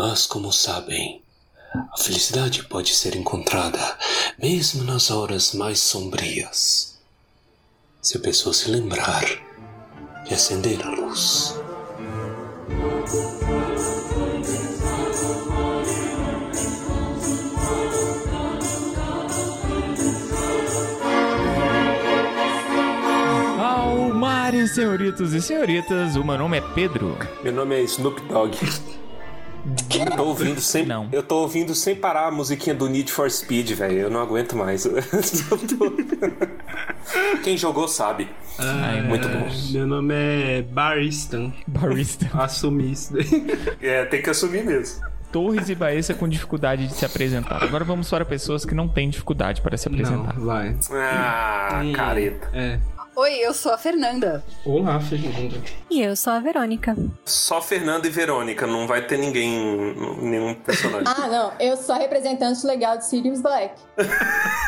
Mas, como sabem, a felicidade pode ser encontrada mesmo nas horas mais sombrias. Se a pessoa se lembrar de acender a luz. Almares, senhoritos e senhoritas, o meu nome é Pedro. Meu nome é Snoop Dogg. Eu tô ouvindo sem, Não. eu tô ouvindo sem parar a musiquinha do Need for Speed, velho. Eu não aguento mais. Quem jogou sabe. Ai, Muito bom. Meu nome é Baristan. Barista. Assumi isso daí. É, tem que assumir mesmo. Torres e Baessa com dificuldade de se apresentar. Agora vamos para pessoas que não têm dificuldade para se Não, apresentar. vai. Ah, Hum, careta. É. Oi, eu sou a Fernanda. Olá, Fernanda. E eu sou a Verônica. Só Fernanda e Verônica, não vai ter ninguém, nenhum personagem. Ah, não. Eu sou a representante legal de Sirius Black.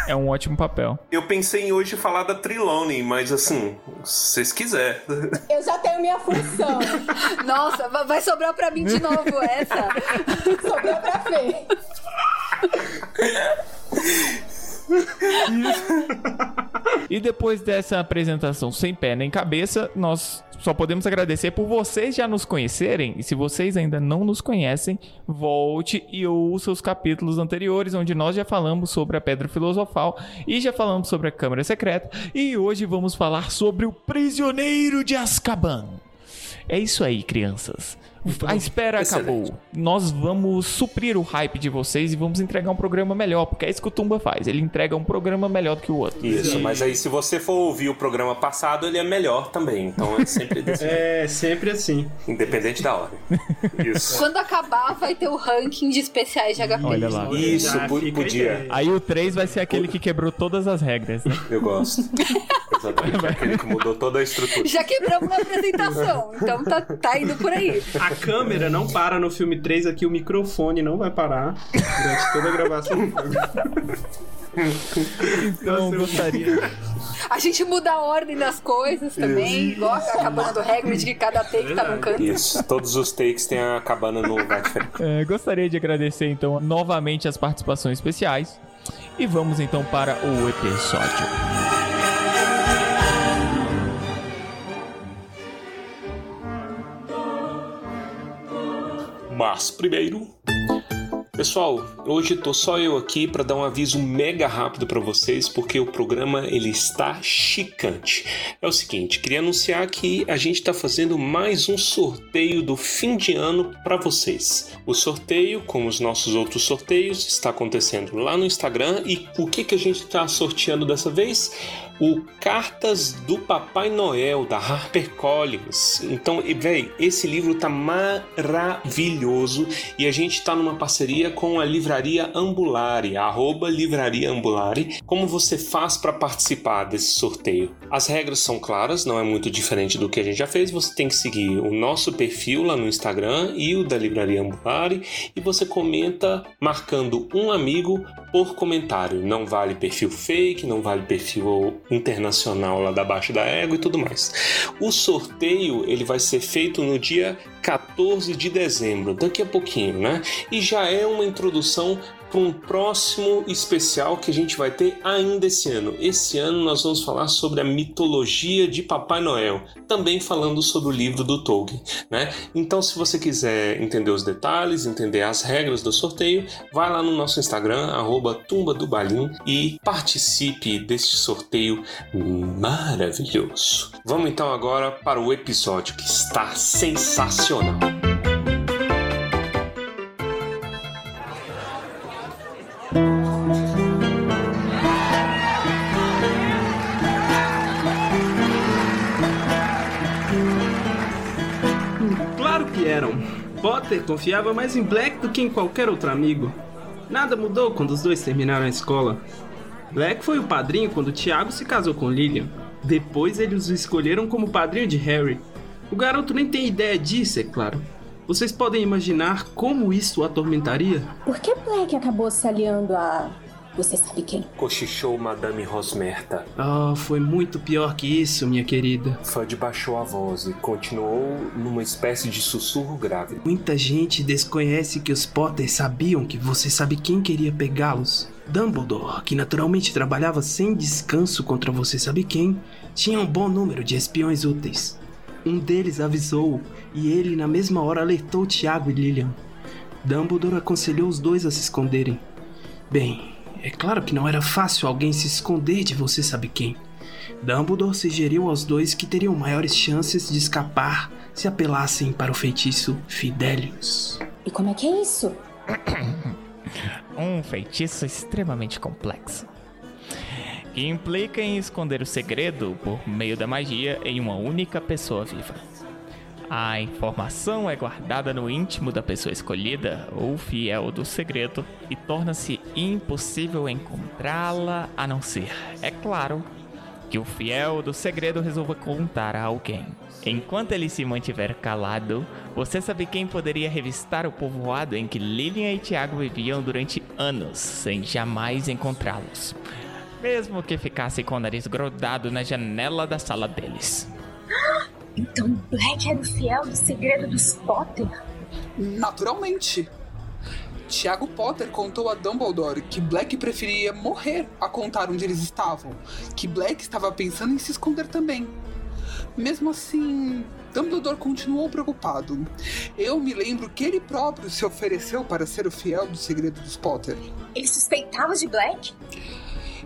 É um ótimo papel. Eu pensei em hoje falar da Trilone, mas assim, se vocês quiserem. Eu já tenho minha função. Nossa, va- vai sobrar pra mim de novo essa. Sobrou pra Fê. E depois dessa apresentação sem pé nem cabeça, nós só podemos agradecer por vocês já nos conhecerem. E se vocês ainda não nos conhecem, volte e ouça os capítulos anteriores, onde nós já falamos sobre a Pedra Filosofal e já falamos sobre a Câmara Secreta. E hoje vamos falar sobre o Prisioneiro de Azkaban. É isso aí, crianças. A espera Excelente. acabou. Nós vamos suprir o hype de vocês e vamos entregar um programa melhor, porque é isso que o Tumba faz. Ele entrega um programa melhor do que o outro. Isso, mas aí se você for ouvir o programa passado, ele é melhor também. Então é sempre desse É sempre assim. independente da hora. Isso. Quando acabar, vai ter o ranking de especiais de HP. Olha lá. Isso, Já po- fica a podia. Aí o 3 vai ser aquele que quebrou todas as regras, né? Eu gosto. Exatamente. Aquele que mudou toda a estrutura. Já quebramos na apresentação, então tá, tá indo por aí. A câmera não para no filme 3 aqui, o microfone não vai parar durante toda a gravação. Então, eu gostaria. A gente muda a ordem das coisas também, igual a cabana do Hagrid, que cada take tá num canto. Isso, todos os takes têm a cabana no lugar diferente. É, gostaria de agradecer, então, novamente as participações especiais. E vamos, então, para o episódio. Mas primeiro, pessoal, hoje tô só eu aqui para dar um aviso mega rápido para vocês, porque o programa ele está chicante. É o seguinte, queria anunciar que a gente está fazendo mais um sorteio do fim de ano para vocês. O sorteio, como os nossos outros sorteios, está acontecendo lá no Instagram e o que que a gente está sorteando dessa vez? O Cartas do Papai Noel da HarperCollins. Então, véi, esse livro tá maravilhoso e a gente tá numa parceria com a Livraria Ambulari, arroba Livraria Ambulari. Como você faz para participar desse sorteio? As regras são claras, não é muito diferente do que a gente já fez. Você tem que seguir o nosso perfil lá no Instagram e o da Livraria Ambulari e você comenta marcando um amigo por comentário. Não vale perfil fake, não vale perfil internacional lá da Baixa da Égua e tudo mais. O sorteio ele vai ser feito no dia 14 de dezembro, daqui a pouquinho, né? E já é uma introdução para um próximo especial que a gente vai ter ainda esse ano. Esse ano nós vamos falar sobre a mitologia de Papai Noel, também falando sobre o livro do Tolkien, né? Então, se você quiser entender os detalhes, entender as regras do sorteio, vai lá no nosso Instagram, arroba Tumba do Balim, e participe desse sorteio maravilhoso. Vamos então agora para o episódio que está sensacional. Potter confiava mais em Black do que em qualquer outro amigo. Nada mudou quando os dois terminaram a escola. Black foi o padrinho quando Tiago se casou com Lillian. Depois eles o escolheram como padrinho de Harry. O garoto nem tem ideia disso, é claro. Vocês podem imaginar como isso o atormentaria? Por que Black acabou se aliando a Você sabe quem? Cochichou Madame Rosmerta. Oh, foi muito pior que isso, minha querida. Fudge baixou a voz e continuou numa espécie de sussurro grave. Muita gente desconhece que os Potter sabiam que você sabe quem queria pegá-los. Dumbledore, que naturalmente trabalhava sem descanso contra você sabe quem, tinha um bom número de espiões úteis. Um deles avisou e ele na mesma hora alertou Tiago e Lilian. Dumbledore aconselhou os dois a se esconderem. Bem, é claro que não era fácil alguém se esconder de você sabe quem. Dumbledore sugeriu aos dois que teriam maiores chances de escapar se apelassem para o feitiço Fidelius. E como é que é isso? Um feitiço extremamente complexo. Que implica em esconder o segredo por meio da magia em uma única pessoa viva. A informação é guardada no íntimo da pessoa escolhida ou fiel do segredo e torna-se impossível encontrá-la a não ser, é claro, que o fiel do segredo resolva contar a alguém. Enquanto ele se mantiver calado, você sabe quem poderia revistar o povoado em que Lilian e Tiago viviam durante anos, sem jamais encontrá-los. Mesmo que ficasse com o nariz grudado na janela da sala deles. Então Black era o fiel do segredo dos Potter? Naturalmente. Tiago Potter contou a Dumbledore que Black preferia morrer a contar onde eles estavam, que Black estava pensando em se esconder também. Mesmo assim, Dumbledore continuou preocupado. Eu me lembro que ele próprio se ofereceu para ser o fiel do segredo dos Potter. Ele suspeitava de Black?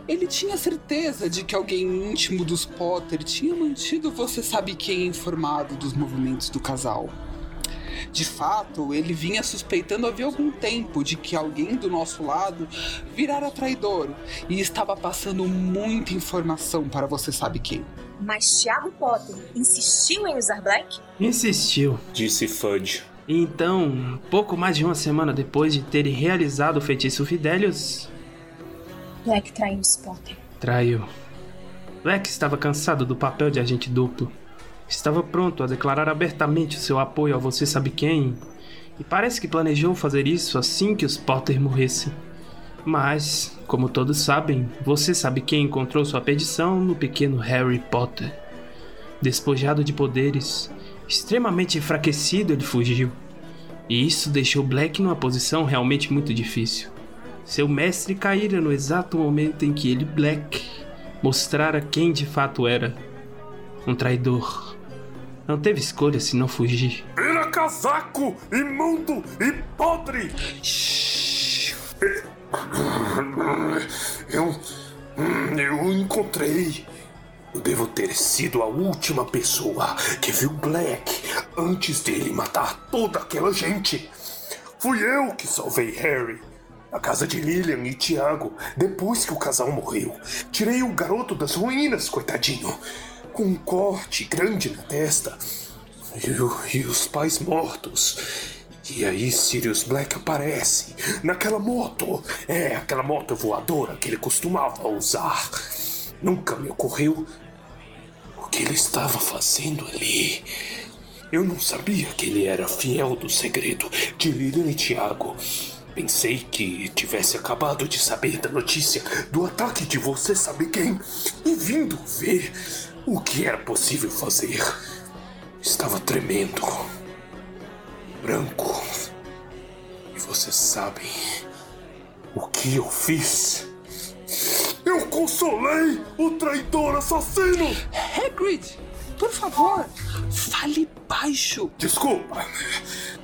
Ele tinha certeza de que alguém íntimo dos Potter tinha mantido você sabe quem informado dos movimentos do casal. De fato, ele vinha suspeitando havia algum tempo de que alguém do nosso lado virara traidor e estava passando muita informação para você sabe quem. Mas Tiago Potter insistiu em usar Black? Insistiu. Disse Fudge. Então, pouco mais de uma semana depois de terem realizado o feitiço Fidelius, Black traiu os Potter. traiu. Black estava cansado do papel de agente duplo. Estava pronto a declarar abertamente o seu apoio a você sabe quem, e parece que planejou fazer isso assim que os Potter morressem. Mas, como todos sabem, você sabe quem encontrou sua perdição no pequeno Harry Potter. Despojado de poderes, extremamente enfraquecido, ele fugiu. E isso deixou Black numa posição realmente muito difícil. Seu mestre caíra no exato momento em que ele, Black, mostrara quem de fato era. Um traidor. Não teve escolha se não fugir. Era casaco, imundo e podre! Eu. Eu encontrei. Eu devo ter sido a última pessoa que viu Black antes dele matar toda aquela gente. Fui eu que salvei Harry. A casa de Lilian e Tiago, depois que o casal morreu. Tirei o garoto das ruínas, coitadinho. Com um corte grande na testa. E, e os pais mortos. E aí Sirius Black aparece naquela moto. É, aquela moto voadora que ele costumava usar. Nunca me ocorreu o que ele estava fazendo ali. Eu não sabia que ele era fiel do segredo de Lilian e Tiago. Pensei que tivesse acabado de saber da notícia do ataque de você sabe quem e vindo ver o que era possível fazer. Estava tremendo, branco. E vocês sabem o que eu fiz? Eu consolei o traidor assassino! Hagrid, por favor, fale baixo. Desculpa,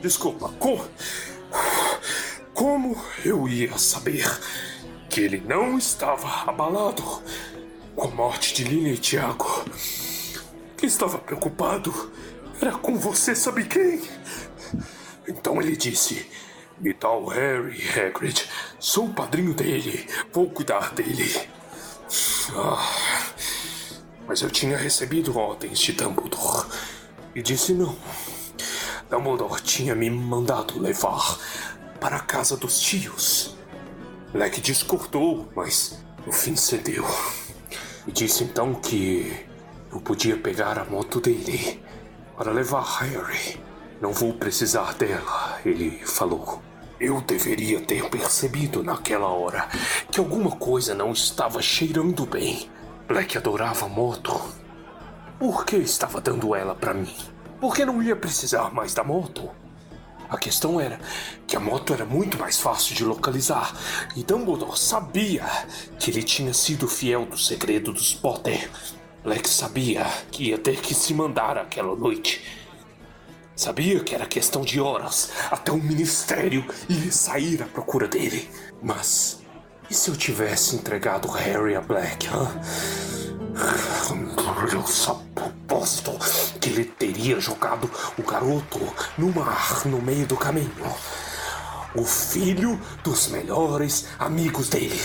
desculpa. Com... Como eu ia saber que ele não estava abalado com a morte de Lina e Tiago? Que estava preocupado era com você, sabe quem? Então ele disse: Me dá o Harry, Hagrid. Sou o padrinho dele. Vou cuidar dele. Ah, mas eu tinha recebido ordens de Dumbledore e disse não. Dumbledore tinha me mandado levar para a casa dos tios. Black discordou, mas no fim cedeu. E disse então que eu podia pegar a moto dele para levar Harry. Não vou precisar dela, ele falou. Eu deveria ter percebido naquela hora que alguma coisa não estava cheirando bem. Black adorava moto. Por que estava dando ela para mim? Por que não ia precisar mais da moto? A questão era que a moto era muito mais fácil de localizar e Dumbledore sabia que ele tinha sido fiel do segredo dos Potter. Black sabia que ia ter que se mandar aquela noite. Sabia que era questão de horas até o ministério ir sair à procura dele. Mas e se eu tivesse entregado Harry a Black, hã? Eu só aposto que ele teria jogado o garoto no mar no meio do caminho. O filho dos melhores amigos dele.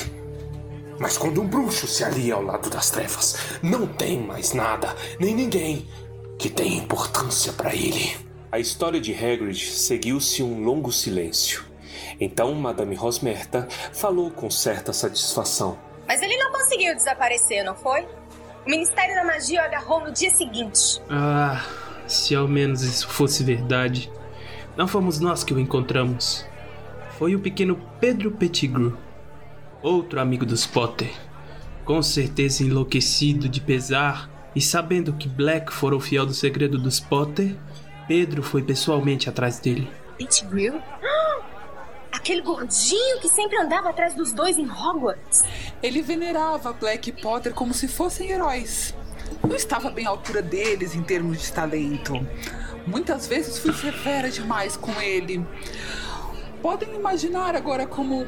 Mas quando um bruxo se alia ao lado das trevas, não tem mais nada, nem ninguém que tenha importância para ele. A história de Hagrid seguiu-se um longo silêncio. Então Madame Rosmerta falou com certa satisfação. Mas ele não conseguiu desaparecer, não foi? O Ministério da Magia o agarrou no dia seguinte. Ah, se ao menos isso fosse verdade. Não fomos nós que o encontramos. Foi o pequeno Pedro Pettigrew outro amigo dos Potter. Com certeza enlouquecido de pesar e sabendo que Black fora o fiel do segredo dos Potter, Pedro foi pessoalmente atrás dele. Pettigrew? Aquele gordinho que sempre andava atrás dos dois em Hogwarts. Ele venerava Black e Potter como se fossem heróis. Não estava bem à altura deles em termos de talento. Muitas vezes fui severa demais com ele. Podem imaginar agora como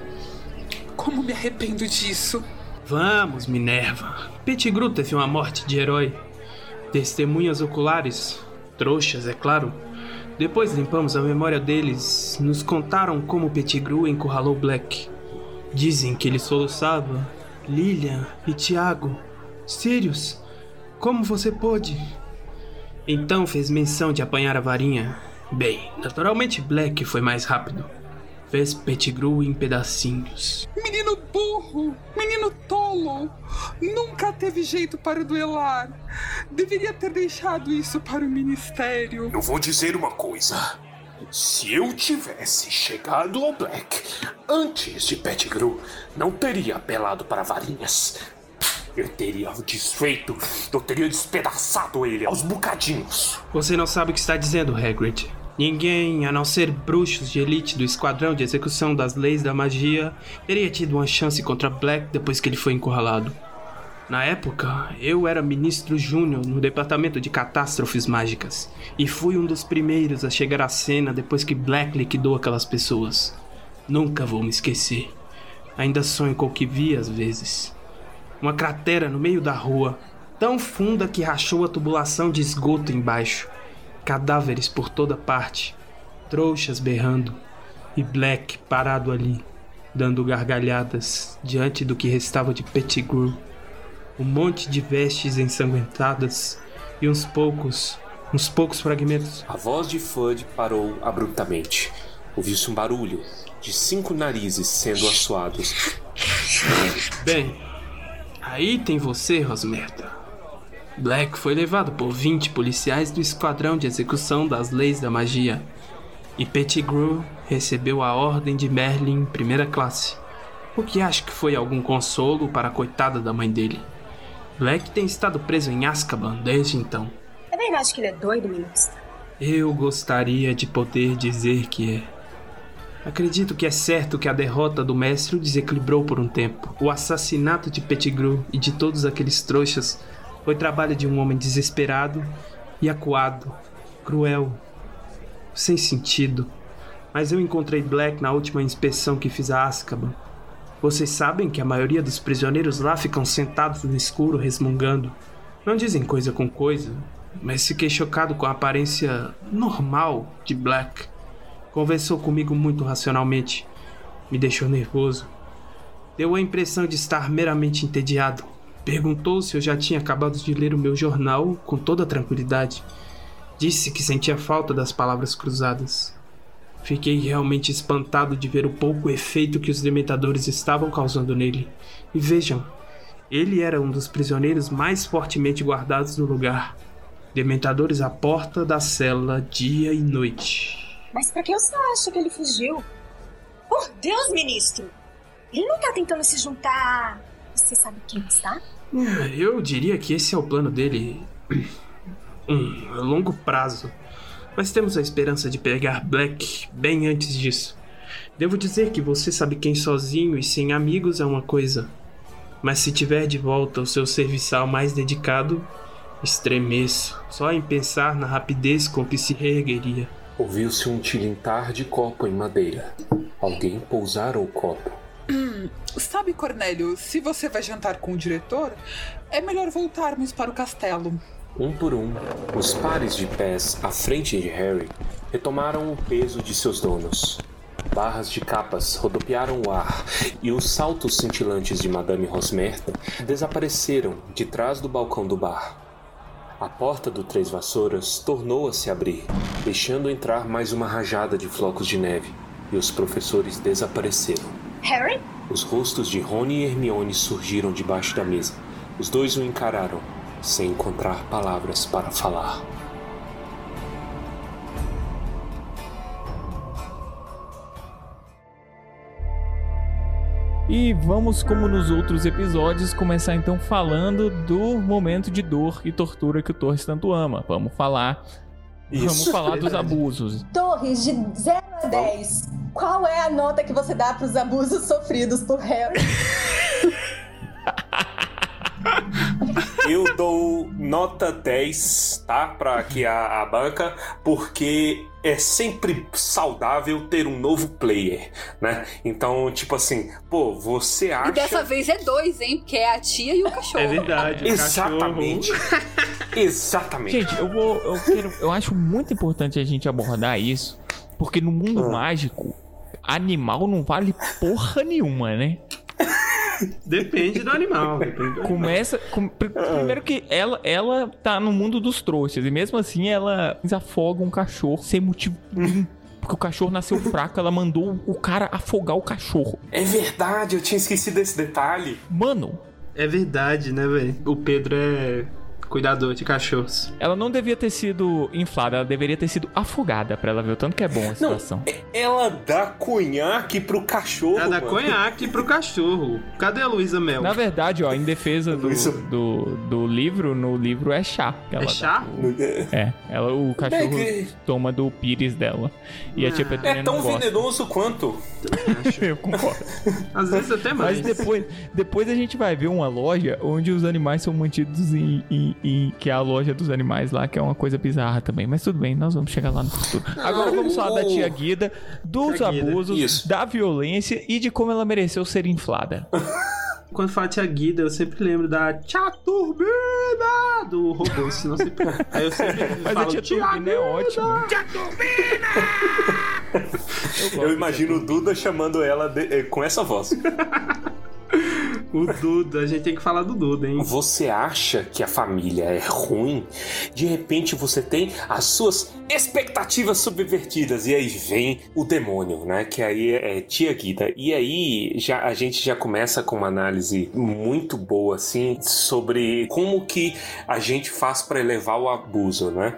como me arrependo disso. Vamos, Minerva. Pettigrew teve uma morte de herói. Testemunhas oculares, trouxas, é claro. Depois limpamos a memória deles. Nos contaram como Pettigrew encurralou Black. Dizem que ele soluçava. Lilian e Tiago. Sirius, como você pôde? Então fez menção de apanhar a varinha. Bem, naturalmente Black foi mais rápido fez Pettigrew em pedacinhos. Menino burro! Menino tolo! Nunca teve jeito para duelar. Deveria ter deixado isso para o ministério. Eu vou dizer uma coisa. Se eu tivesse chegado ao Black antes de Pettigrew, não teria apelado para varinhas. Eu teria desfeito, eu teria despedaçado ele aos bocadinhos. Você não sabe o que está dizendo, Hagrid. Ninguém, a não ser bruxos de elite do esquadrão de execução das leis da magia, teria tido uma chance contra Black depois que ele foi encurralado. Na época, eu era ministro júnior no departamento de catástrofes mágicas e fui um dos primeiros a chegar à cena depois que Black liquidou aquelas pessoas. Nunca vou me esquecer. Ainda sonho com o que vi às vezes. Uma cratera no meio da rua, tão funda que rachou a tubulação de esgoto embaixo cadáveres por toda parte, trouxas berrando e Black parado ali, dando gargalhadas diante do que restava de Pettigrew. Um monte de vestes ensanguentadas e uns poucos, uns poucos fragmentos. A voz de Fudge parou abruptamente. Ouviu-se um barulho de cinco narizes sendo assoados. Bem, aí tem você, Rosmerta. Black foi levado por 20 policiais do Esquadrão de Execução das Leis da Magia. E Pettigrew recebeu a Ordem de Merlin em primeira classe, o que acho que foi algum consolo para a coitada da mãe dele. Black tem estado preso em Azkaban desde então. É verdade que ele é doido, ministro? Eu gostaria de poder dizer que é. Acredito que é certo que a derrota do mestre o desequilibrou por um tempo. O assassinato de Pettigrew e de todos aqueles trouxas foi trabalho de um homem desesperado e acuado, cruel, sem sentido. Mas eu encontrei Black na última inspeção que fiz a Azkaban. Vocês sabem que a maioria dos prisioneiros lá ficam sentados no escuro resmungando. Não dizem coisa com coisa, mas fiquei chocado com a aparência normal de Black. Conversou comigo muito racionalmente. Me deixou nervoso. Deu a impressão de estar meramente entediado. Perguntou se eu já tinha acabado de ler o meu jornal com toda tranquilidade. Disse que sentia falta das palavras cruzadas. Fiquei realmente espantado de ver o pouco efeito que os dementadores estavam causando nele. E vejam, ele era um dos prisioneiros mais fortemente guardados no lugar. Dementadores à porta da cela dia e noite. Mas para que você acha que ele fugiu? Por Deus, ministro! Ele não tá tentando se juntar. Você sabe quem está? Eu diria que esse é o plano dele. Um a longo prazo. Mas temos a esperança de pegar Black bem antes disso. Devo dizer que você sabe quem sozinho e sem amigos é uma coisa. Mas se tiver de volta o seu serviçal mais dedicado, estremeço só em pensar na rapidez com que se reergueria. Ouviu-se um tilintar de copo em madeira. Alguém pousara o copo. Sabe, Cornélio, se você vai jantar com o diretor, é melhor voltarmos para o castelo. Um por um, os pares de pés à frente de Harry retomaram o peso de seus donos. Barras de capas rodopiaram o ar e os saltos cintilantes de Madame Rosmerta desapareceram de trás do balcão do bar. A porta do Três Vassouras tornou a se abrir, deixando entrar mais uma rajada de flocos de neve, e os professores desapareceram. Harry? Os rostos de Rony e Hermione surgiram debaixo da mesa. Os dois o encararam, sem encontrar palavras para falar. E vamos, como nos outros episódios, começar então falando do momento de dor e tortura que o Torres tanto ama. Vamos falar. Vamos Isso. falar dos abusos. Torres, de 0 a 10, qual é a nota que você dá pros abusos sofridos por Harry? Eu dou nota 10, tá? Pra aqui a, a banca, porque é sempre saudável ter um novo player, né? Então, tipo assim, pô, você acha. E dessa vez é dois, hein? Porque é a tia e o cachorro. É verdade. o Exatamente. Exatamente. Gente, eu vou. Eu, quero, eu acho muito importante a gente abordar isso, porque no mundo Ah. mágico, animal não vale porra nenhuma, né? Depende do animal. Depende do. Começa. com- pr- primeiro que ela, ela tá no mundo dos trouxas, e mesmo assim ela afoga um cachorro sem motivo nenhum. Porque o cachorro nasceu fraco, ela mandou o cara afogar o cachorro. É verdade, eu tinha esquecido desse detalhe. Mano, É verdade, né, velho? O Pedro é cuidador de cachorros. ela não devia ter sido inflada, ela deveria ter sido afogada pra ela ver o tanto que é bom a Não, situação. ela dá conhaque pro cachorro. Ela dá mano. conhaque pro cachorro. Cadê a Luísa Mel? Na verdade, ó, em defesa do, do, do livro, no livro é chá. É chá? É, ela, o cachorro que- toma do pires dela. E a tia Ah. Petúnia É tão venenoso quanto. Eu concordo. Às vezes até mais. Mas depois, depois a gente vai ver uma loja onde os animais são mantidos em, em- em- que é a loja dos animais lá, que é uma coisa bizarra também. Mas tudo bem, nós vamos chegar lá no futuro. Agora vamos falar da tia Guida, dos Tia Guida, abusos, isso. da violência e de como ela mereceu ser inflada. Quando fala tia Guida, eu sempre lembro da Tia Turbina do robô, se não sei por quê. Aí eu sempre Mas falo a tia tia Turbina é ótima. Eu imagino o Duda chamando ela de- eh, com essa voz. O Duda, a gente tem que falar do Duda, hein? Você acha que a família é ruim? De repente você tem as suas expectativas subvertidas e aí vem o demônio, né? Que aí é tia Guida. E aí já a gente já começa com uma análise muito boa assim sobre como que a gente faz para elevar o abuso, né?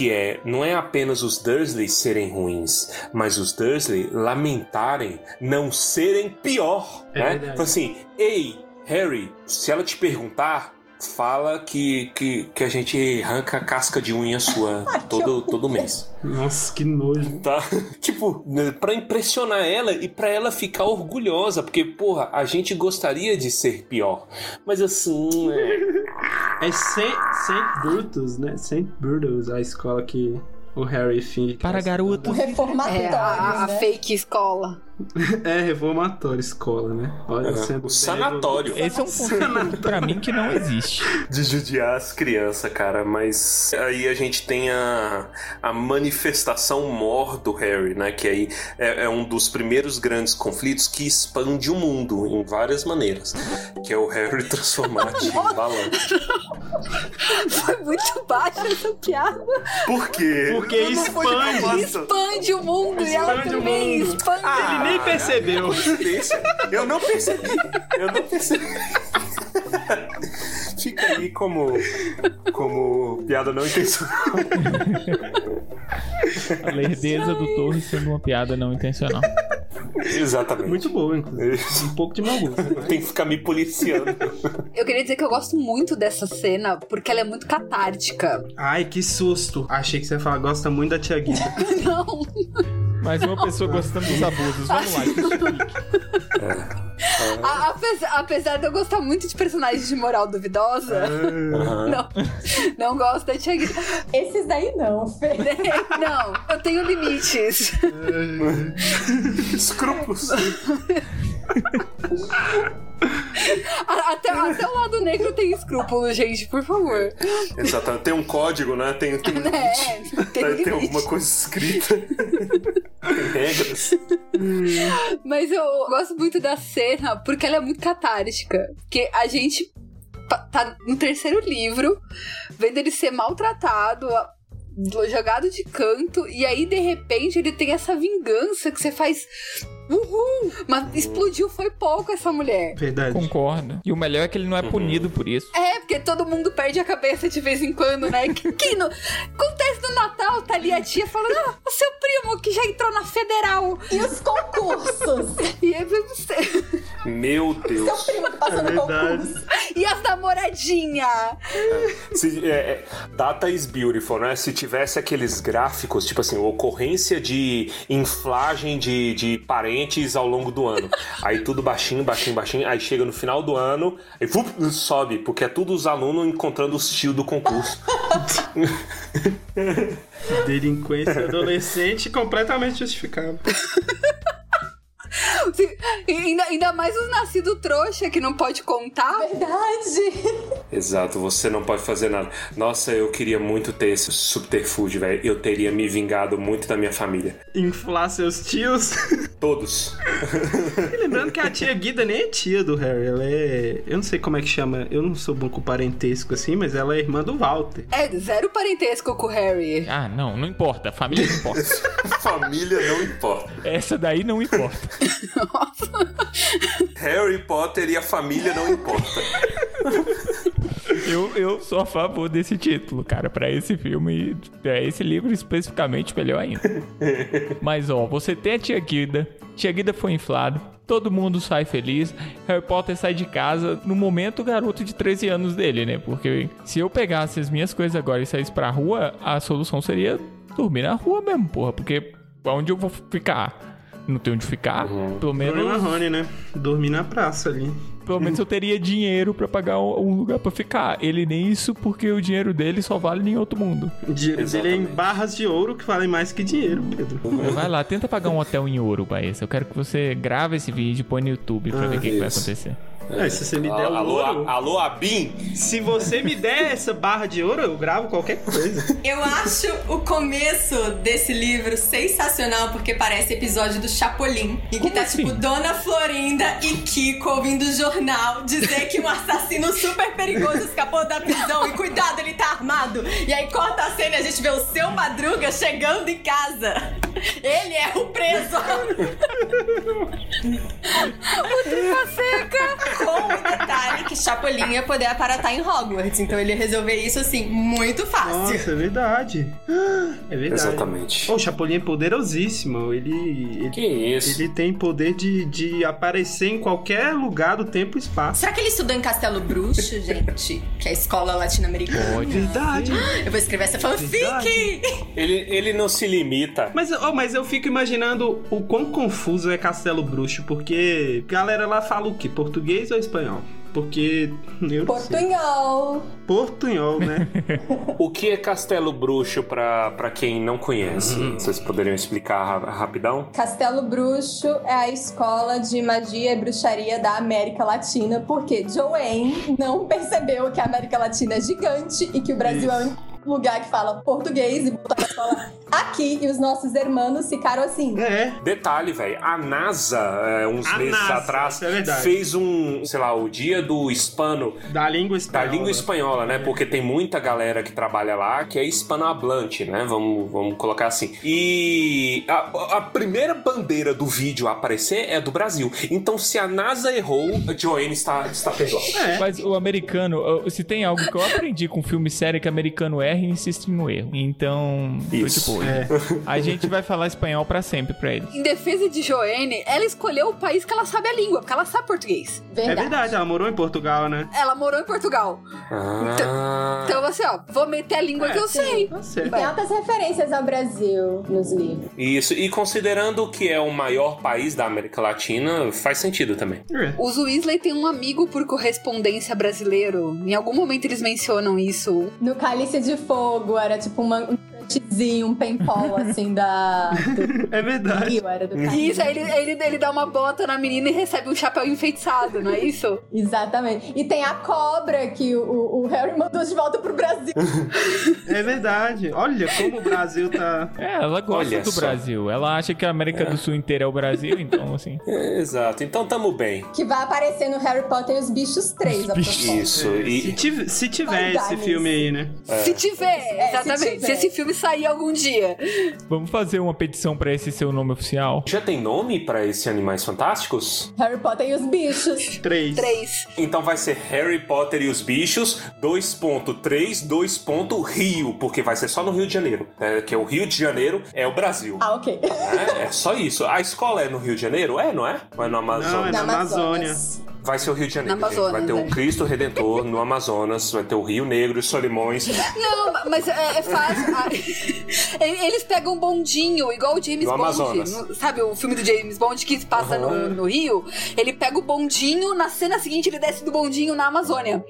Que é não é apenas os Dursley serem ruins, mas os Dursley lamentarem não serem pior, É né? verdade. Então assim, ei, Harry, se ela te perguntar, fala que, que, que a gente arranca a casca de unha sua todo, todo mês. Nossa, que nojo. Tá? tipo, né, pra impressionar ela e pra ela ficar orgulhosa, porque, porra, a gente gostaria de ser pior. Mas assim, é, É Saint, Saint Brutus, né? Saint Brutus, a escola que o Harry finge. Para vai- O garotos. reformatório, É, a, a né? fake escola. É, reformatório escola, né? Olha, sendo o sanatório. Esse é um conceito pra mim que não existe. de judiar as crianças, cara, mas aí a gente tem a, a manifestação mor do Harry, né? Que aí é, é um dos primeiros grandes conflitos que expande o mundo em várias maneiras. Que é o Harry transformar em balão. Foi muito baixa essa piada. Por quê? Porque expande. Expande o mundo e ela Expande também mundo. expande. Ele nem percebeu. Coincidência. Eu não percebi. Eu não percebi. Fica aí como, como piada não intencional. A lerdeza do Torres sendo uma piada não intencional. Exatamente. Muito boa, inclusive. Um pouco de mau gosto. mas- Tem que ficar me policiando. Eu queria dizer que eu gosto muito dessa cena porque ela é muito catártica. Ai, que susto. Achei que você ia falar, gosta muito da Tia Guida. Não. Mais uma pessoa gostando dos abusos. Vamos lá, justifique. A- apesar, apesar de eu gostar muito de personagens de moral duvidosa, Aham. não, não gosto da Tia. Esses daí não, Fê. Não, eu tenho limites. Escrúpulos. Até, até o lado negro tem escrúpulo, gente, por favor. Exatamente. Tem um código, né? Tem, tem um limite. É, tem Tem, alguma coisa escrita. tem regras. Mas eu gosto muito da cena porque ela é muito catártica. Porque a gente tá no terceiro livro, vendo ele ser maltratado, jogado de canto, e aí de repente ele tem essa vingança que você faz. Uhul! Mas explodiu foi pouco essa mulher. Verdade. Concordo. E o melhor é que ele não é punido por isso. É, porque todo mundo perde a cabeça de vez em quando, né? Que, que no, acontece no Natal, tá ali a tia falando, ah, o seu primo que já entrou na federal. E os concursos? E aí você. Meu Seu Deus. primo que passou no É verdade. concurso. E as namoradinhas? Se, é, é, data is beautiful, né? Se tivesse aqueles gráficos, tipo assim, ocorrência de inflagem de, de parentes ao longo do ano. Aí tudo baixinho, baixinho, baixinho. Aí chega no final do ano, e vup, sobe, porque é tudo os alunos encontrando os tios do concurso. Delinquência adolescente completamente justificável. Ainda, ainda mais os nascidos trouxa que não pode contar. Verdade. Exato, você não pode fazer nada. Nossa, eu queria muito ter esse subterfúgio, velho. Eu teria me vingado muito da minha família. Inflar seus tios. Todos. E lembrando que a tia Guida nem é tia do Harry, ela é. Eu não sei como é que chama, eu não sou bom com parentesco assim, mas ela é irmã do Walter. É, zero parentesco com o Harry. Ah, não, não importa. Família não importa. família não importa. Essa daí não importa. Harry Potter e a família não importa. Eu, eu sou a favor desse título, cara, pra esse filme e pra esse livro especificamente, melhor ainda. Mas, ó, você tem a Tia Guida, Tia Guida foi inflado, todo mundo sai feliz, Harry Potter sai de casa, no momento, o garoto de 13 anos dele, né? Porque se eu pegasse as minhas coisas agora e saísse pra rua, a solução seria dormir na rua mesmo, porra, porque onde eu vou ficar? Não tenho onde ficar, pelo menos... Bruno Marrone, né? Dormir na praça ali. Pelo menos eu teria dinheiro pra pagar um lugar pra ficar. Ele nem isso porque o dinheiro dele só vale em outro mundo. O dinheiro dele é em Exatamente. barras de ouro que valem mais que dinheiro, Pedro. Vai lá, tenta pagar um hotel em ouro, Baessa. Eu quero que você grave esse vídeo e põe no YouTube pra ver o que, que vai acontecer. É, se você me der o alô, ouro. a- alô, Abim? Se você me der essa barra de ouro, eu gravo qualquer coisa. Eu acho o começo desse livro sensacional porque parece episódio do Chapolin. Em que Como tá assim? tipo Dona Florinda e Kiko ouvindo o jornal dizer que um assassino super perigoso escapou da prisão e cuidado, ele tá armado. E aí corta a cena e a gente vê o seu Madruga chegando em casa. Ele é o preso. Tripa seca! Com o detalhe que Chapolin ia poder aparatar em Hogwarts. Então ele ia resolver isso assim, muito fácil. Nossa, é verdade. É verdade. Exatamente. O Chapolin é poderosíssimo. Ele, ele, Que isso? ele tem poder de, de aparecer em qualquer lugar do tempo e espaço. Será que ele estudou em Castelo Bruxo, gente? Que é a escola latino-americana. Pode. Verdade. Eu vou escrever essa fanfic! Ele, ele não se limita. Mas, oh, mas eu fico imaginando o quão confuso é Castelo Bruxo, porque a galera lá fala o quê? Português ou espanhol? Porque. Eu. Portunhol. Portunhol, né? O que é Castelo Bruxo pra, pra quem não conhece? Vocês poderiam explicar ra- rapidão? Castelo Bruxo é a escola de magia e bruxaria da América Latina, porque Joanne não percebeu que a América Latina é gigante e que o Brasil é o único lugar que fala português e botou a escola aqui e os nossos irmãos ficaram assim. é. Detalhe, velho, a NASA, é, uns A meses NASA, atrás, isso é fez um, sei lá, o dia do hispano, Da língua da espanhola. língua espanhola, né? Porque tem muita galera que trabalha lá que é hispanohablante, né? Vamos, vamos colocar assim. E a, a primeira bandeira do vídeo a aparecer é do Brasil. Então, se a NASA errou, a Joanne está, está perdoada. É. Mas o americano, se tem algo que eu aprendi com filme sério é que americano erra e insiste no erro. Então, foi Isso. Tipo, vergonha. A gente vai falar espanhol pra sempre pra eles. Em defesa de Joene, ela escolheu o país que ela sabe a língua, porque ela sabe português. É verdade, ela morou em Portugal, né? Ela morou em Portugal. Ah. Então, assim, ó, vou meter a língua É, que eu sei. Tá E certo. tem altas referências ao Brasil nos livros. Isso, e considerando que é o maior país da América Latina, faz sentido também. É. Os Weasley tem um amigo por correspondência brasileiro. Em algum momento eles mencionam isso. No Cálice de Fogo era tipo uma, um crushzinho, um paintball assim da. Do É verdade. Rio, era do. Isso, ele, ele, ele dá uma bota na menina e recebe um chapéu enfeitiçado, não é isso? Exatamente. E tem a cobra que o, o Harry mandou de volta pro Brasil. É verdade. Olha como o Brasil tá. É, ela gosta Olha do só. Brasil. Ela acha que a América do Sul inteira é o Brasil, então, assim. É, exato, então tamo bem. Que vai aparecer no Harry Potter e os bichos 3, a propósito. Isso, Se, e tiv- se tiver Vai esse nisso. filme aí, né? Se tiver, É, se exatamente. Se, tiver. esse filme sair algum dia. Vamos fazer uma petição pra esse ser o nome oficial? já tem nome pra esse Animais Fantásticos? Harry Potter e os bichos. Três. Três. Então vai ser Harry Potter e os Bichos 2.3, 2. Rio, porque vai ser só no Rio de Janeiro, né? que é o Rio de Janeiro é o Brasil. Ah, ok. É, é só isso. A escola é no Rio de Janeiro? É, não é? Ou é no Não, é Amazonas? na Amazônia. Vai ser o Rio de Janeiro. Amazonas, vai ter é. o Cristo Redentor no Amazonas, vai ter o Rio Negro e Solimões. Não, mas é, é fácil. Eles pegam um bondinho, igual o James Bond. Sabe o filme do James Bond que passa no, no Rio? Ele pega o bondinho, na cena seguinte ele desce do bondinho na Amazônia.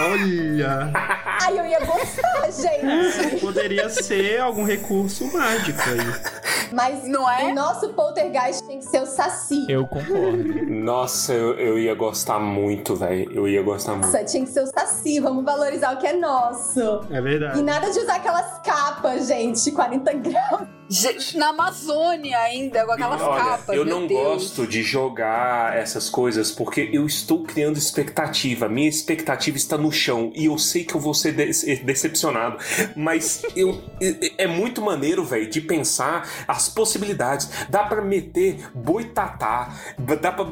Olha. Ai, eu ia gostar, gente. Poderia ser algum recurso mágico aí. Mas Não é? o nosso poltergeist tem que ser o Saci. Eu concordo. Nossa, eu, eu ia gostar muito, velho. Eu ia gostar muito. Nossa, tinha que ser o Saci. Vamos valorizar o que é nosso. É verdade. E nada de usar aquelas capas, gente, 40 graus. Gente, Na Amazônia ainda, com aquelas Olha, capas. eu meu não Deus. gosto de jogar essas coisas porque eu estou criando expectativa. Minha expectativa está no chão e eu sei que eu vou ser de- decepcionado. Mas eu, é é muito maneiro, velho, de pensar as possibilidades. Dá pra meter boitatá, dá pra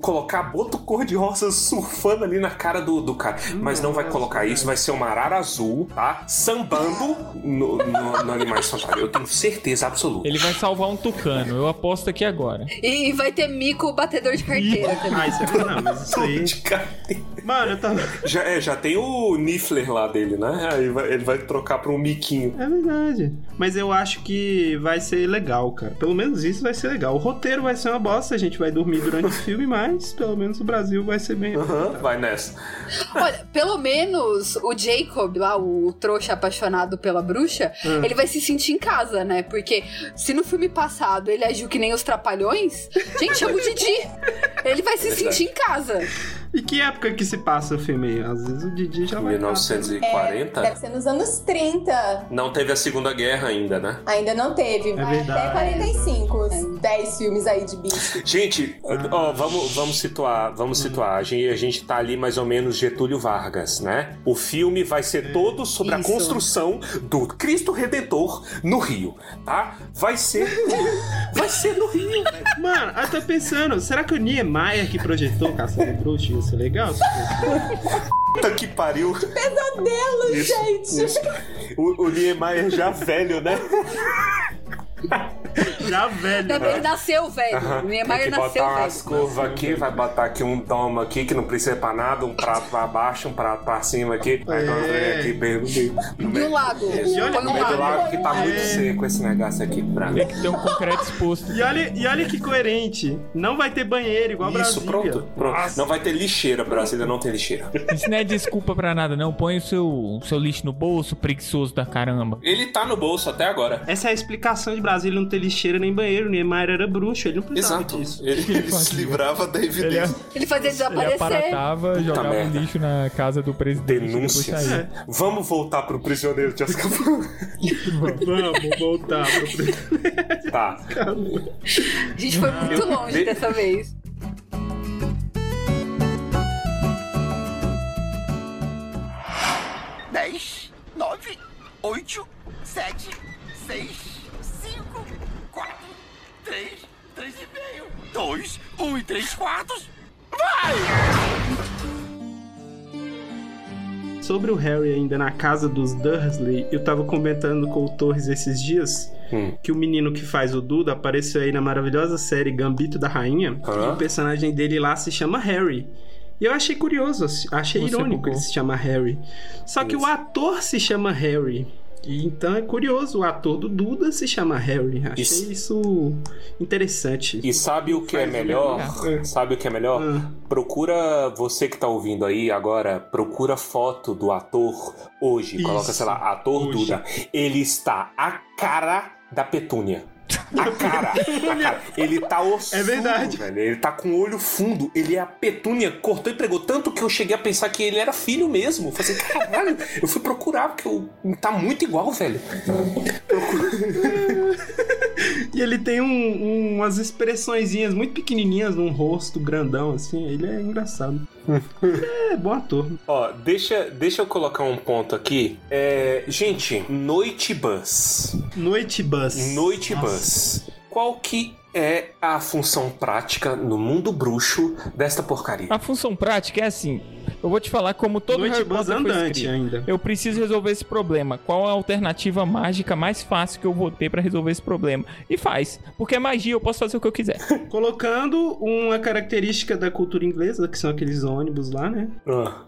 colocar boto cor-de-rosa surfando ali na cara do, do cara. Mas não vai colocar isso, vai ser uma arara azul, tá? Sambando no, no, no Animais Fantásticos. Eu tenho certeza absoluta. Ele vai salvar um tucano. Eu aposto aqui agora. E, vai ter mico batedor de carteira também. Ah, isso é verdade. Não, mas isso aí. De cara. Mano, eu tava. Já, é, já tem o Niffler lá dele, né? Aí vai- ele vai trocar pra um miquinho. É verdade. Mas eu acho que vai ser legal, cara. Pelo menos isso vai ser legal. O roteiro vai ser uma bosta, a gente vai dormir durante o filme, mas pelo menos o Brasil vai ser bem. Aham, vai nessa. Olha, pelo menos o Jacob, lá, o trouxa apaixonado pela bruxa, Hum. ele vai se sentir em casa, né? Porque se no filme passado ele agiu que nem os trapalhões, gente, chama o Didi. Ele vai se Verdade. sentir em casa. E que época que se passa o filme aí? Às vezes o Didi já vai. 1940? Deve ser nos anos 30. Não teve a Segunda Guerra ainda, né? Ainda não teve. É verdade. Até 45, os 10 filmes aí de bicho. Gente, ó, vamos, vamos situar, vamos situar. A gente, a gente tá ali mais ou menos Getúlio Vargas, né? O filme vai ser todo sobre a Isso. construção do Cristo Redentor no Rio, tá? Vai ser. Vai ser no Rio. Mano, eu tô pensando, será que o Niemeyer que projetou Caçando Bruxa ia ser legal? Puta que pariu. Pesadelo, Isso, gente! isso. O, o Niemeyer já velho, né? Já velho. Também ele nasceu velho. O Tem Niemeyer que nasceu botar umas velho. curvas aqui, vai botar aqui um domo aqui que não precisa pra nada, um prato pra baixo, um prato pra cima aqui, vai É. aqui bem no meio. No E meio, um lago. E olha no um meio do lago. que tá muito É. seco esse negócio aqui pra Tem que ter um concreto exposto. E olha, e olha que coerente. Não vai ter banheiro igual Isso, Brasília. pronto. pronto. Nossa. Não vai ter lixeira, Brasília não tem lixeira. Isso não é desculpa pra nada, não. Põe o seu, seu lixo no bolso, preguiçoso da caramba. Ele tá no bolso até agora. Essa é a explicação de Brasília não ter lixeira nem banheiro. O Niemeyer era bruxo, ele não precisava Exato. disso. Ele, ele se livrava da Ele, evidência. Ele fazia ele desaparecer. aparatava, jogava um merda. lixo na casa do presidente. Denúncias. saía. Vamos voltar pro prisioneiro de Azkaban. Vamos voltar pro tá. A gente foi muito longe de- dessa vez. Dez, nove, oito, sete, seis, três, três e meio, dois, um e três quartos. Vai! Sobre o Harry ainda na casa dos Dursley, eu tava comentando com o Torres esses dias Hum. que o menino que faz o Duda apareceu aí na maravilhosa série Gambito da Rainha. Hã? E o personagem dele lá se chama Harry. E eu achei curioso, achei Você irônico bugou. ele se chama Harry. Só que o ator se chama Harry. E então é curioso, o ator do Duda se chama Harry. Achei Isso. isso, interessante. E sabe o que é Faz melhor? legal. Sabe o que é melhor? Ah. Procura, você que tá ouvindo aí agora, procura foto do ator hoje. Isso. Coloca, sei lá, ator Hoje. Duda. Ele está a cara da Petúnia. A cara, a cara. Ele tá ossudo, É verdade. velho. Ele tá com o olho fundo. Ele é a Petúnia. Cortou e pregou. Tanto que eu cheguei a pensar que ele era filho mesmo. Eu falei assim, caralho. Eu fui procurar, porque eu... tá muito igual, velho. E ele tem um- um- umas expressõezinhas muito pequenininhas num rosto grandão, assim. Ele é engraçado. É bom ator. Ó, deixa, deixa eu colocar um ponto aqui. É, gente, Noite Bus. Noite Bus. Noite Nossa. Bus. Qual que é a função prática no mundo bruxo desta porcaria? A função prática é assim. Eu vou te falar como todo Noite Harry Potter foi andante escrito. ainda. Eu preciso resolver esse problema. Qual a alternativa mágica mais fácil que eu vou ter pra resolver esse problema? E faz. Porque é magia, eu posso fazer o que eu quiser. Colocando uma característica da cultura inglesa, que são aqueles ônibus lá, né? Ah.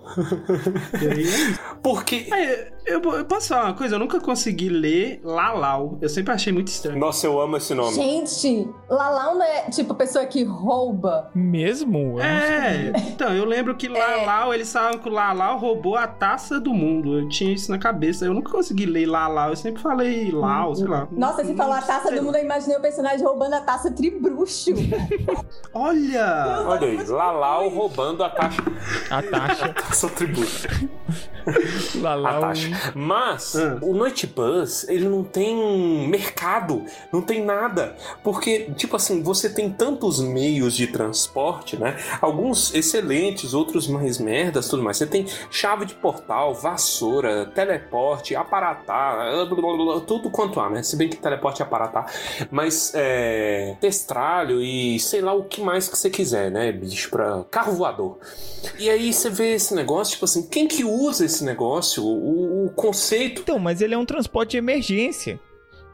E aí é isso. Porque. Aí, eu, eu posso falar uma coisa? Eu nunca consegui ler Lalau. Eu sempre achei muito estranho. Nossa, eu amo esse nome. Gente, Lalau não é tipo pessoa que rouba. Mesmo? Eu É, então, eu lembro que Lalau, eles falavam que o Lalau roubou a taça do mundo. Eu tinha isso na cabeça. Eu nunca consegui ler Lalau. Eu sempre falei Lau, sei lá. Nossa, você falou a taça do mundo, eu imaginei o personagem roubando a taça tribruxo. Olha! Olha aí, Lalau roubando a taxa. A taxa. taxa tributo. Lá, lá, a taxa. Mas o Noite Bus, ele não tem mercado, não tem nada. Porque, tipo assim, você tem tantos meios de transporte, né? Alguns excelentes, outros mais merdas, tudo mais. Você tem chave de portal, vassoura, teleporte, aparatá, blá, blá, blá, tudo quanto há, né? Se bem que teleporte é aparatá. Mas, é. Testralho e sei lá o que mais que você quiser, né, bicho? Pra carro voador. E aí você vê esse negócio, tipo assim, quem que usa esse negócio? O, o conceito. Então, mas ele é um transporte de emergência.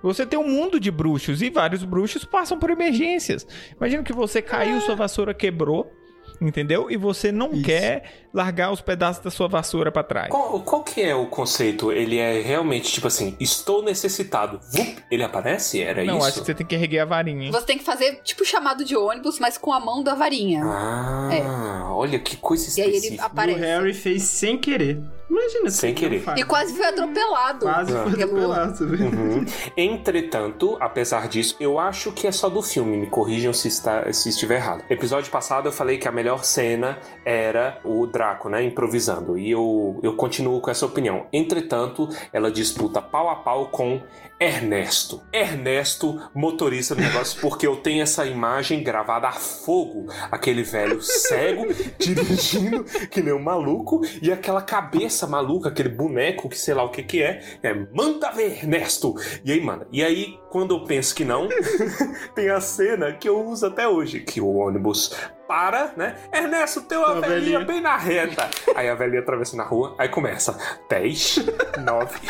Você tem um mundo de bruxos e vários bruxos passam por emergências. Imagina que você caiu, sua vassoura quebrou, entendeu? E você não quer largar os pedaços da sua vassoura pra trás. Qual, qual que é o conceito? Ele é realmente tipo assim, estou necessitado. Vup, ele aparece? Era não, isso? acho que você tem que erguer a varinha. Você tem que fazer tipo chamado de ônibus, mas com a mão da varinha. Ah, olha que coisa E aí ele específica. aparece. O Harry fez sem querer. Imagina Sem se ele querer. E quase foi atropelado. Quase foi pelo- atropelado? Uhum. Entretanto, apesar disso, eu acho que é só do filme. Me corrijam se, está, se estiver errado. Episódio passado eu falei que a melhor cena era o Draco, né? Improvisando. E eu, eu continuo com essa opinião. Entretanto, ela disputa pau a pau com Ernesto. Ernesto, motorista do negócio, porque eu tenho essa imagem gravada a fogo. Aquele velho cego dirigindo que nem um maluco e aquela cabeça maluca, aquele boneco que sei lá o que que é. É, manda ver, Ernesto! E aí, manda. E aí, quando eu penso que não, tem a cena que eu uso até hoje, que o ônibus para, né? Ernesto, tem uma Uma velhinha velhinha. bem na reta. Aí a velhinha atravessa na rua, aí começa 10, 9,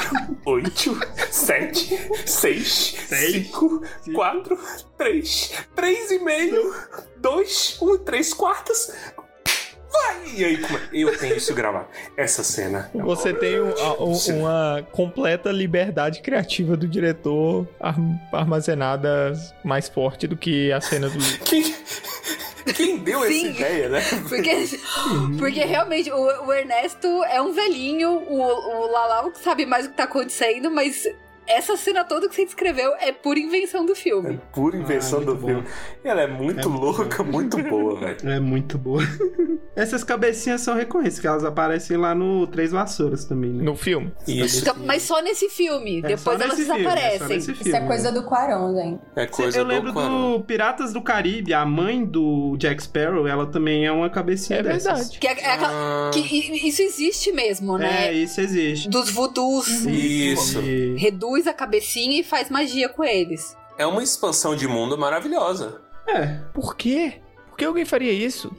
8, 7, 6, 5, 4, 3, 3 e meio, 2, 1 e 3 quartas. Vai! E aí, é? eu tenho isso gravado. Essa cena. Você tem um- um- uma completa liberdade criativa do diretor arm- armazenada mais forte do que a cena do livro. Quem, deu essa Sim. ideia, né? Porque, porque realmente o, o Ernesto é um velhinho, o, o Lalau sabe mais o que tá acontecendo, mas essa cena toda que você descreveu é pura invenção do filme. Pura invenção Ah, do muito filme. Ela é muito louca, muito boa, velho. É muito boa. Essas cabecinhas são recorrentes, que elas aparecem lá no Três Vassouras também, né? No filme. Isso. Então, mas só nesse filme, É, depois só elas nesse filme, é só desaparecem. Isso filme, é coisa né? do Quaron, gente. É coisa Eu do lembro Quaron. do Piratas do Caribe, a mãe do Jack Sparrow, ela também é uma cabecinha É dessas. verdade. Que, é, é Ah. que isso existe mesmo, né? É, isso existe. Dos voodoos. Isso. E- Reduz a cabecinha e faz magia com eles. É uma expansão de mundo maravilhosa. É, Por quê? Por que alguém faria isso?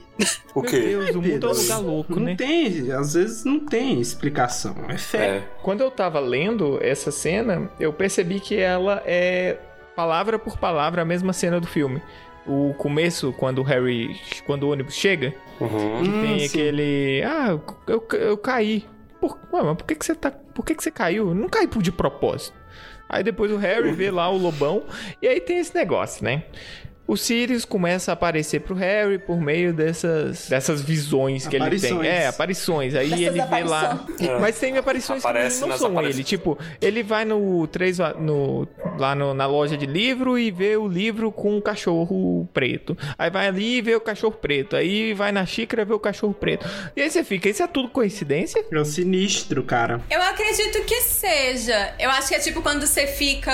O Meu quê? Deus, o mundo é um lugar louco, não né? tem, às vezes não tem explicação. É fé. É. Quando eu tava lendo essa cena, eu percebi que ela é palavra por palavra a mesma cena do filme. O começo, quando o Harry. Quando o ônibus chega, Uhum. que Hum, tem sim. aquele. Ah, eu, eu caí. Por, ué, mas por que, que você tá. Por que, que você caiu? Não cai de propósito. Aí depois o Harry vê lá o lobão. E aí tem esse negócio, né? O Sirius começa a aparecer pro Harry por meio dessas, dessas visões que ele tem. É, aparições. Aí Dessas ele vê lá. aparições. Mas tem aparições Aparece que não são aparições. ele. Tipo, ele vai no três no lá no- na loja de livro e vê o livro com o cachorro preto. Aí vai ali e vê o cachorro preto. Aí vai na xícara e vê o cachorro preto. E aí você fica, isso é tudo coincidência? É o sinistro, cara. Eu acredito que seja. Eu acho que é tipo quando você fica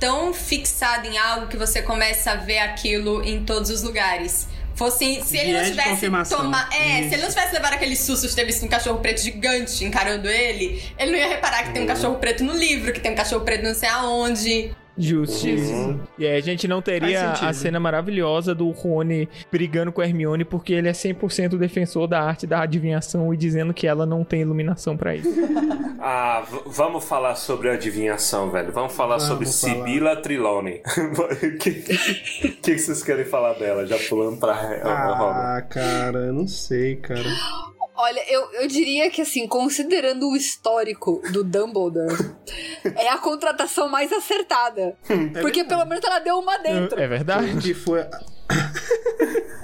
tão fixado em algo que você começa a ver aquilo em todos os lugares. Fosse, se ele não tivesse tomado. É, Isso. se ele não tivesse levado aquele susto de ter visto um cachorro preto gigante encarando ele, ele não ia reparar que tem um cachorro preto no livro, que tem um cachorro preto não sei aonde. Justíssimo. E aí a gente não teria a cena maravilhosa do Rony brigando com a Hermione porque ele é 100% defensor da arte da adivinhação e dizendo que ela não tem iluminação pra isso. Ah, vamos falar sobre adivinhação, velho. Vamos falar Vamos sobre falar. Sibila Trilone. O que, que, que vocês querem falar dela? Já pulando pra. Ah, cara, eu não sei, cara. Olha, eu, eu diria que, assim, considerando o histórico do Dumbledore, é a contratação mais acertada. Porque pelo menos ela deu uma dentro. É verdade? Que foi.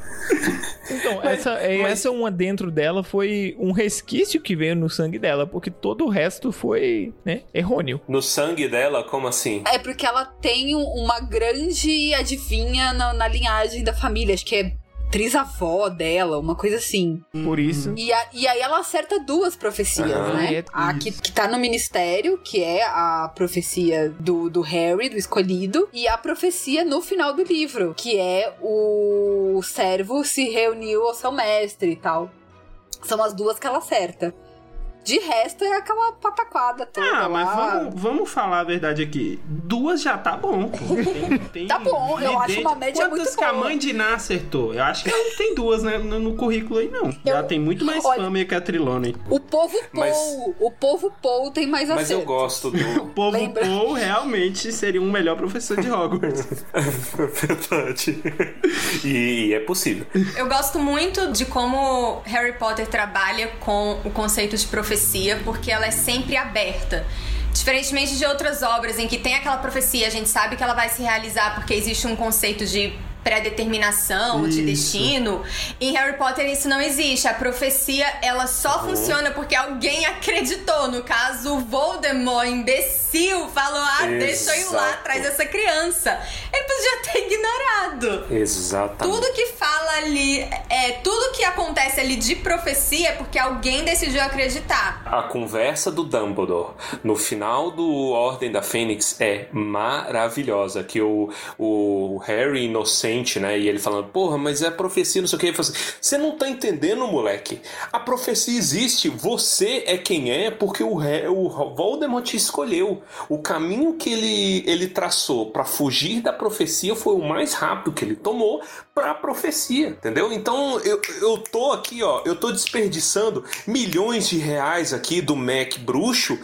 Então, essa, é, essa uma dentro dela foi um resquício que veio no sangue dela, porque todo o resto foi, né, errôneo. No sangue dela, como assim? É porque ela tem um- uma grande adivinha na, na linhagem da família. Acho que é trisavó dela, uma coisa assim. Por isso. E, a- e aí ela acerta duas profecias, Aham. né? É, A que, que tá no ministério, que é a profecia do, do Harry, do escolhido, e a profecia no final do livro, que é o servo se reuniu ao seu mestre e tal. São as duas que ela acerta. De resto, é aquela pataquada toda Ah, mas lá. vamos, vamos falar a verdade aqui. Duas já tá bom. pô. Tem- tem Tá bom, eu acho uma média Quantas muito que a boa. mãe de Ná acertou? Eu acho que ela não tem duas né, no, no currículo aí, não. Já tem muito mais Olha- fama que a Trilone. O povo Mas- Paul, o povo Paul tem mais Mas eu acerto. gosto O do. povo Lembra? Paul realmente seria um melhor professor de Hogwarts. Verdade. E é possível. Eu gosto muito de como Harry Potter trabalha com o conceito de profecia, porque ela é sempre aberta. Diferentemente de outras obras em que tem aquela profecia, a gente sabe que ela vai se realizar porque existe um conceito de pré-determinação, de destino. Em Harry Potter isso não existe. A profecia, ela só funciona porque alguém acreditou. No caso, o Voldemort, imbecil, falou: "Ah, deixa eu ir lá Exato. atrás dessa criança". Ele podia ter ignorado. Exatamente. Tudo que fala ali, é tudo que acontece ali de profecia é porque alguém decidiu acreditar. A conversa do Dumbledore no final do Ordem da Fênix é maravilhosa. Que o, o Harry inocente, né? E ele falando, porra, mas é profecia, não sei o que. Assim: você não tá entendendo, moleque? A profecia existe, você é quem é porque o, Harry- o Voldemort escolheu. O caminho que ele, ele traçou pra fugir da profecia foi o mais rápido que ele tomou pra profecia, entendeu? Então eu, eu tô aqui, ó, eu tô desperdiçando milhões de reais aqui do Mac bruxo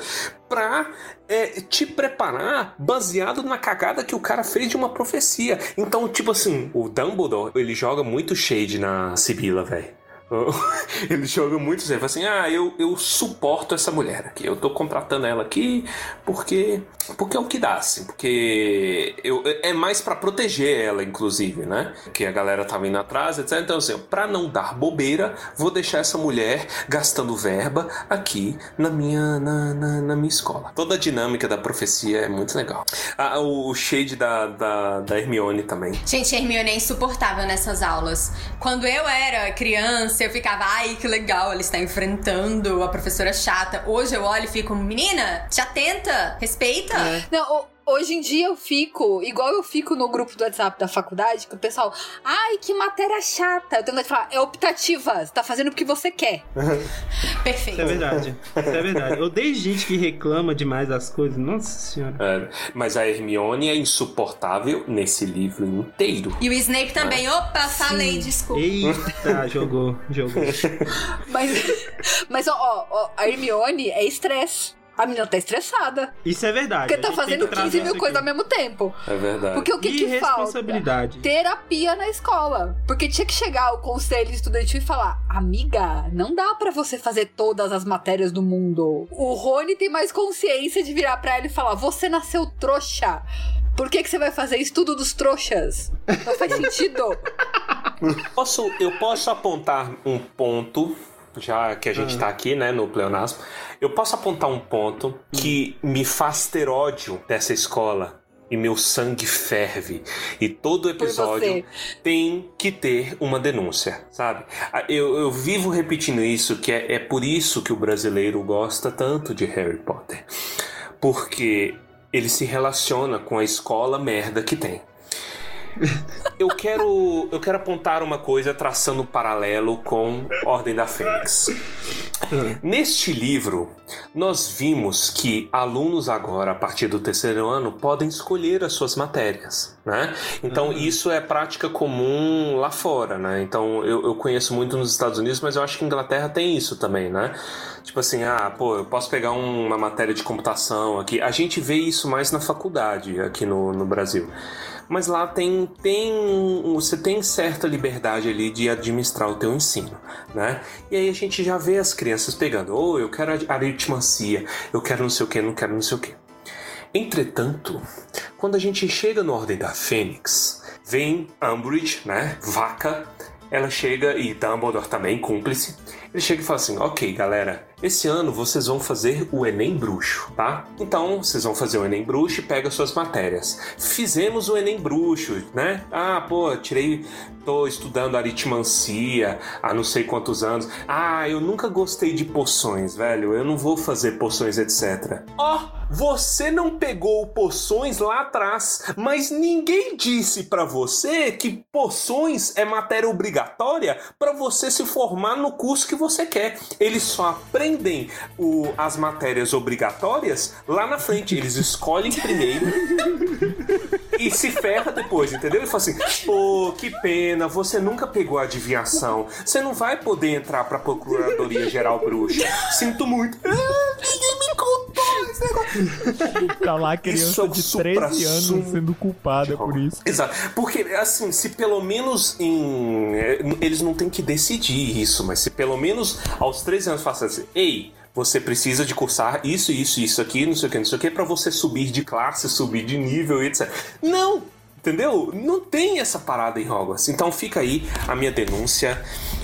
pra é, te preparar baseado na cagada que o cara fez de uma profecia. Então, tipo assim, o Dumbledore, ele joga muito shade na Sibila, velho. Ele joga muito. Fala assim: ah, eu, eu suporto essa mulher aqui. Eu tô contratando ela aqui porque. Porque é o que dá, assim. Porque eu, é mais pra proteger ela, inclusive, né? Que a galera tava indo atrás, etc. Então, assim, pra não dar bobeira, vou deixar essa mulher gastando verba aqui na minha, na, na, na minha escola. Toda a dinâmica da profecia é muito legal. Ah, o shade da, da, da Hermione também. Gente, Hermione é insuportável nessas aulas. Quando eu era criança, eu ficava, ai, que legal, ela está enfrentando a professora chata. Hoje eu olho e fico, menina, te atenta, respeita. Não, o- Hoje em dia eu fico, igual eu fico no grupo do WhatsApp da faculdade, que o pessoal, ai, que matéria chata. Eu tenho de falar, é optativa, você tá fazendo o que você quer. Perfeito. Isso é verdade. Isso é verdade. Eu odeio gente que reclama demais das coisas. Nossa senhora. É, mas a Hermione é insuportável nesse livro inteiro. E o Snape também. Opa, falei, desculpa. Eita, jogou, jogou. Mas, mas ó, ó, a Hermione é estresse. A menina tá estressada. Isso é verdade. Porque tá fazendo que trazer 15 mil coisas ao mesmo tempo. É verdade. Porque o que que falta? Terapia na escola. Porque tinha que chegar o conselho estudantil e falar: Amiga, não dá pra você fazer todas as matérias do mundo. O Rony tem mais consciência de virar pra ela e falar: Você nasceu trouxa. Por que, que você vai fazer estudo dos trouxas? Não faz sentido. Posso, eu posso apontar um ponto, já que a gente Ah. tá aqui, né, no pleonasmo. Eu posso apontar um ponto que me faz ter ódio dessa escola. E meu sangue ferve. E todo episódio tem que ter uma denúncia, sabe? Eu, eu vivo repetindo isso, que é, é por isso que o brasileiro gosta tanto de Harry Potter. Porque ele se relaciona com a escola merda que tem. Eu quero, eu quero apontar uma coisa traçando um paralelo com Ordem da Fênix. Neste livro, nós vimos que alunos agora, a partir do terceiro ano, podem escolher as suas matérias, né? Então, isso é prática comum lá fora, né? Então, eu, eu conheço muito nos Estados Unidos, mas eu acho que Inglaterra tem isso também, né? Tipo assim, ah, pô, eu posso pegar um- uma matéria de computação aqui. A gente vê isso mais na faculdade aqui no, no Brasil. Mas lá tem, tem. Você tem certa liberdade ali de administrar o teu ensino, né? E aí a gente já vê as crianças pegando, ou eu quero aritmancia, eu quero não sei o que, não quero não sei o que. Entretanto, quando a gente chega no Ordem da Fênix, vem Umbridge, né? Vaca. Ela chega e Dumbledore também, cúmplice. Ele chega e fala assim: Ok, galera, esse ano vocês vão fazer o Enem Bruxo, tá? Então, vocês vão fazer o Enem Bruxo e pega suas matérias. Fizemos o Enem Bruxo, né? Ah, pô, tirei. Tô estudando aritmancia há não sei quantos anos. Ah, eu nunca gostei de poções, velho. Eu não vou fazer poções, etc. Ó, você não pegou poções lá atrás, mas ninguém disse pra você que poções é matéria obrigatória pra você se formar no curso que você quer. Eles só aprendem o- as matérias obrigatórias lá na frente. Eles escolhem primeiro e se ferra depois, entendeu? Ele fala assim: pô, que pena, você nunca pegou a adivinhação. Você não vai poder entrar pra Procuradoria Geral Bruxa. Sinto muito. Ninguém me contou esse negócio. Tá lá criança é de 13 anos sendo culpada por isso. Exato. Porque, assim, se pelo menos em. eh, Eles não têm que decidir isso, mas se pelo menos aos 13 anos faça assim, ei. Você precisa de cursar isso, isso, isso aqui, não sei o que, não sei o que, pra você subir de classe, subir de nível, etc. Não! Entendeu? Não tem essa parada em Hogwarts. Então fica aí a minha denúncia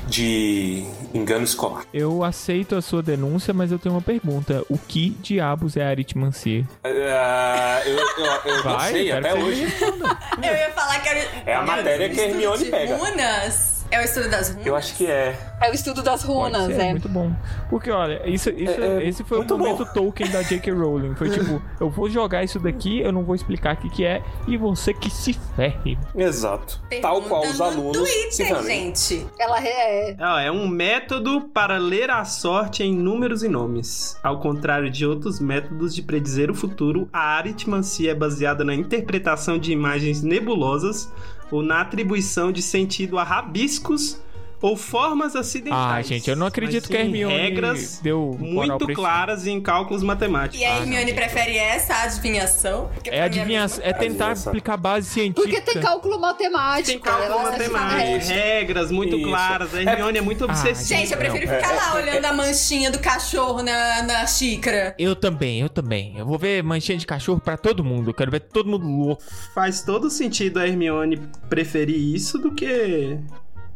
de engano escolar. Eu aceito a sua denúncia, mas eu tenho uma pergunta. O que diabos é aritmancia? Ah, eu, eu, eu não Vai, sei quero até hoje. Eu ia falar que era. É a matéria que a Hermione pega. Runas? É o estudo das runas? Eu acho que é. É o estudo das runas, ser, é. muito bom. Porque, olha, isso, isso, É, é esse foi o momento bom. Tolkien da J.K. Rowling. Foi tipo, eu vou jogar isso daqui, eu não vou explicar o que, que é, e você que se ferre. Exato. Tal qual os no alunos Twitter, gente. Ela é. Ó, é um método para ler a sorte em números e nomes. Ao contrário de outros métodos de predizer o futuro, a aritmancia é baseada na interpretação de imagens nebulosas ou na atribuição de sentido a rabiscos ou formas acidentais. Ah, gente, eu não acredito que a Hermione regras deu muito claras em cálculos matemáticos. E a Hermione prefere essa adivinhação? É pra mim a adivinhação, é tentar Adivinhação. explicar a base científica. Porque tem cálculo matemático. Tem cálculo ela- matemático, é. regras muito Isso. claras. A Hermione é muito obsessiva. Gente, eu prefiro Não, ficar é- lá olhando a manchinha do cachorro na, na xícara. Eu também, eu também. Eu vou ver manchinha de cachorro pra todo mundo. Eu quero ver todo mundo louco. Faz todo sentido a Hermione preferir isso do que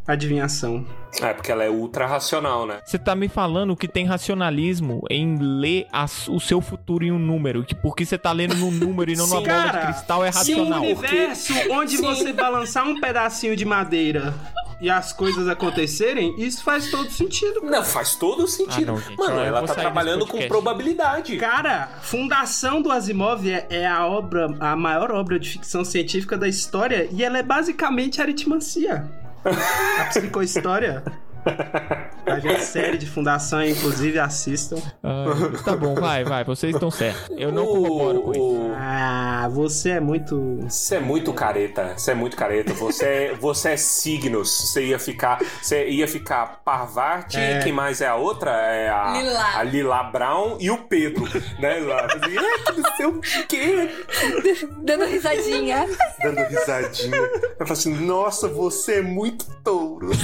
adivinhação. É, porque ela é ultra racional, né? Você tá me falando que tem racionalismo em ler a o seu futuro em um número. Que porque você tá lendo num número e não numa Sim, bola cara, de cristal é racional. universo onde Sim. você balançar um pedacinho de madeira e as coisas acontecerem, isso faz todo sentido. Não, faz todo sentido. Ah, não, gente, Mano, ela tá trabalhando com probabilidade. Cara, Fundação do Asimov é, é a obra, a maior obra de ficção científica da história e ela é basicamente aritmancia. A psicohistória. A série de fundação, inclusive, assistam. Ah, tá bom, vai, vai. Vocês estão certos. Eu não corroboro com isso. Ah, você é muito. Você é muito careta, você é muito careta. Você é, você é signos. Você ia ficar, você ia ficar Parvati, É. quem mais é a outra? É a Lila. a Lila Brown e o Pedro, né? Lá, assim, "É, não sei o quê, Dando risadinha. dando risadinha. Eu falo assim, nossa, você é muito touro. né?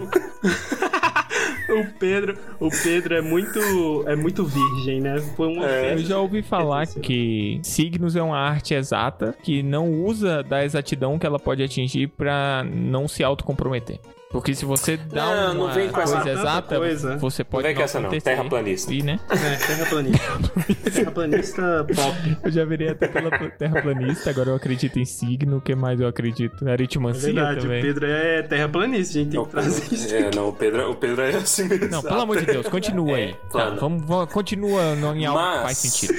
O Pedro, o Pedro é muito, é muito virgem, né? Foi uma É. Eu já ouvi falar que signos é uma arte exata que não usa da exatidão que ela pode atingir pra não se autocomprometer. Porque se você dá Não, uma não vem com essa coisa exata, coisa. você Não pode vem com essa não, terraplanista. E, né? É, terraplanista. terraplanista pop. Eu já virei até pela terraplanista, agora eu acredito em signo, o que mais eu acredito? É Aritmancia verdade, também. o Pedro é terraplanista, a gente tem que trazer isso. É, não, o Pedro, o Pedro é assim mesmo. Não, pelo amor de Deus, continua aí. É, Tá, plano. vamos, vamos- continua em algo que Mas- faz sentido.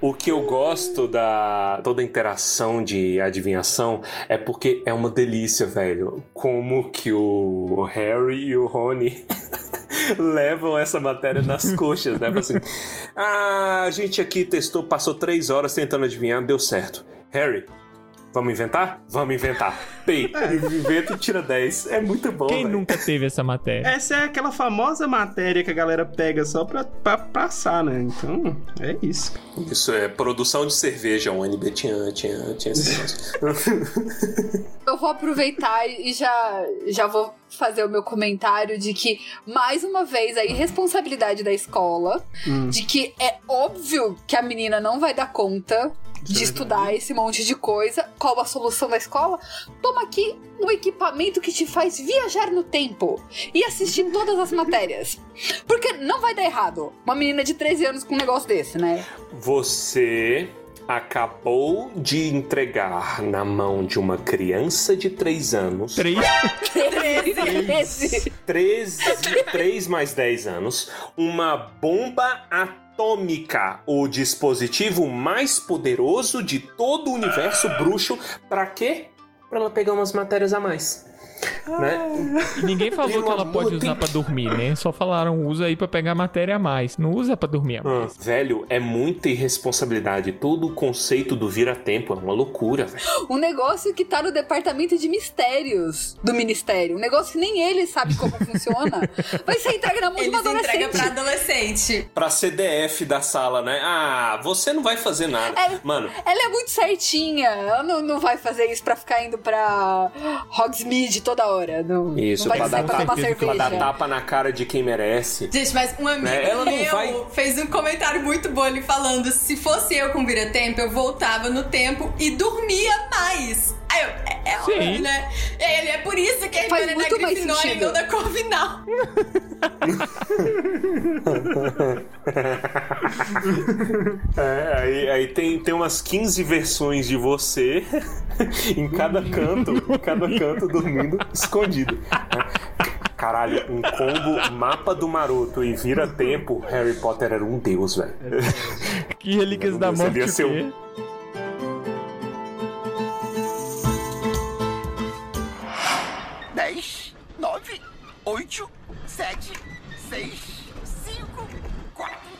O que eu gosto da toda a interação de adivinhação é porque é uma delícia, velho. Como que o Harry e o Rony levam essa matéria nas coxas, né? Assim, ah, a gente aqui testou, passou três horas tentando adivinhar, deu certo. Harry, vamos inventar? Vamos inventar. Pei, inventa e tira 10. É muito bom, Quem velho. nunca teve essa matéria? Essa é aquela famosa matéria que a galera pega só pra, pra passar, né? Então, é isso. Isso é produção de cerveja, o NB tinha, tinha, tinha esse negócio. Eu vou aproveitar e já, já vou fazer o meu comentário de que, mais uma vez, a irresponsabilidade da escola, Hum. de que é óbvio que a menina não vai dar conta de é estudar esse monte de coisa. Qual a solução da escola? Toma aqui um equipamento que te faz viajar no tempo e assistir todas as matérias. Porque não vai dar errado. Uma menina de 13 anos com um negócio desse, né? Você acabou de entregar na mão de uma criança de 3 anos. Três. 13. 13, 3 mais 10 anos. Uma bomba atômica. O dispositivo mais poderoso de todo o universo bruxo. Pra quê? Pra ela pegar umas matérias a mais. Né? E ninguém falou que ela pode de usar pra dormir, né? Só falaram usa aí pra pegar matéria a mais. Não usa pra dormir a Ah, mais. velho, é muita irresponsabilidade. Todo o conceito do vira-tempo é uma loucura, velho. Um negócio que tá no departamento de mistérios do ministério. Um negócio que nem ele sabe como funciona. Vai ser entregue na mão de uma adolescente. pra adolescente. Pra CDF da sala, né? Ah, você não vai fazer nada. É. Mano, Ela é muito certinha. Ela não, não vai fazer isso pra ficar indo pra Hogsmeade toda hora. Não, isso, não vai pra, dar sair pra tomar pra dar tapa na cara de quem merece. Gente, mas um amigo É, ela não meu vai- fez um comentário muito bom ali falando: se fosse eu com vira-tempo, eu voltava no tempo e dormia mais. Aí eu, é, é óbvio, né? Ele, é por isso que a Faz Hermione é muito da Grifinória e não da Corvinal. É, aí, aí tem, tem umas 15 versões de você em cada canto, em cada canto dormindo escondido. Caralho, um combo mapa do maroto e vira tempo, Harry Potter era um deus, velho. Que relíquias da morte devia ser um- sete, seis, cinco, quatro,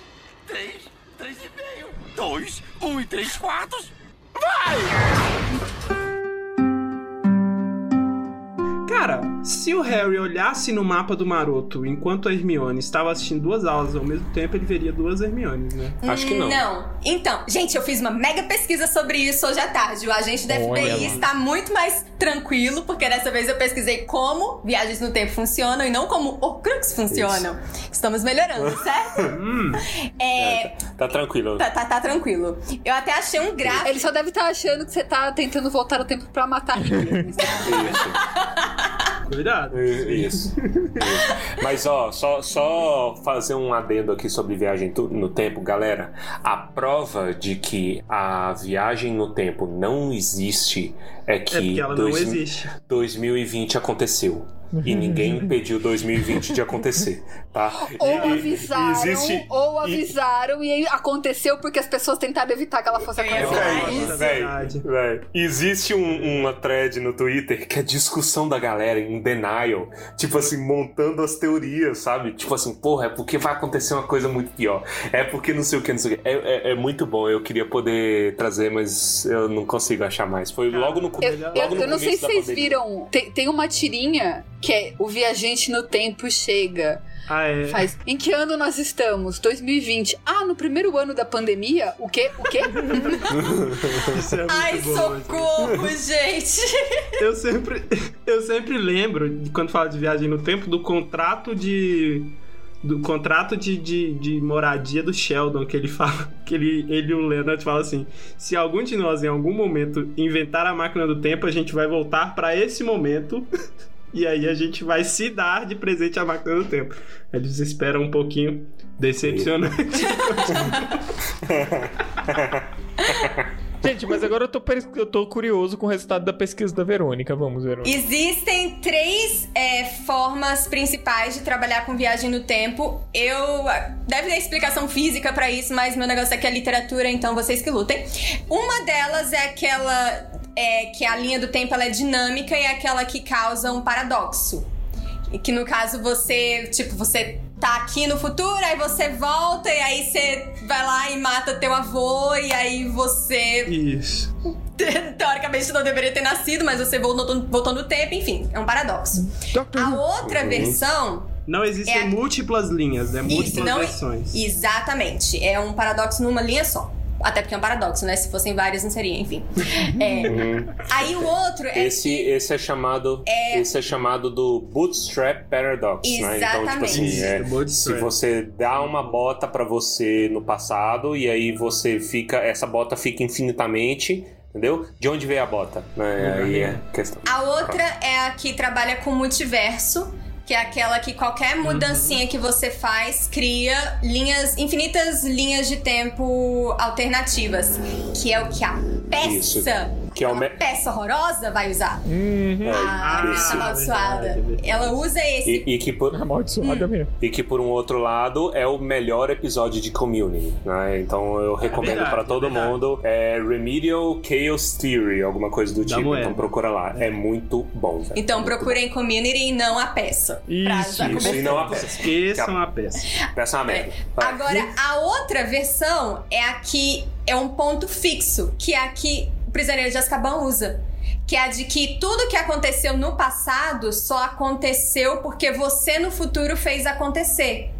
três, três e meio, dois, um e três quartos. Vai! Se o Harry olhasse no mapa do maroto enquanto a Hermione estava assistindo duas aulas ao mesmo tempo, ele veria duas Hermiones, né? Acho que não. Não. Então, gente, eu fiz uma mega pesquisa sobre isso hoje à tarde. O agente da Olha FBI lá. está muito mais tranquilo, porque dessa vez eu pesquisei como viagens no tempo funcionam e não como Horcrux funcionam. Estamos melhorando, certo? é, Tá tranquilo. tá, tá, tá tranquilo. Eu até achei um gráfico. Ele só deve estar achando que você tá tentando voltar o tempo pra matar ele. Isso. Cuidado. Isso. Isso. Mas ó, só, só fazer um adendo aqui sobre viagem no tempo, galera. A prova de que a viagem no tempo não existe é que É porque ela não existe. 2020 aconteceu. E ninguém impediu 2020 de acontecer, tá? Ou E- e- avisaram, existe- ou avisaram e aí aconteceu porque as pessoas tentaram evitar que ela fosse acontecer. Véi, véi, véi, Existe um- uma thread no Twitter que é discussão da galera em denial, tipo assim, montando as teorias, sabe? Tipo assim, porra, é porque vai acontecer uma coisa muito pior. É porque não sei o que, não sei o que. É, é- é muito bom, eu queria poder trazer, mas eu não consigo achar mais. Foi logo no, Eu, logo eu- no eu não sei se vocês pandemia. viram. Tem, tem uma tirinha que é O Viajante no Tempo Chega. Ah, é. Faz. Em que ano nós estamos? 2020. Ah, no primeiro ano da pandemia? O quê? O quê? Isso é muito Ai, bom, socorro, gente. Eu sempre, eu sempre lembro, de quando fala de viagem no tempo, do contrato de. Do contrato de, de, de moradia do Sheldon, que ele fala, que ele, ele e o Leonard falam assim: se algum de nós em algum momento inventar a máquina do tempo, a gente vai voltar pra esse momento e aí a gente vai se dar de presente a máquina do tempo. Eles esperam um pouquinho decepcionante. Gente, mas agora eu tô, pers- eu tô curioso com o resultado da pesquisa da Verônica. Vamos, Verônica. Existem três é, formas principais de trabalhar com viagem no tempo. Eu. Deve ter explicação física pra isso, mas meu negócio aqui é literatura, então vocês que lutem. Uma delas é aquela. É, que a linha do tempo ela é dinâmica e é aquela que causa um paradoxo. E que no caso você, tipo, você tá aqui no futuro, aí você volta e aí você vai lá e mata teu avô e aí você Isso. teoricamente não deveria ter nascido, mas você voltou, voltou no tempo, enfim, é um paradoxo. A outra Uhum. versão. Não existem É múltiplas linhas, né? Isso, Múltiplas não. versões. Exatamente. É um paradoxo numa linha só. Até porque é um paradoxo, né? Se fossem várias, não seria, enfim. É. Uhum. Aí o outro é. Esse, esse é chamado esse é chamado do bootstrap paradox, né? Então, tipo assim, Exatamente. é, bootstrap. se você dá uma bota pra você no passado e aí você fica, essa bota fica infinitamente, entendeu? De onde veio a bota? Né? Aí é questão. A outra é a que trabalha com multiverso, que é aquela que qualquer mudancinha que você faz cria linhas, infinitas linhas de tempo alternativas, que é o que a peça. Que é o me- peça horrorosa vai usar. É, A esse- peça amaldiçoada. Ela usa esse. E, e que por, Amaldiçoada mesmo. e que por um outro lado é o melhor episódio de Community, né? Então eu recomendo verdade, pra todo é mundo é Remedial Chaos Theory, alguma coisa do Da tipo. moeda. Então procura lá, é muito bom. velho. Então procurem community e não a peça. Pra Isso, já Isso, e não a peça. Esqueçam a peça. Peça é uma merda. Vai. Agora, a outra versão é a que é um ponto fixo, que é a que Prisioneiro de Azkaban usa. Que é a de que tudo que aconteceu no passado só aconteceu porque você no futuro fez acontecer.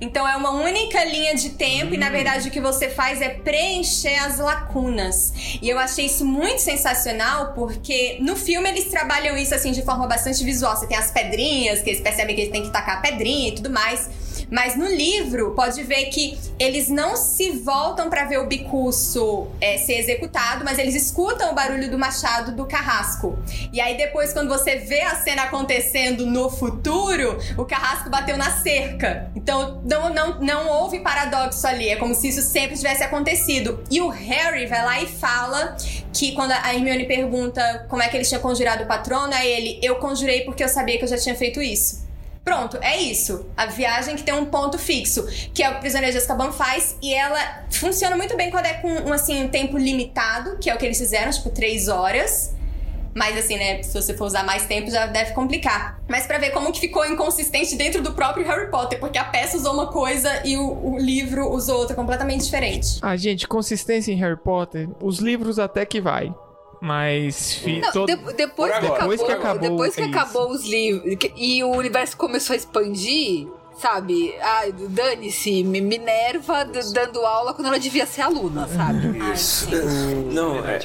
Então é uma única linha de tempo e na verdade o que você faz é preencher as lacunas. E eu achei isso muito sensacional porque no filme eles trabalham isso assim de forma bastante visual. Você tem as pedrinhas, que eles percebem que eles têm que tacar a pedrinha e tudo mais. Mas no livro, pode ver que eles não se voltam pra ver o bicurso é, ser executado, mas eles escutam o barulho do machado do carrasco. E aí depois, quando você vê a cena acontecendo no futuro, o carrasco bateu na cerca. Então não, não, não houve paradoxo ali, é como se isso sempre tivesse acontecido. E o Harry vai lá e fala que quando a Hermione pergunta como é que ele tinha conjurado o patrono, aí ele, eu conjurei porque eu sabia que eu já tinha feito isso. Pronto, é isso. A viagem que tem um ponto fixo, que é o que o Prisioneiro de Azkaban faz, e ela funciona muito bem quando é com um, assim, um tempo limitado, que é o que eles fizeram, tipo, três horas. Mas assim, né, se você for usar mais tempo já deve complicar. Mas pra ver como que ficou inconsistente dentro do próprio Harry Potter, porque a peça usou uma coisa e o, o livro usou outra completamente diferente. Ah, gente, consistência em Harry Potter, os livros até que vai. Mas fi, Não, todo- de- depois, que acabou, Depois que acabou depois que isso. acabou os livros que- e o universo começou a expandir, sabe? Ah, dane-se, Mi- Minerva dando aula quando ela devia ser aluna, sabe? Isso. Não, é,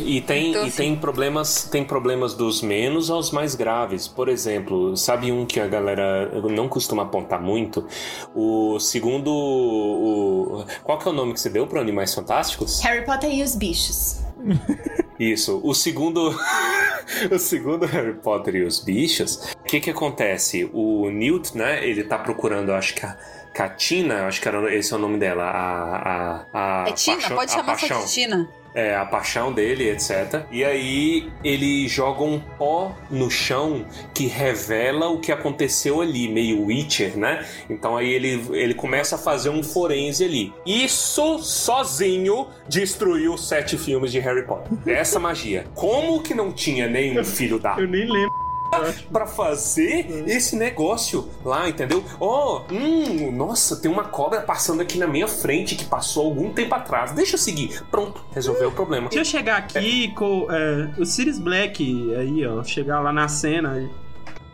e tem, Então, e assim- tem problemas, tem problemas dos menos aos mais graves. Por exemplo, sabe um que a galera não costuma apontar muito? O segundo, o, qual que é o nome que você deu para Animais Fantásticos? Harry Potter e os bichos. Isso. O segundo, o segundo Harry Potter e os bichos. O que que acontece? O Newt, né? Ele tá procurando, acho que a Katina, acho que era esse é o nome dela, a. a, a É Tina, paixão- pode a chamar só paixão. de Tina. É, a paixão dele, etc. E aí ele joga um pó no chão que revela o que aconteceu ali, meio Witcher, né? Então aí ele, ele começa a fazer um forense ali. Isso sozinho destruiu sete filmes de Harry Potter. Essa magia. Como que não tinha nenhum filho da Eu nem lembro. pra fazer esse negócio lá, entendeu? Oh, hum, nossa, tem uma cobra passando aqui na minha frente que passou algum tempo atrás. Deixa eu seguir. Pronto, resolveu o problema. Se eu chegar aqui com é, o Sirius Black aí, ó, chegar lá na cena.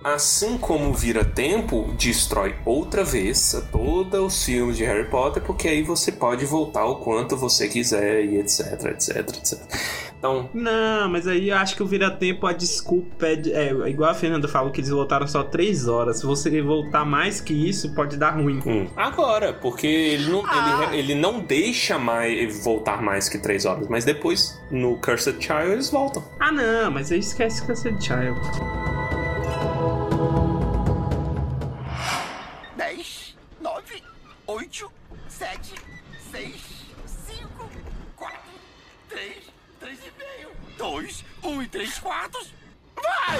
Assim como vira tempo, destrói outra vez todos os filmes de Harry Potter, porque aí você pode voltar o quanto você quiser e etc, etc, etc. Então, Não, mas aí eu acho que o vira-tempo, a desculpa é, de- é igual a Fernanda falou que eles voltaram só três horas. Se você voltar mais que isso, pode dar ruim. hum, agora, porque ele não, Ah. ele, ele não deixa mais voltar mais que três horas, mas depois, no Cursed Child, eles voltam. Ah, não, mas aí esquece é Child. 10, 9, 8, 7, 6, 3 e meio, 2, 1 e 3 quartos. Vai!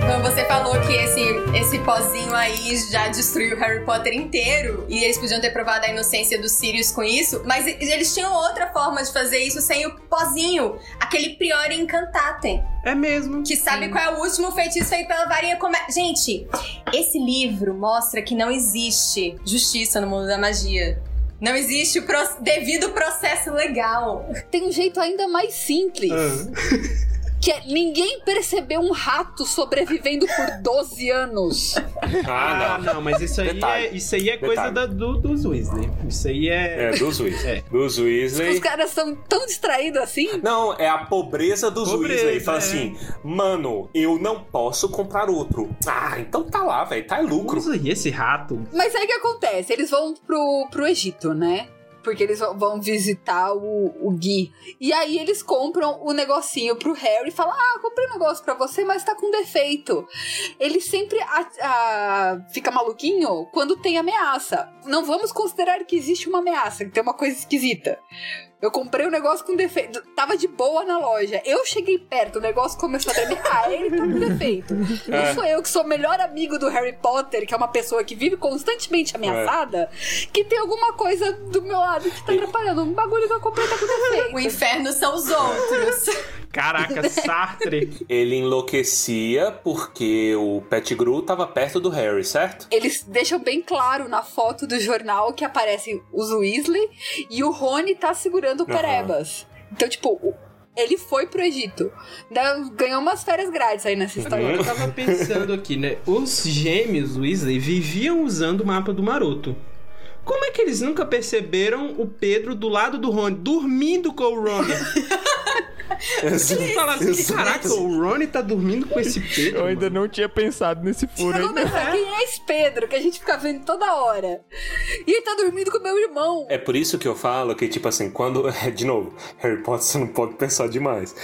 Então você falou que esse, esse pozinho aí já destruiu o Harry Potter inteiro e eles podiam ter provado a inocência dos Sirius com isso, mas eles tinham outra forma de fazer isso sem o pozinho, aquele Priori Incantatem. É mesmo. Que sabe qual é o último feitiço feito pela varinha come... Gente, esse livro mostra que não existe justiça no mundo da magia. Não existe o pro- devido processo legal. Tem um jeito ainda mais simples. Ah. Que é ninguém percebeu um rato sobrevivendo por 12 anos. Ah, não. mas isso aí Detalhe. é, isso aí é coisa da, do, dos Weasley. Isso aí é. É, dos Weasley. É. Dos Weasley. Os caras são tão distraídos assim. Não, é a pobreza dos Pobreza, Weasley. Fala é. assim, mano, eu não posso comprar outro. Ah, então tá lá, velho, tá em lucro. Usa aí esse rato. Mas aí o que acontece? Eles vão pro, pro Egito, né? Porque eles vão- visitar o, o Gui. E aí eles compram o negocinho pro Harry e falam: Ah, comprei um negócio pra você, mas tá com defeito. Ele sempre a- a- fica maluquinho quando tem ameaça. Não vamos considerar que existe uma ameaça, que tem uma coisa esquisita. Eu comprei um negócio com defeito. Tava de boa na loja. Eu cheguei perto, o negócio começou a tremer. Ah, ele tá com defeito. É. Não sou eu que sou o melhor amigo do Harry Potter, que é uma pessoa que vive constantemente ameaçada, que tem alguma coisa do meu lado que tá atrapalhando. Um bagulho que eu comprei tá com defeito. O inferno são os outros. Caraca, Sartre. Ele enlouquecia porque o Pettigrew tava perto do Harry, certo? Eles deixam bem claro na foto do jornal que aparecem os Weasley e o Rony tá segurando o Aham. Perebas. Então, tipo, ele foi pro Egito. Ganhou umas férias grátis aí nessa história. Eu tava pensando aqui, né? Os gêmeos Weasley viviam usando o mapa do Maroto. Como é que eles nunca perceberam o Pedro do lado do Rony, dormindo com o Rony? Eles falaram assim, caraca, o Rony tá dormindo com esse Pedro. Eu ainda não tinha pensado nesse furo ainda. pensar, quem é esse Pedro que a gente fica vendo toda hora? E ele tá dormindo com meu irmão. É por isso que eu falo que, tipo assim, quando. De novo, Harry Potter você não pode pensar demais.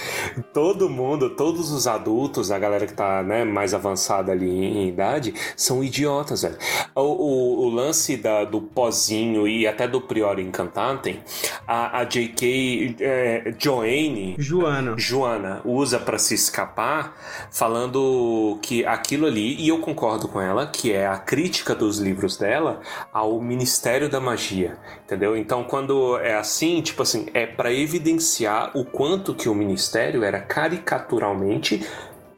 Todo mundo, todos os adultos, a galera que tá né, mais avançada ali em, idade, são idiotas, velho. O, o- o lance da- do pozinho e até do Priori Incantatem, a, a J.K. é, Joanne. Joana. Joana usa pra se escapar, falando que aquilo ali, e eu concordo com ela, que é a crítica dos livros dela ao Ministério da Magia, entendeu? Então, quando é assim, tipo assim, é pra evidenciar o quanto que o ministério era caricaturalmente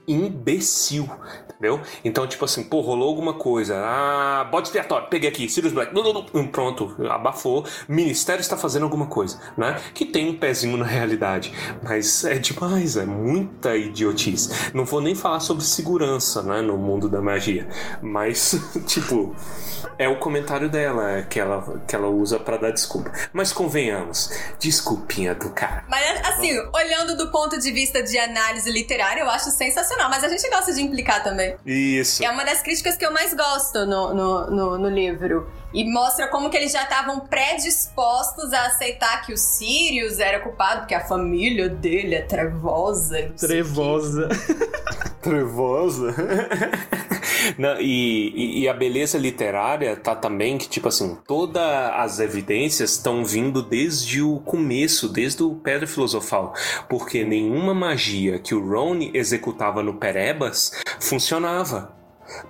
imbecil, entendeu? Então, tipo assim, pô, rolou alguma coisa. Ah, bode expiatório, peguei aqui, Sirius Black. Não, não, não. Pronto, abafou. Ministério está fazendo alguma coisa, né? Que tem um pezinho na realidade. Mas é demais, é muita idiotice. Não vou nem falar sobre segurança, né, no mundo da magia. Mas, tipo, é o comentário dela que ela, que ela usa pra dar desculpa. Mas convenhamos, desculpinha do cara. Mas assim, olhando do ponto de vista de análise literária, eu acho sensacional. Mas a gente gosta de implicar também. Isso. É uma das críticas que eu mais gosto no, no, no, no livro. E mostra como que eles já estavam predispostos a aceitar que o Sirius era culpado, porque a família dele é trevosa. Trevosa. Trevosa. Não, e, e- e a beleza literária tá também que, tipo assim, todas as evidências estão vindo desde o começo, desde o Pedra Filosofal. Porque nenhuma magia que o Ron executava no Perebas funcionava.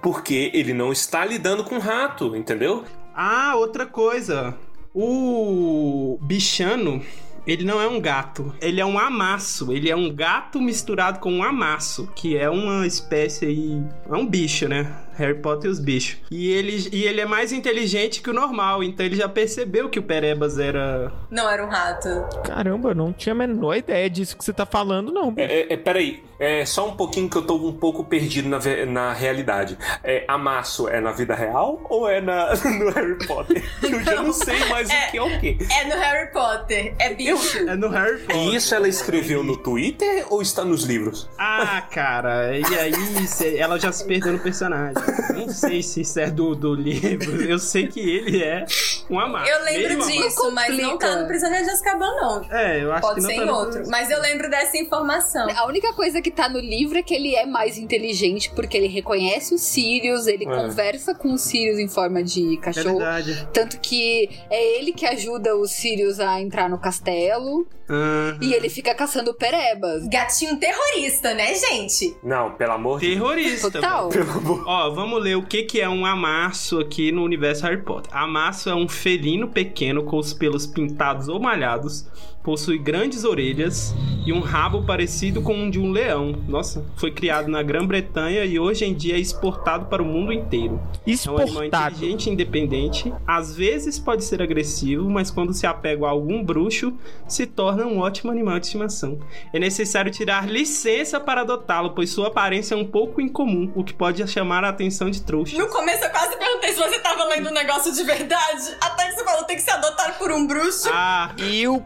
Porque ele não está lidando com rato, entendeu? Ah, outra coisa. O bichano, ele não é um gato. Ele é um amasso. Ele é um gato misturado com um amasso, que é uma espécie aí. É um bicho, né? Harry Potter e os bichos. E ele, e ele é mais inteligente que o normal, então ele já percebeu que o Perebas era. Não era um rato. Caramba, eu não tinha a menor ideia disso que você tá falando, não. É, é, é, peraí, é só um pouquinho que eu tô um pouco perdido na, na realidade. É, amasso é na vida real ou é na, no Harry Potter? Eu já não sei mais o que é o quê. É no Harry Potter. É bicho. É no Harry Potter. E isso ela escreveu no Twitter ou está nos livros? Ah, cara, e aí ela já se perdeu no personagem. Não sei se isso é do, do livro. Eu sei que ele é um amasso. Eu lembro meio amasso. disso, mas não tá no Prisioneiro de Azkaban, não. É, eu acho Pode que não ser tá em no- outro. Mas eu lembro dessa informação. A única coisa que tá no livro é que ele é mais inteligente porque ele reconhece os Sirius, ele É. conversa com os Sirius em forma de É cachorro. verdade. Tanto que é ele que ajuda os Sirius a entrar no castelo. Ah, E ele fica caçando perebas. Gatinho terrorista, né, gente? Não, pelo amor de Terrorista. Total. velho. Ó, vamos ler o que, que é um amasso aqui no universo Harry Potter. Amasso é um felino pequeno com os pelos pintados ou malhados, possui grandes orelhas e um rabo parecido com um de um leão. Nossa, foi criado na Grã-Bretanha e hoje em dia é exportado para o mundo inteiro. É um animal Exportado. inteligente e independente. Às vezes pode ser agressivo, mas quando se apega a algum bruxo, se torna um ótimo animal de estimação. É necessário tirar licença para adotá-lo, pois sua aparência é um pouco incomum, o que pode chamar a atenção de trouxas. No começo eu quase perguntei se você tava lendo um negócio de verdade. Até que você falou tem que ser adotado por um bruxo. Ah, E eu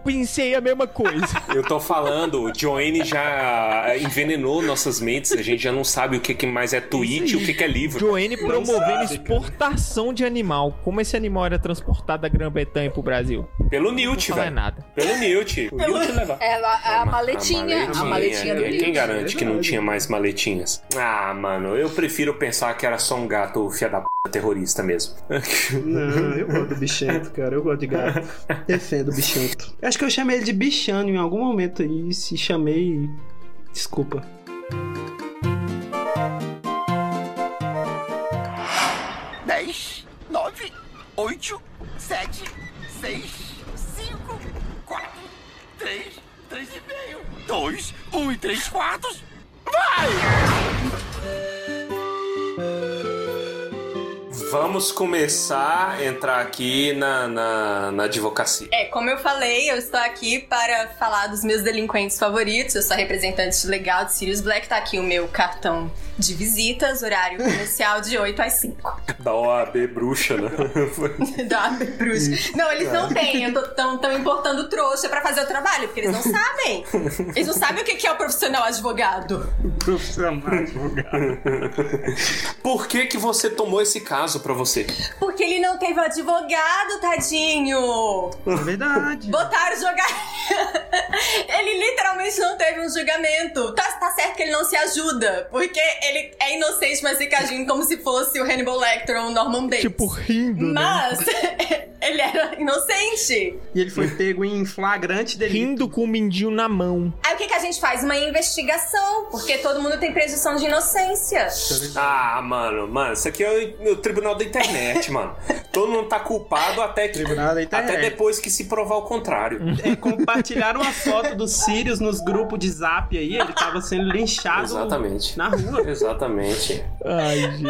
pensei a mesma coisa. Eu tô falando, o Joanne já envenenou nossas mentes, a gente já não sabe o que, que mais é tweet e o que, que é livro. Joanne promovendo sabe, cara. exportação de animal. Como esse animal era transportado da Grã-Bretanha pro Brasil? Pelo Não Newt, velho. nada. Pelo Newt. O Newt leva. É a, a maletinha, a maletinha do Quem livro. garante que não tinha mais maletinhas? Ah, mano, eu prefiro pensar que era só um gato fia da p terrorista mesmo. não, eu gosto do bichento, cara. Eu gosto de gato. Defendo o bichento. Acho que eu chamei ele de bichano em algum momento aí. Se chamei. Desculpa. Dez, nove, oito, sete, seis, cinco, quatro, três, três e meio, dois, um e três quartos. Vai! Vamos começar a entrar aqui na, na, na advocacia. É, como eu falei, eu estou aqui para falar dos meus delinquentes favoritos. Eu sou representante legal de Sirius Black. Tá aqui o meu cartão de visitas, horário comercial de 8 às 5. Da OAB bruxa, né? da Bruxa. Não, eles não têm. Estão tão importando trouxa pra fazer o trabalho, porque eles não sabem. Eles não sabem o que que é o profissional advogado. Profissional advogado. Por que que você tomou esse caso pra você? Porque ele não teve um advogado, tadinho. É verdade. Botaram jogar. ele literalmente não teve um julgamento. Tá, tá certo que ele não se ajuda. Porque ele é inocente, mas fica agindo como se fosse o Hannibal Lecter ou o Norman Bates. Tipo, rindo, né? Mas ele era inocente. E ele foi pego em flagrante delito. Rindo com o mindinho na mão. Aí o que, que a gente faz? Uma investigação. Porque todo mundo tem presunção de inocência. Ah, mano, mano, isso aqui é o, o tribunal da internet, mano. Todo mundo tá culpado até que. Tribunal da internet. Até depois que se provar o contrário. É, compartilharam uma foto do Sirius nos grupos de zap aí. Ele tava sendo linchado Exatamente. na rua. Exatamente. Ai, gente.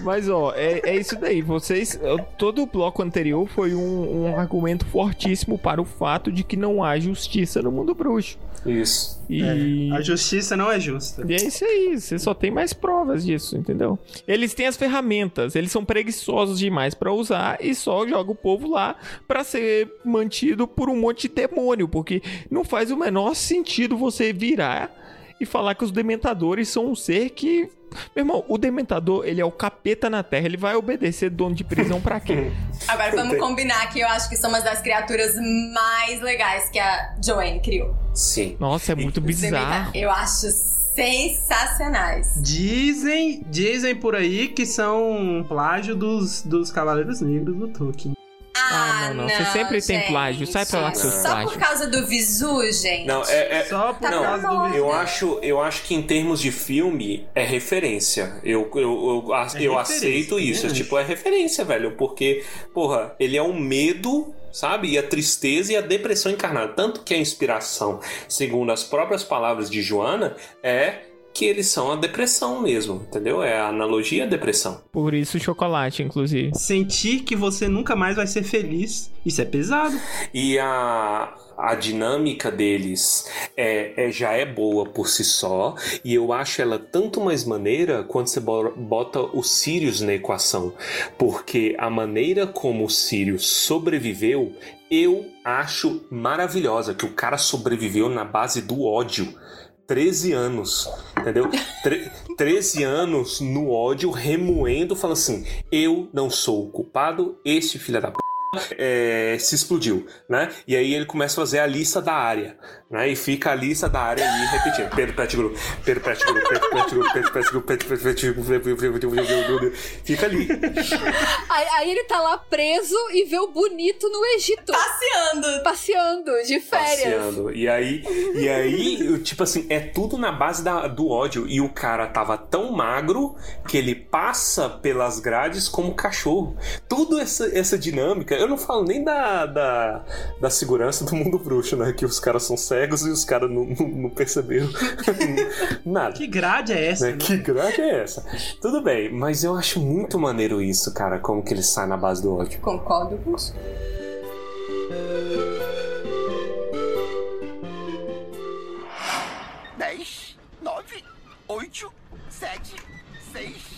Mas, ó, é, é isso daí. Vocês. Todo o bloco anterior foi um, um argumento fortíssimo para o fato de que não há justiça no mundo bruxo. Isso. E. A justiça não é justa. E é isso aí, você só tem mais provas disso, entendeu? Eles têm as ferramentas, eles são preguiçosos demais pra usar e só joga o povo lá pra ser mantido por um monte de demônio, porque não faz o menor sentido você virar e falar que os dementadores são um ser que meu irmão, o dementador, ele é o capeta na terra, ele vai obedecer dono de prisão pra quê? Agora vamos combinar que eu acho que são uma das criaturas mais legais que a Joanne criou. Sim. Nossa, é muito bizarro. Eu acho sensacionais. Dizem, dizem por aí que são plágio dos, dos Cavaleiros Negros do Tolkien. Ah, não, não. Você sempre tem plágio. Sai pra lá com seus Só plágios. por causa do visu, gente. Não, é, é- Só por não, causa do eu acho, eu acho que em termos de filme é referência. Eu, eu, eu, a- É eu referência, aceito isso. né? Tipo, é referência, velho. Porque, porra, ele é um medo, sabe? E a tristeza e a depressão encarnada. Tanto que a inspiração, segundo as próprias palavras de Joana, é que eles são a depressão mesmo, entendeu? É a analogia à depressão. Por isso, chocolate, inclusive. Sentir que você nunca mais vai ser feliz. Isso é pesado. E a, a dinâmica deles é, é- já é boa por si só, e eu acho ela tanto mais maneira quando você bo- bota o Sirius na equação, porque a maneira como o Sirius sobreviveu, eu acho maravilhosa, que o cara sobreviveu na base do ódio. 13 anos, entendeu? Tre 13 anos no ódio, remoendo, falando assim: eu não sou o culpado, este filho da p é, se explodiu, né? E aí ele começa a fazer a lista da área, né? E fica a lista da área ali repetindo. Pedro Pettigrew, Pedro Pettigrew, Pedro Pettigrew, Pedro Pettigrew, Pedro Pettigrew, fica ali. Aí, aí ele tá lá preso e vê o bonito no Egito. Passeando. Passeando, de férias. passeando. E aí, e aí, tipo assim, é tudo na base da- do ódio. E o cara tava tão magro que ele passa pelas grades como cachorro. Tudo essa, essa dinâmica. Eu não falo nem da, da, da segurança do mundo bruxo, né? Que os caras são cegos e os caras não, não, não perceberam nada. Que grade é essa? Né? né? Que grade é essa? Tudo bem, mas eu acho muito maneiro isso, cara, como que ele sai na base do ódio. Concordo com isso. Dez, nove, oito, sete, seis,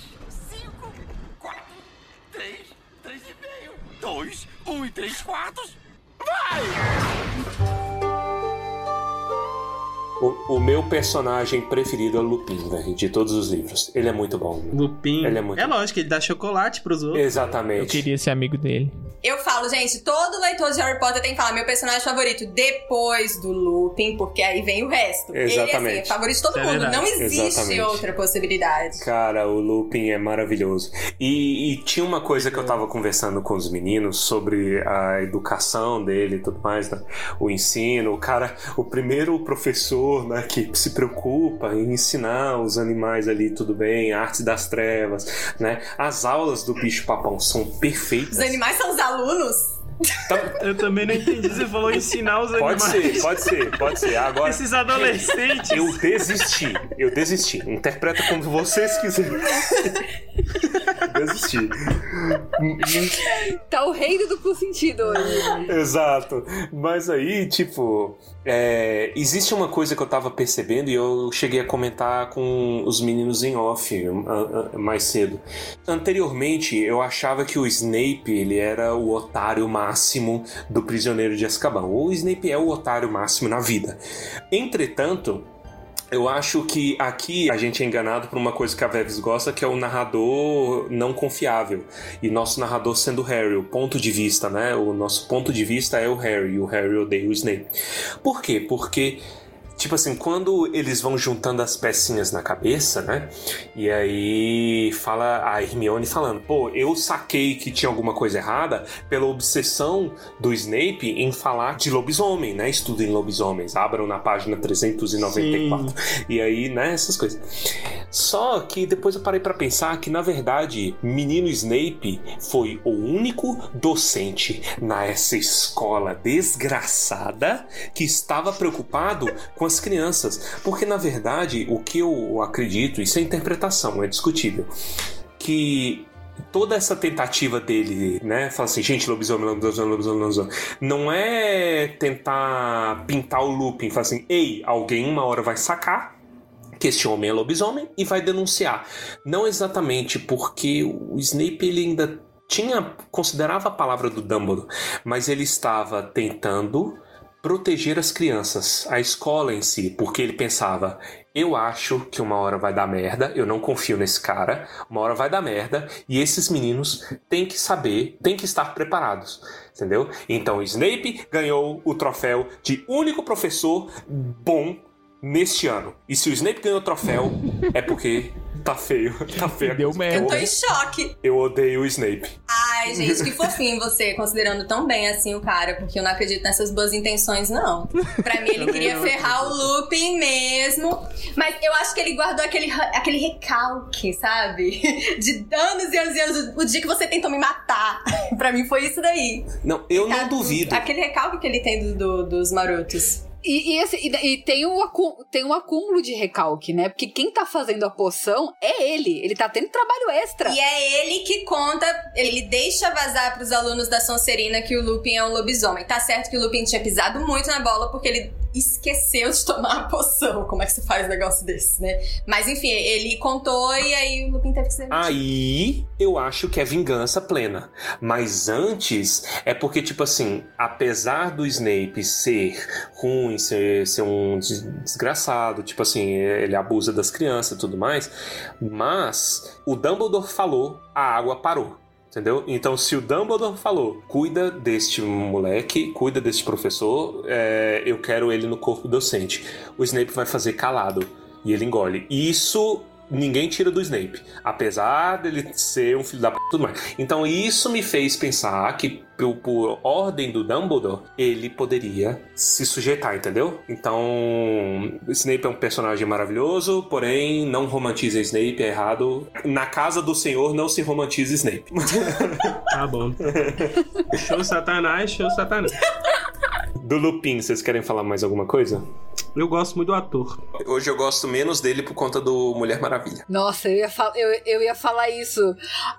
dois, um e três quartos. Vai! O, o meu personagem preferido é o Lupin, velho, de todos os livros. Ele é muito bom. Lupin. Ele é muito É lógico, ele dá chocolate pros outros. Exatamente. Eu queria ser amigo dele. Eu falo, gente, todo leitor de Harry Potter tem que falar meu personagem favorito depois do Lupin, porque aí vem o resto. Ele, assim, Exatamente. é favorito de todo é mundo. verdade. Não existe Exatamente. outra possibilidade. Cara, o Lupin é maravilhoso. E, e tinha uma coisa que eu tava conversando com os meninos sobre a educação dele e tudo mais, né? O ensino. O cara, o primeiro professor, né, que se preocupa em ensinar os animais ali tudo bem, artes das trevas, né? As aulas do bicho papão são perfeitas. Os animais são os alunos? Eu também não entendi. Você falou ensinar os Pode animais. ser, pode ser, pode ser. Agora, Esses adolescentes. Eu desisti. Eu desisti. Interpreta como vocês quiserem. desisti. Tá o rei do duplo sentido hoje. Exato. Mas aí, tipo, é, existe uma coisa que eu tava percebendo e eu cheguei a comentar com os meninos em off mais cedo. Anteriormente, eu achava que o Snape ele era o otário máximo do prisioneiro de Azkaban. O Snape é o otário máximo na vida. Entretanto, eu acho que aqui a gente é enganado por uma coisa que a Veves gosta, que é o narrador não confiável. E nosso narrador sendo o Harry, o ponto de vista, né? O nosso ponto de vista é o Harry, e o Harry odeia o Snape. Por quê? Porque Tipo assim, quando eles vão juntando as pecinhas na cabeça, né? E aí fala a Hermione falando, pô, eu saquei que tinha alguma coisa errada pela obsessão do Snape em falar de lobisomem, né? Estudem lobisomens, abram na página 394. E aí, né, essas coisas. Só que depois eu parei pra pensar que, na verdade, menino Snape foi o único docente nessa escola desgraçada que estava preocupado com as crianças. Porque, na verdade, o que eu acredito, isso é interpretação, é discutível, que toda essa tentativa dele, né? Falar assim, gente, lobisomem, lobisomem, lobisomem, lobisomem. Não é tentar pintar o Lupin, falar assim, ei, alguém uma hora vai sacar que este homem é lobisomem e vai denunciar. Não exatamente porque o Snape ele ainda tinha considerava a palavra do Dumbledore, mas ele estava tentando proteger as crianças, a escola em si, porque ele pensava, eu acho que uma hora vai dar merda, eu não confio nesse cara, uma hora vai dar merda e esses meninos têm que saber, têm que estar preparados, entendeu? Então Snape ganhou o troféu de único professor bom neste ano. E se o Snape ganhou o troféu, é porque tá feio. Tá feio. Deu Eu merda. tô em choque. Eu odeio o Snape. Ai, gente, que fofinho você, considerando tão bem assim o cara, porque eu não acredito nessas boas intenções, não. Pra mim, ele queria ferrar o Lupin mesmo. Mas eu acho que ele guardou aquele, aquele recalque, sabe? De anos e anos e anos. O dia que você tentou me matar. pra mim foi isso daí. Não, eu não Tá, duvido. Aquele recalque que ele tem do- do- dos marotos. E, e, esse- e- e tem, um acú- tem um acúmulo de recalque, né? Porque quem tá fazendo a poção é ele. Ele tá tendo trabalho extra. E é ele que conta, ele deixa vazar pros alunos da Sonserina que o Lupin é um lobisomem. Tá certo que o Lupin tinha pisado muito na bola porque ele esqueceu de tomar a poção. Como é que você faz um negócio desse, né? Mas enfim, ele contou e aí o Lupin teve que ser. Aí eu acho que é vingança plena. Mas antes é porque, tipo assim, apesar do Snape ser ruim, ser, ser um des- desgraçado, tipo assim, ele abusa das crianças e tudo mais, mas o Dumbledore falou, a água parou. Entendeu? Então, se o Dumbledore falou, cuida deste moleque, cuida deste professor, é, eu quero ele no corpo docente. O Snape vai fazer calado. E ele engole. Isso ninguém tira do Snape. Apesar dele ser um filho da p tudo mais. Então, isso me fez pensar que, por, por ordem do Dumbledore, ele poderia se sujeitar, entendeu? Então, Snape é um personagem maravilhoso, porém, não romantiza Snape, é errado. Na casa do Senhor, não se romantiza Snape. Tá bom. show Satanás, show Satanás. Do Lupin, vocês querem falar mais alguma coisa? Eu gosto muito do ator. Hoje eu gosto menos dele por conta do Mulher Maravilha. Nossa, eu ia, fal- eu, eu ia falar isso.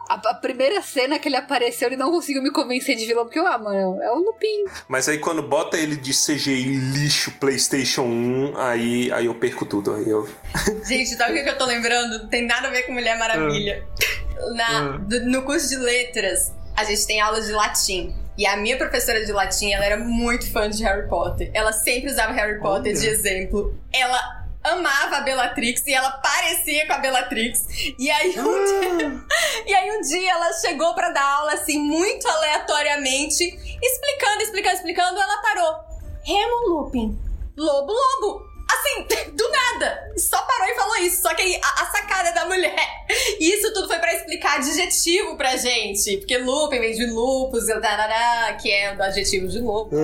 A, a primeira cena que ele apareceu, ele não conseguiu me convencer de vilão, porque eu, ah, mano, é o Lupin. Mas aí quando bota ele de CGI lixo PlayStation 1, aí, aí eu perco tudo. Aí eu... Gente, sabe o que eu tô lembrando? Não tem nada a ver com Mulher Maravilha. Na, Ah. do- no curso de letras, a gente tem aula de latim. E a minha professora de latim, ela era muito fã de Harry Potter. Ela sempre usava Harry Potter Olha. de exemplo. Ela amava a Bellatrix e ela parecia com a Bellatrix. E aí um dia, e aí um dia ela chegou pra dar aula assim muito aleatoriamente, explicando, explicando, explicando, ela parou. Remo Lupin. Lobo, lobo. Assim, do nada. Só parou e falou isso. Só que aí, a, a sacada da mulher. E isso tudo foi pra explicar adjetivo pra gente. Porque lupin vem de lupus, tarará, que é do adjetivo de lobo.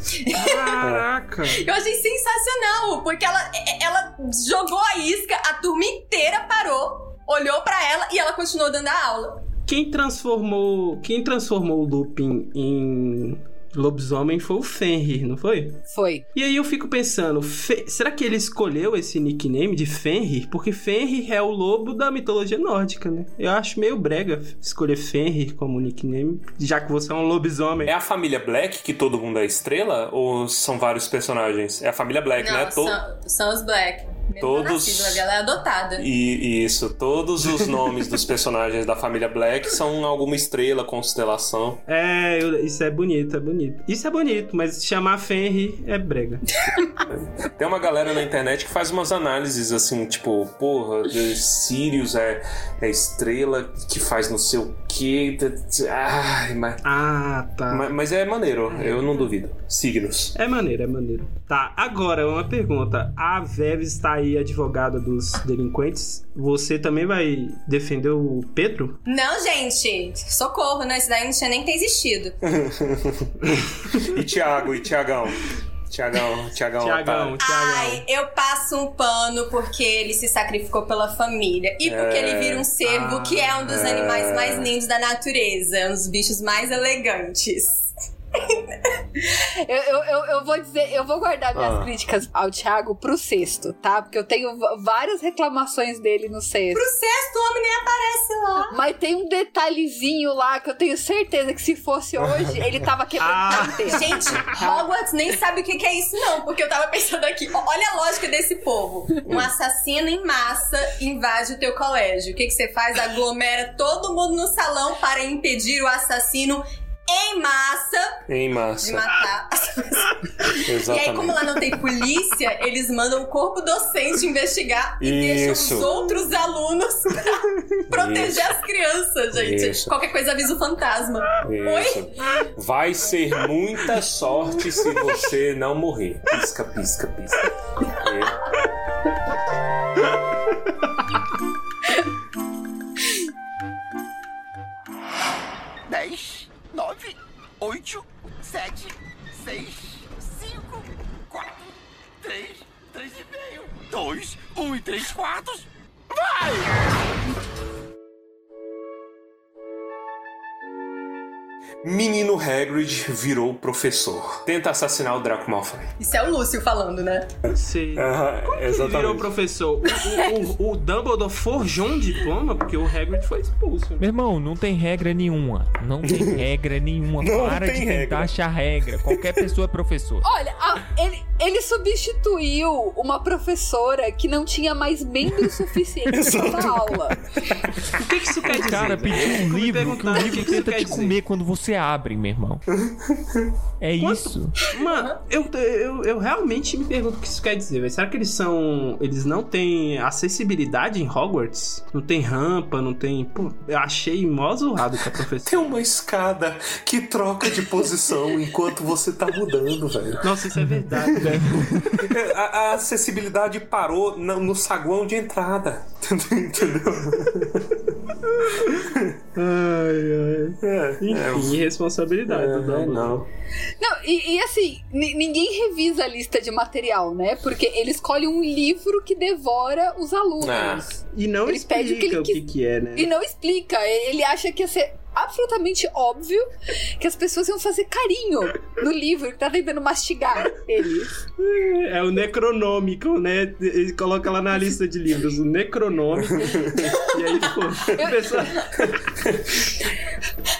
Enfim. Caraca. Eu achei sensacional, porque ela, é, ela jogou a isca, a turma inteira parou, olhou pra ela e ela continuou dando a aula. Quem transformou, quem transformou o Lupin em lobisomem foi o Fenrir, não foi? Foi. E aí eu fico pensando, Fe- será que ele escolheu esse nickname de Fenrir? Porque Fenrir é o lobo da mitologia nórdica, né? Eu acho meio brega escolher Fenrir como nickname, já que você é um lobisomem. É a família Black que todo mundo é estrela? Ou são vários personagens? É a família Black, Não, né? To- são, são os Black. Mesmo Todos- nascido, ela é adotada. E isso, todos os nomes dos personagens da família Black são alguma estrela, constelação. É, eu- isso é bonito, é bonito. Isso é bonito, mas chamar Fenrir é brega. Tem uma galera na internet que faz umas análises assim, tipo, porra, Sirius é, é estrela que faz não sei o quê. Ai, mas, Ah, tá. mas, mas é maneiro, eu não duvido. Signos. É maneiro, é maneiro. Tá, agora uma pergunta. A Vev está aí, advogada dos delinquentes. Você também vai defender o Pedro? Não, gente, socorro, né? Isso daí não tinha nem ter existido. E Thiago, e Tiagão? Tiagão, Tiagão, Tiagão. Tiagão. Ai, eu passo um pano porque ele se sacrificou pela família. E porque É. ele vira um cervo, Ah, que é um dos é. animais mais lindos da natureza. Um dos bichos mais elegantes. Eu, eu, eu, eu vou dizer, eu vou guardar minhas Ah. críticas ao Thiago pro sexto, tá? Porque eu tenho várias reclamações dele no sexto. Pro sexto, o homem nem aparece lá. Mas tem um detalhezinho lá que eu tenho certeza que se fosse hoje, ele tava quebrando Ah. a inteira. Gente, Hogwarts nem sabe o que que é isso, não. Porque eu tava pensando aqui. Olha a lógica desse povo. Um assassino em massa invade o teu colégio. O que, que você faz? Aglomera todo mundo no salão para impedir o assassino em massa Em de massa. matar. E Exatamente. aí, como lá não tem polícia, eles mandam o corpo docente investigar e deixam Isso. os outros alunos pra proteger Isso. as crianças, gente. Isso. Qualquer coisa avisa o fantasma. Isso. Vai ser muita sorte se você não morrer. Pisca, pisca, pisca. É. 8, 7, 6, 5, 4, 3, 3 e meio, 2, 1 e 3 quartos. Vai! Menino Hagrid virou professor. Tenta assassinar o Draco Malfoy. Isso é o Lúcio falando, né? Sei. Aham, Como que ele exatamente. virou professor? O, o- o Dumbledore forjou um diploma porque o Hagrid foi expulso. Meu irmão, não tem regra nenhuma. Não tem regra nenhuma. Não Para tem de tentar regra. achar regra. Qualquer pessoa é professor. Olha, a- ele, ele substituiu uma professora que não tinha mais membros suficientes pra dar aula. O que, que isso quer dizer? Cara, pediu um livro que o livro que tenta quer te dizer. comer quando você abre, meu irmão. É isso. Mano, eu, eu, eu realmente me pergunto o que isso quer dizer, velho. Será que eles são. Eles não têm acessibilidade em Hogwarts? Não tem rampa, não tem. Pô, eu achei mó zoado com a Tem professora. uma escada que troca de posição enquanto você tá mudando, velho. Nossa, isso é verdade, velho. A, a acessibilidade parou na- no saguão de entrada. Entendeu? Ai, ai. É, Enfim, irresponsabilidade do é, Dumbledore. não. Não, e, e assim, ni- ninguém revisa a lista de material, né? Porque ele escolhe um livro que devora os alunos. Ah. E não Ele explica pede o que ele o que, que é, né? E não explica. Ele acha que ia ser absolutamente óbvio que as pessoas iam fazer carinho no livro que tá tentando mastigar ele. É o Necronômico, né? Ele coloca lá na lista de livros o Necronômico. e aí, pô, a pessoa.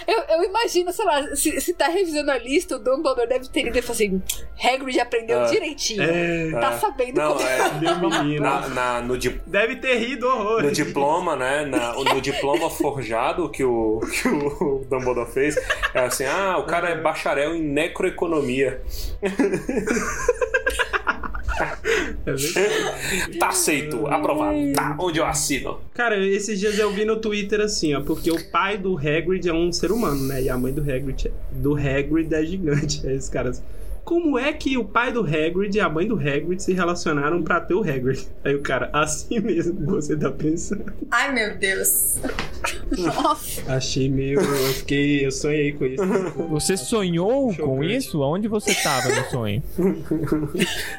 Eu, eu imagino, sei lá, se, se tá revisando a lista, o Dumbledore deve ter ido e falou assim: Hagrid aprendeu Ah. direitinho. É, Tá Ah. sabendo Não, como é. meu menino. Na, na- no, di- Deve ter rido horror. no diploma, né? na- no diploma forjado que o, que o Dumbledore fez, é assim: ah, o cara é bacharel em necroeconomia. É. Tá aceito, aprovado. Tá, onde eu assino. Cara, esses dias eu vi no Twitter assim, ó, porque o pai do Hagrid é um ser humano, né? E a mãe do Hagrid, é- do Hagrid é gigante. Aí os caras, como é que o pai do Hagrid e a mãe do Hagrid se relacionaram pra ter o Hagrid? Aí o cara, assim mesmo você tá pensando. Ai, meu Deus. Nossa. Achei meio, eu fiquei, eu sonhei com isso. Você sonhou com Chocante. isso? Aonde você tava no sonho?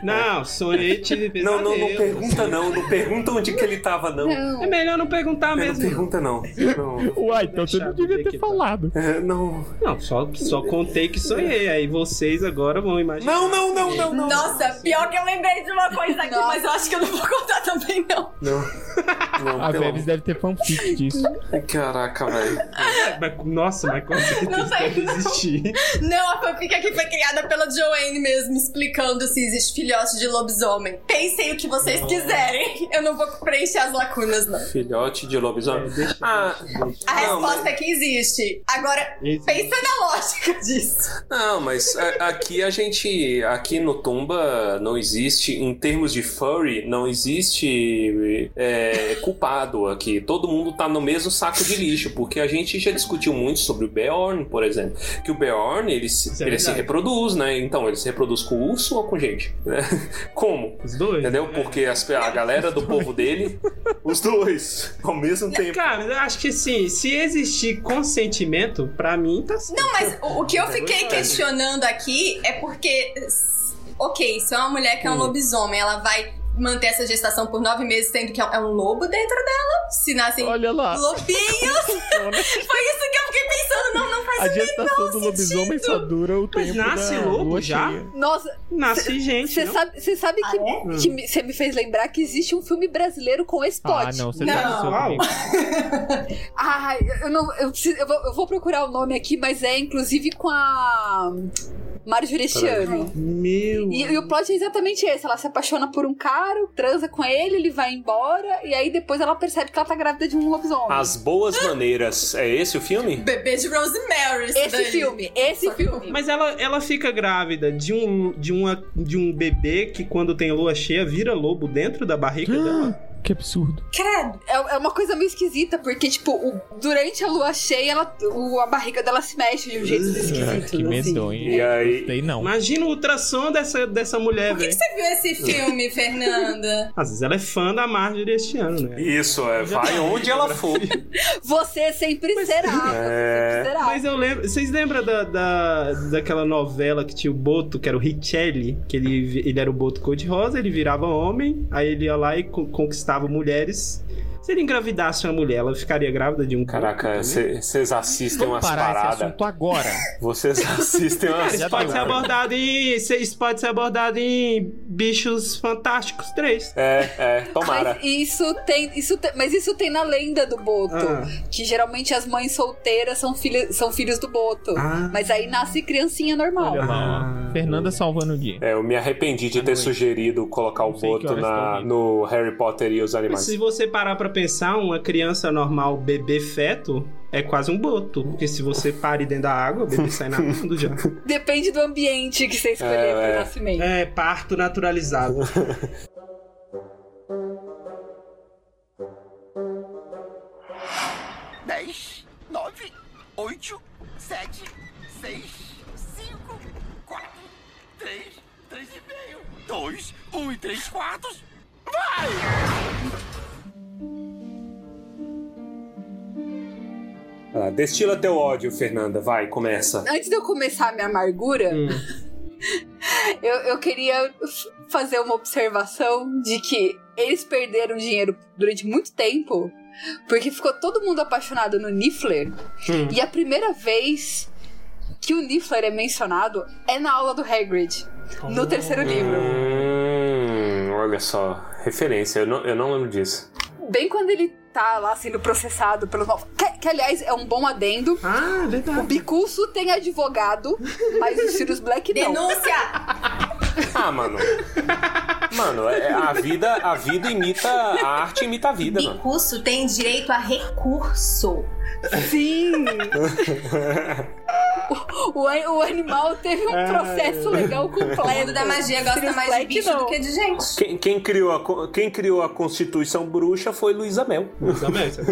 Não, sonhei, tive Não, não, não pesadelo. pergunta não. Não pergunta onde que ele tava, não. Não. É melhor não perguntar É, Não mesmo. pergunta não. Não, Uai, então você não devia ter tá. falado. É, não. Não, só, só contei que sonhei. Aí vocês agora vão imaginar. Não, não, não, não, não. Nossa, pior que eu lembrei de uma coisa aqui, Nossa. mas eu acho que eu não vou contar também, não. Não. Não, A pelo Bebs deve ter fanfic disso. Caraca, velho. É, mas, nossa, mas com certeza Não sei. deve existir. Não, a fanfic aqui foi criada pela Joanne mesmo, explicando se existe filhote de lobisomem. Pensem o que vocês quiserem. Eu não vou preencher as lacunas, não. Filhote de lobisomem. É, deixa- Ah, A Não, resposta mas- é que existe. Agora, Existe. pensa na lógica disso. Não, mas a- aqui a gente. Aqui no Tumba não existe, em termos de furry, não existe é, culpado aqui. Todo mundo tá no mesmo saco de lixo, porque a gente já discutiu muito sobre o Beorn, por exemplo. Que o Beorn, ele, se, é ele se reproduz, né? Então, ele se reproduz com urso ou com gente? né? Como? Os dois. Entendeu? Porque as- a galera do povo dele, os dois, ao mesmo tempo. Cara, eu acho que sim, se existir consentimento, pra mim tá certo. Não, mas o, o que eu fiquei questionando aqui é porque. S- Ok, se é uma mulher que é um lobisomem, ela vai manter essa gestação por nove meses, sendo que é é um lobo dentro dela? Se nascem Olha lá. lobinhos? Foi isso que eu fiquei pensando. Não, não faz A gestação do lobisomem sentido. só dura o Mas tempo nasce da lobo lua já? cheia. Nossa, Nasce gente. você sabe, sabe que, Ah, que você me fez lembrar que existe um filme brasileiro com esse plot. Ah, não, você Não. tá. Ai, eu não. Eu, preciso- eu vou, eu vou procurar o nome aqui, mas é inclusive com a. Marjorie. Meu. E, e o plot é exatamente esse: ela se apaixona por um cara, transa com ele, ele vai embora, e aí depois ela percebe que ela tá grávida de um lobisomem. As Boas Maneiras. É esse o filme? Bebê de Rosemary. Esse daí. filme, esse filme. Mas ela, ela fica grávida de um, de, uma, de um bebê que, quando tem lua cheia, vira lobo dentro da barriga dela. Que absurdo. Credo. É, é uma coisa meio esquisita, porque, tipo, o- durante a lua cheia, ela, o- a barriga dela se mexe de um jeito esquisito. É, que assim. medonho. E aí- não. Imagina o ultrassom dessa, dessa mulher, Por que, velho. que você viu esse filme, Fernanda? Às vezes ela é fã da Marjorie este ano, né? Isso, é, vai onde ela for. Você sempre será. Você É. sempre será. Mas eu lembro. Vocês lembram da, da, daquela novela que tinha o Boto, que era o Richelli? Que ele, ele era o Boto cor-de-rosa, ele virava homem, aí ele ia lá e co- conquistava mulheres. Se ele engravidasse uma mulher, ela ficaria grávida de um Caraca, vocês assistem Vamos umas paradas. assunto agora. Vocês assistem umas Isso pode ser abordado em. Isso pode ser abordado em Bichos Fantásticos 3. É, é, tomara. Mas isso tem, isso tem, mas isso tem na lenda do Boto, Ah. que geralmente as mães solteiras são, filha, são filhos do Boto. Ah. Mas aí nasce criancinha normal. Ó. Fernanda salvando o dia. É, eu me arrependi de ter sugerido colocar o Boto na, no Harry Potter e os animais. se você parar pra pensar, uma criança normal, bebê feto, é quase um boto. Porque se você pare dentro da água, o bebê sai nadando já. Depende do ambiente que você escolher É, pro é. nascimento. É, parto naturalizado. Dez, nove, oito, sete, seis, cinco, quatro, três, três e meio, dois, um e três quartos. Vai! Ah, destila teu ódio, Fernanda. Vai, começa. Antes de eu começar a minha amargura, Hum. eu, eu queria fazer uma observação de que eles perderam dinheiro durante muito tempo porque ficou todo mundo apaixonado no Niffler Hum. e a primeira vez que o Niffler é mencionado é na aula do Hagrid, no terceiro livro. Hum, olha só. Referência, eu não, eu não lembro disso. Bem quando ele tá lá sendo processado pelo. Que, que, aliás é um bom adendo. Ah, O verdade. Bicurso tem advogado, mas o Sirius Black não. Denúncia! Ah, mano. Mano, é- a vida, a vida imita. A arte imita a vida, mano. Bicurso tem direito a recurso. Sim! o, o- o animal teve um processo legal O completo. mundo da magia gosta mais de bicho não. do que de gente. Quem, quem criou a, quem criou a Constituição Bruxa foi Luísa Mel. Também, isso é.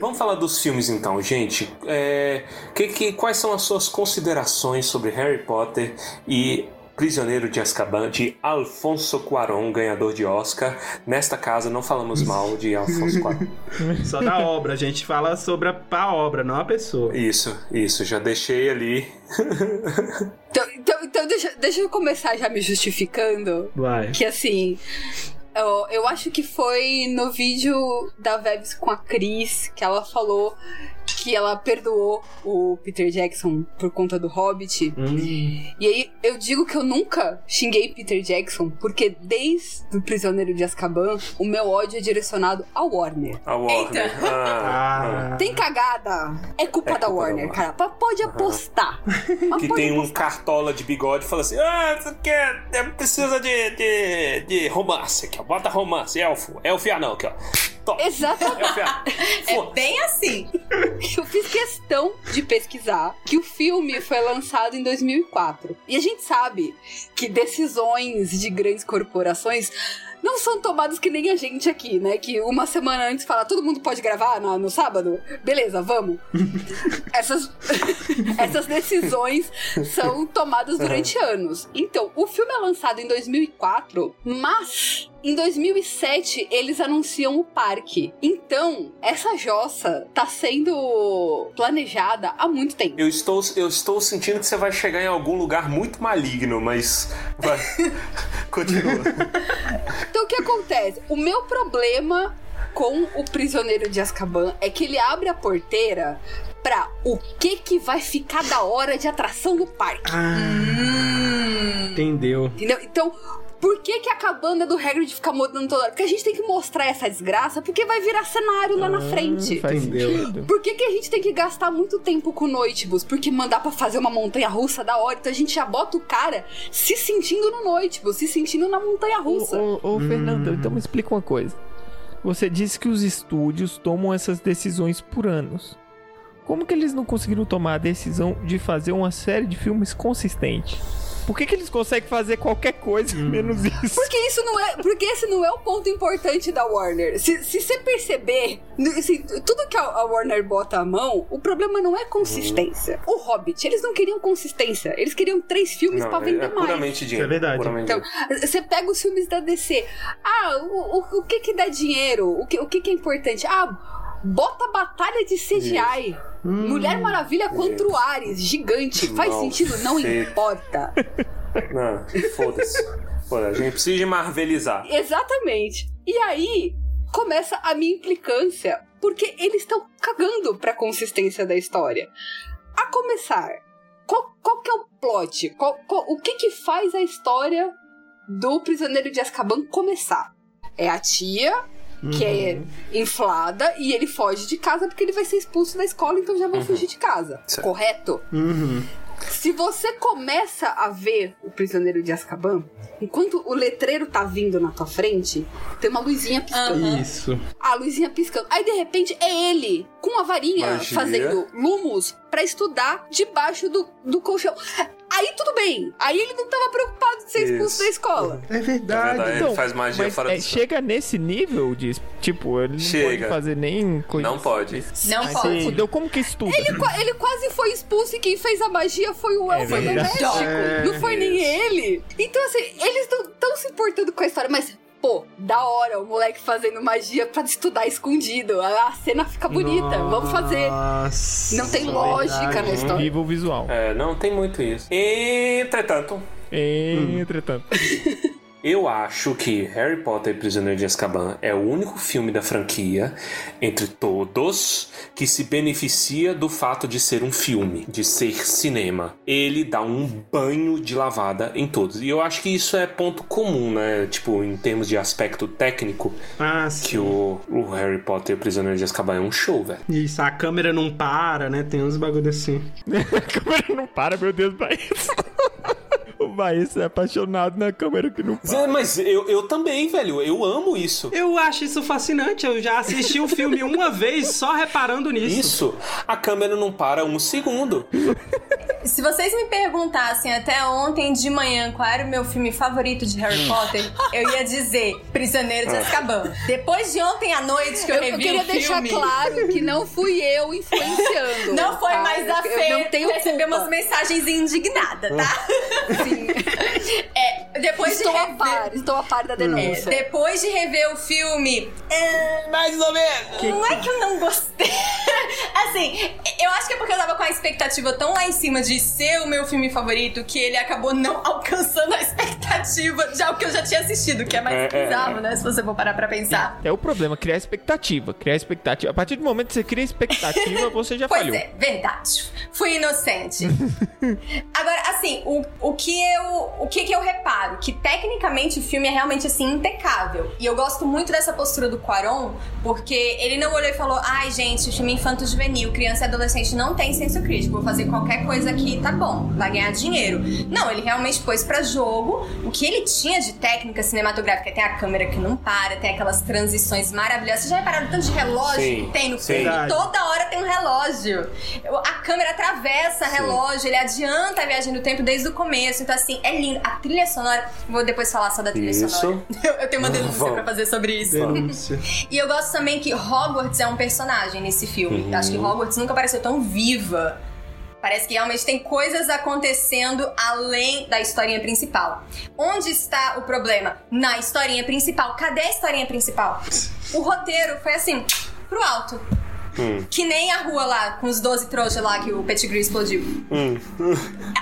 Vamos falar dos filmes então, gente. É, que- que- quais são as suas considerações sobre Harry Potter e Prisioneiro de Azkaban de Alfonso Cuarón, ganhador de Oscar? Nesta casa não falamos mal de Alfonso Cuarón. Só da obra, a gente fala sobre a, a obra, não a pessoa. Isso, isso, já deixei ali. Então, então, então deixa, deixa eu começar já me justificando. Vai. Que assim. Eu, eu acho que foi no vídeo da Vebs com a Cris que ela falou que ela perdoou o Peter Jackson por conta do Hobbit. Hum. E aí eu digo que eu nunca xinguei Peter Jackson, porque desde o Prisioneiro de Azkaban, o meu ódio é direcionado a Warner. A Warner. Ah, Ah. Tem cagada? É culpa É da culpa da Warner, Warner. cara. Pode apostar. Mas que pode tem um cartola de bigode e fala assim: Ah, isso aqui é, é- precisa de, de, de romance aqui, ó. Bota romance, elfo. Elfo e anão aqui, ó. Toma. Exatamente. É Foda. bem assim. Eu fiz questão de pesquisar que o filme foi lançado em 2004. E a gente sabe que decisões de grandes corporações não são tomadas que nem a gente aqui, né? Que uma semana antes fala, todo mundo pode gravar no, no sábado? Beleza, vamos. essas, essas decisões são tomadas durante anos. Então, o filme é lançado em 2004, mas em 2007 eles anunciam o parque. Então, essa jossa tá sendo planejada há muito tempo. Eu estou, eu estou sentindo que você vai chegar em algum lugar muito maligno, mas. Vai. Continua. Então, o que acontece? O meu problema com o prisioneiro de Azkaban é que ele abre a porteira pra o que que vai ficar da hora de atração no parque. Entendeu? Entendeu? Então, por que, que a cabana do Hagrid fica mudando toda hora? Porque a gente tem que mostrar essa desgraça, porque vai virar cenário lá na frente. Faz sentido. Por que, que a gente tem que gastar muito tempo com Noitibus? Porque mandar pra fazer uma montanha russa da hora, então a gente já bota o cara se sentindo no Noitibus, se sentindo na montanha russa. Ô, ô, ô, Fernanda, então me explica uma coisa. Você disse que os estúdios tomam essas decisões por anos. como que eles não conseguiram tomar a decisão de fazer uma série de filmes consistente? Por que, que eles conseguem fazer qualquer coisa menos isso? Porque isso não é. Porque esse não é o ponto importante da Warner. Se, se você perceber, se, tudo que a, a Warner bota a mão, o problema não é consistência. O Hobbit, eles não queriam consistência. Eles queriam três filmes Não, pra vender é mais. puramente dinheiro. É verdade. puramente Então, você pega os filmes da DC. Ah, o, o, o que que dá dinheiro? O que, o que que é importante? Ah, bota batalha de CGI. Mulher Maravilha contra o Ares, gigante. Faz Não, sentido? Não sei. importa. Não, foda-se. Foda, a gente precisa de marvelizar. Exatamente. E aí começa a minha implicância, porque eles estão cagando pra consistência da história. A começar, qual, qual que é o plot? Qual- qual- o que que faz a história do prisioneiro de Azkaban começar? É a tia que é inflada e ele foge de casa porque ele vai ser expulso da escola, então já vai fugir de casa. Certo. Correto? Uhum. Se você começa a ver o prisioneiro de Azkaban, enquanto o letreiro tá vindo na tua frente, tem uma luzinha piscando. Isso. A luzinha piscando. Aí de repente é ele com a varinha Magia. fazendo lumos pra estudar debaixo do, do colchão. Aí tudo bem. Aí ele não tava preocupado de ser expulso Isso. da escola. É É verdade. verdade, ele faz magia mas fora é, do chega nesse nível de. Tipo, ele não Chega. pode fazer nem coisa. Não pode. Não Mas pode. Fudeu, como que estuda? Ele, ele quase foi expulso e quem fez a magia foi o É elfo verdade. doméstico. É. não foi nem ele. Então, assim, eles não estão se importando com a história, mas. Pô, da hora o moleque fazendo magia pra estudar escondido. A a cena fica bonita. Vamos fazer. Nossa, Não tem verdade. lógica na história. Nível visual. É, não tem muito isso. Entretanto, Entretanto. eu acho que Harry Potter e Prisioneiro de Azkaban é o único filme da franquia, entre todos, que se beneficia do fato de ser um filme, de ser cinema. Ele dá um banho de lavada em todos. E eu acho que isso é ponto comum, né? Tipo, em termos de aspecto técnico, Ah, sim. que o, o Harry Potter e o Prisioneiro de Azkaban é um show, velho. Isso, a câmera não para, né? Tem uns bagulho assim. A câmera não para, meu Deus, Baís. O Baís é apaixonado na câmera que não para. Mas eu, eu também, velho. Eu amo isso. Eu acho isso fascinante. Eu já assisti o filme uma vez só reparando nisso. Isso, a câmera não para um segundo. Se vocês me perguntassem até ontem de manhã qual era o meu filme favorito de Harry Potter, eu ia dizer Prisioneiro de Azkaban. Depois de ontem à noite que eu, Eu, revi eu queria deixar filme, claro que não fui eu influenciando. Não foi tá? mais a Fê. Eu não tenho receber culpa. umas mensagens indignadas, tá? Sim. É, depois Estou de a rever... par, estou a par da É, denúncia. depois de rever o filme, é, Mais ou menos. não é que eu não gostei. assim, eu acho que é porque eu tava com a expectativa tão lá em cima de ser o meu filme favorito que ele acabou não alcançando a expectativa de algo que eu já tinha assistido, que é mais É, é, bizarro, né? Se você for parar pra pensar. É o problema, criar expectativa. Criar expectativa. A partir do momento que você cria expectativa, você já Pois falhou. é, verdade. Fui inocente. Agora, assim, o, o que eu. O que, que eu reparo? Que tecnicamente o filme é realmente assim impecável. E eu gosto muito dessa postura do Quaron, porque ele não olhou e falou: ai, gente, filme infanto-juvenil, criança e adolescente não tem senso crítico. Vou fazer qualquer coisa aqui, tá bom, vai ganhar dinheiro. Não, ele realmente pôs pra jogo o que ele tinha de técnica cinematográfica. Tem a câmera que não para, tem aquelas transições maravilhosas. Vocês já repararam o tanto de relógio Sim, que tem no sim. filme? Verdade. Toda hora tem um relógio. A câmera atravessa relógio, ele adianta a viagem do tempo desde o começo. Então, assim, é lindo. A trilha sonora. Vou depois falar só da trilha Isso. sonora. Eu, eu tenho uma denúncia Vamos. pra fazer sobre isso. Denúncia. E eu gosto também que Hogwarts é um personagem nesse filme. Uhum. Acho que Hogwarts nunca pareceu tão viva. Parece que realmente tem coisas acontecendo além da historinha principal. Onde está o problema? Na historinha principal. Cadê a historinha principal? O roteiro foi assim, pro alto. Hum. Que nem a rua lá, com os 12 trouxas lá que o Pettigrew explodiu. Hum.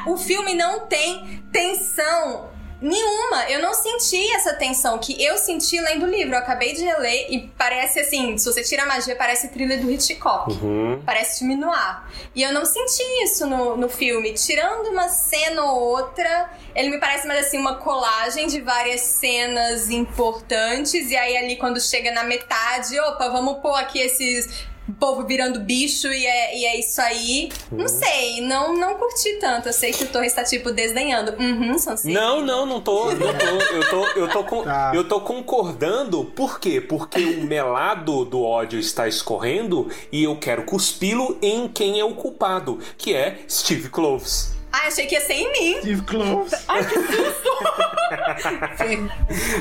O filme não tem tensão nenhuma. Eu não senti essa tensão que eu senti lendo o livro. Eu acabei de reler e parece assim, se você tira a magia, parece trilha do Hitchcock. Uhum. Parece filme no ar. E eu não senti isso no, no filme. Tirando uma cena ou outra, ele me parece mais assim uma colagem de várias cenas importantes. E aí ali quando chega na metade, opa, vamos pôr aqui esses o povo virando bicho e é, e é isso aí. Não sei, não, não curti tanto. Eu sei que o Torres tá, tipo, desdenhando. Uhum. Não, não, não tô, não tô. Eu tô, eu tô, com, Tá. eu tô concordando. Por quê? Porque o melado do ódio está escorrendo e eu quero cuspi-lo em quem é o culpado, que é Steve Cloves. Ah, achei que ia ser em mim. Steve Close. Ai, que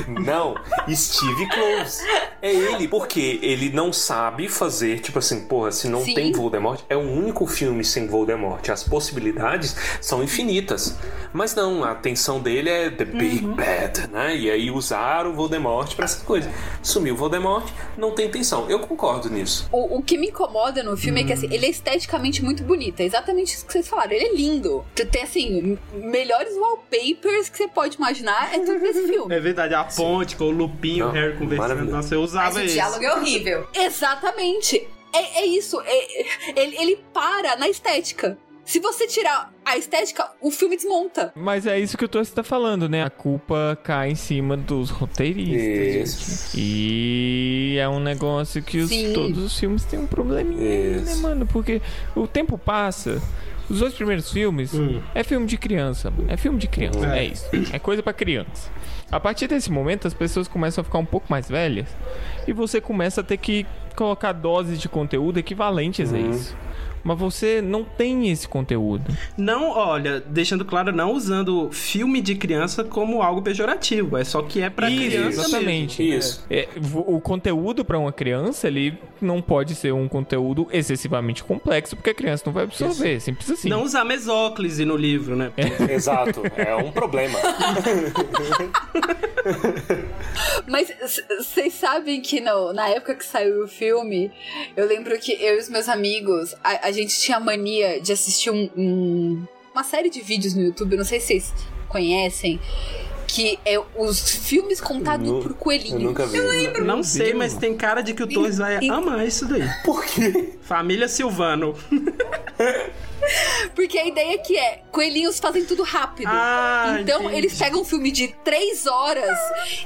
Não, Steve Cloves. É ele, porque ele não sabe fazer, tipo assim, porra, se não Sim. tem Voldemort, é o único filme sem Voldemort. As possibilidades são infinitas. Mas não, a atenção dele é The Big Bad, né? E aí usaram o Voldemort pra essas coisas. Sumiu o Voldemort, não tem intenção. Eu concordo nisso. O, o que me incomoda no filme é que assim, ele é esteticamente muito bonito. É exatamente isso que vocês falaram. Ele é lindo. Tem assim, melhores wallpapers que você pode imaginar é tudo nesse filme. É verdade, a ponte com o Lupinho, o Harry conversando. Nossa, eu usava Mas o esse. diálogo é horrível. Exatamente. É, é isso. É- ele, ele para na estética. Se você tirar a estética, o filme desmonta. Mas é isso que o Torres tá falando, né? A culpa cai em cima dos roteiristas. Isso. gente. E é um negócio que os- Sim. todos os filmes têm um probleminha, né, Isso. mano? Porque o tempo passa. Os dois primeiros filmes Hum. é filme de criança. É filme de criança, é, É. isso. É coisa pra criança. A partir desse momento, as pessoas começam a ficar um pouco mais velhas e você começa a ter que colocar doses de conteúdo equivalentes a isso. Mas você não tem esse conteúdo. Não, olha, deixando claro, não usando filme de criança como algo pejorativo. É só que é pra Isso, criança exatamente. mesmo. Isso. É, o conteúdo pra uma criança, ele não pode ser um conteúdo excessivamente complexo, porque a criança não vai absorver. Simples assim. Não usar mesóclise no livro, né? Exato, é um problema. Mas vocês sabem que no- na época que saiu o filme, eu lembro que eu e os meus amigos, a, a gente tinha mania de assistir um- um- uma série de vídeos no YouTube, eu não sei se vocês conhecem, que é os filmes contados por coelhinhos. Eu nunca vi. Não sei, mas tem cara de que o Torres vai e- amar isso daí. Por quê? Família Silvano. Porque a ideia que é, coelhinhos fazem tudo rápido. Ah, então entendi. eles pegam um filme de três horas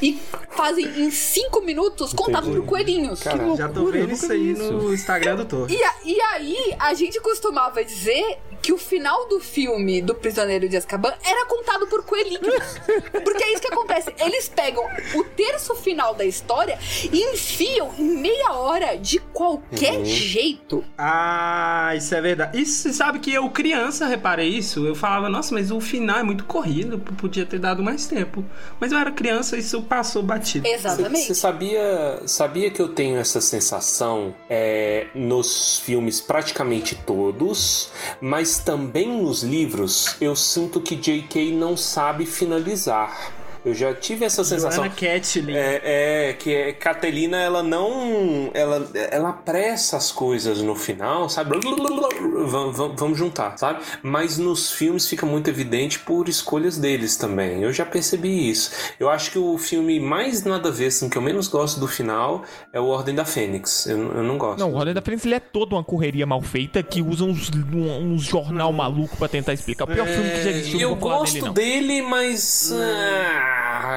e fazem em cinco minutos contado Entendi. por coelhinhos. Já tô loucura, eu vendo nunca isso aí no Instagram do Torres. E, a- e aí, a gente costumava dizer que o final do filme do Prisioneiro de Azkaban era contado por coelhinhos. Porque é isso que acontece. Eles pegam o terço final da história e enfiam em meia hora de qualquer Uhum. jeito. Ah, isso é verdade. Isso, você sabe que eu, criança, reparei isso. Eu falava, nossa, mas o final é muito corrido, podia ter dado mais tempo. Mas eu era criança e isso passou batido. Exatamente. Você sabia, sabia que eu tenho essa sensação é, nos filmes praticamente todos, mas também nos livros eu sinto que J.K. não sabe finalizar. Eu já tive essa sensação. Catlin. É, é, que é, Catelina, ela não. Ela, ela apressa as coisas no final, sabe? Vamos, vamos, vamos juntar, sabe? Mas nos filmes fica muito evidente por escolhas deles também. Eu já percebi isso. Eu acho que o filme mais nada a ver, assim, que eu menos gosto do final é o Ordem da Fênix. Eu, eu não gosto. Não, o Ordem da Fênix ele é toda uma correria mal feita que usa uns, um- uns jornal maluco pra tentar explicar. O pior filme que já existiu. eu gosto dele, não. dele, mas. ah,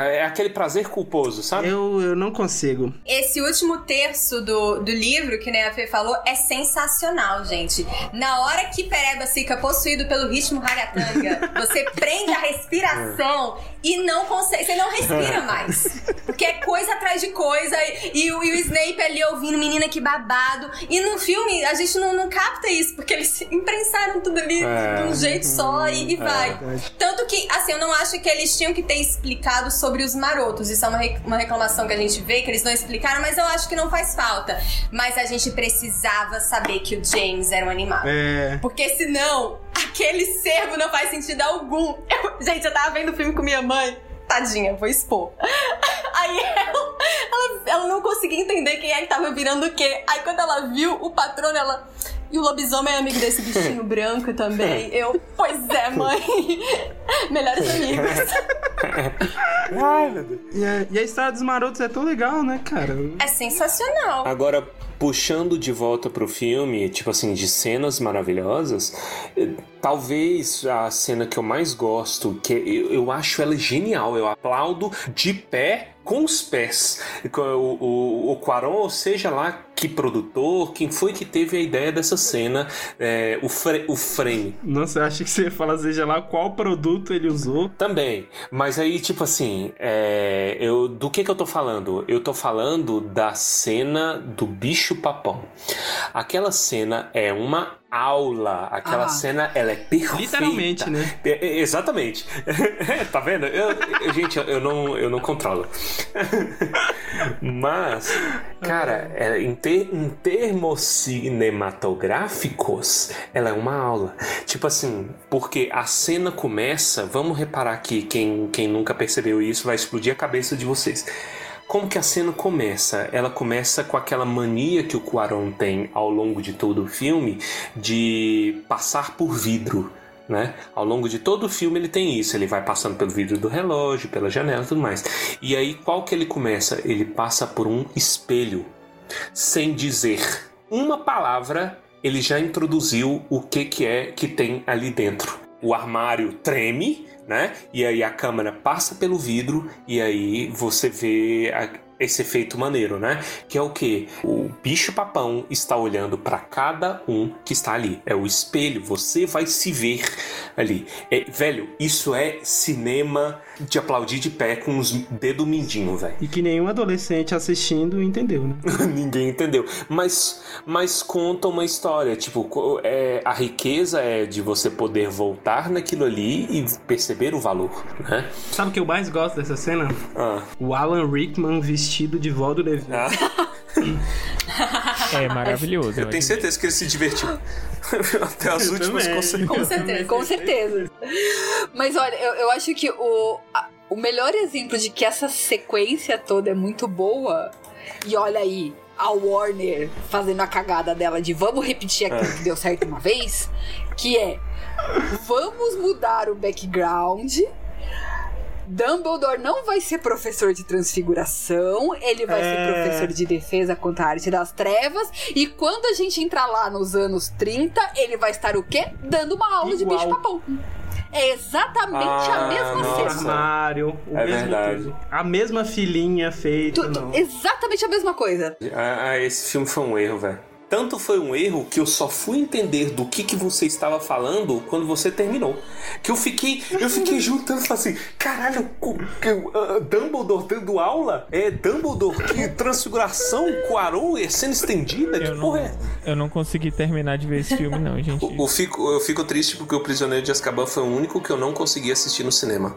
é aquele prazer culposo, sabe? Eu, eu não consigo. Esse último terço do, do livro, que né, a Fê falou, é sensacional, gente. Na hora que Pereba fica possuído pelo ritmo ragatanga, você prende a respiração e não consegue, você não respira mais. Porque é coisa atrás de coisa e, e o, e o Snape ali ouvindo menina que babado. E no filme a gente não, não capta isso, porque eles imprensaram tudo ali É. de um jeito só e, e vai. Tanto que, assim, eu não acho que eles tinham que ter explicado sobre os marotos. Isso é uma, re- uma reclamação que a gente vê, que eles não explicaram, mas eu acho que não faz falta. Mas a gente precisava saber que o James era um animal. É. Porque senão, aquele servo não faz sentido algum. Eu- gente, eu tava vendo o filme com minha mãe. Tadinha, vou expor. Aí ela, ela, ela não conseguia entender quem é que tava virando o quê. Aí quando ela viu o patrono, ela. E o lobisomem é amigo desse bichinho branco também. Eu, pois é, mãe. Melhores amigos. Ai, meu Deus. E a, e a história dos marotos é tão legal, né, cara? É sensacional. Agora, puxando de volta pro filme, tipo assim, de cenas maravilhosas, eh, talvez a cena que eu mais gosto, que eu, eu acho ela genial, eu aplaudo de pé com os pés. O, o, o Quaron, ou seja lá que produtor, quem foi que teve a ideia dessa cena, é, o, fre o frame. Nossa, eu achei que você ia falar, seja lá, qual produto ele usou. Também, mas aí, tipo assim, é, eu, do que que eu tô falando? Eu tô falando da cena do bicho papão. Aquela cena é uma aula. Aquela Ah. cena, ela é perfeita. Literalmente, né? É, é, exatamente. tá vendo? Eu, gente, eu, eu não, eu não controlo. Mas, cara, é, em, ter- em termos cinematográficos, ela é uma aula. Tipo assim, porque a cena começa. Vamos reparar aqui, quem, quem nunca percebeu isso vai explodir a cabeça de vocês. Como que a cena começa? Ela começa com aquela mania que o Cuarón tem ao longo de todo o filme de passar por vidro. Né? Ao longo de todo o filme ele tem isso, ele vai passando pelo vidro do relógio, pela janela tudo mais. E aí qual que ele começa? Ele passa por um espelho. Sem dizer uma palavra, ele já introduziu o que que é que tem ali dentro. O armário treme, né? E aí a câmera passa pelo vidro e aí você vê a- esse efeito maneiro, né? Que é o que? O bicho papão está olhando para cada um que está ali. É o espelho, você vai se ver ali. É, velho, isso é cinema de aplaudir de pé com os dedos mindinho, velho. E que nenhum adolescente assistindo entendeu, né? Ninguém entendeu. Mas, mas conta uma história. Tipo, é, a riqueza é de você poder voltar naquilo ali e perceber o valor, né? Sabe o que eu mais gosto dessa cena? Ah. O Alan Rickman vestido de do Levi. É maravilhoso. Eu tenho certeza que ele se divertiu. Até as Eu últimas também. consequências. Com certeza. Com certeza. Mas olha, eu, eu acho que o, a- o melhor exemplo de que essa sequência toda é muito boa, e olha aí, a Warner fazendo a cagada dela de vamos repetir aquilo É. que deu certo uma vez, que é vamos mudar o background. Dumbledore não vai ser professor de transfiguração, ele vai É. ser professor de defesa contra a arte das trevas. E quando a gente entrar lá nos anos 30, ele vai estar o quê? Dando uma aula de Igual. bicho-papão. É exatamente Ah, a mesma cena. Armário, o É mesmo verdade. tudo. A mesma filhinha feita. Tudo, não. exatamente a mesma coisa. Ah, ah, esse filme foi um erro, velho. Tanto foi um erro que eu só fui entender do que, que você estava falando quando você terminou. Que eu fiquei, eu fiquei juntando e falei assim: caralho, que, ah, Dumbledore dando aula? É Dumbledore que transfiguração, Quaron é sendo estendida? Que Eu não, porra é? eu não consegui terminar de ver esse filme, não, gente. Eu fico, eu fico triste porque o Prisioneiro de Azkaban foi o único que eu não consegui assistir no cinema.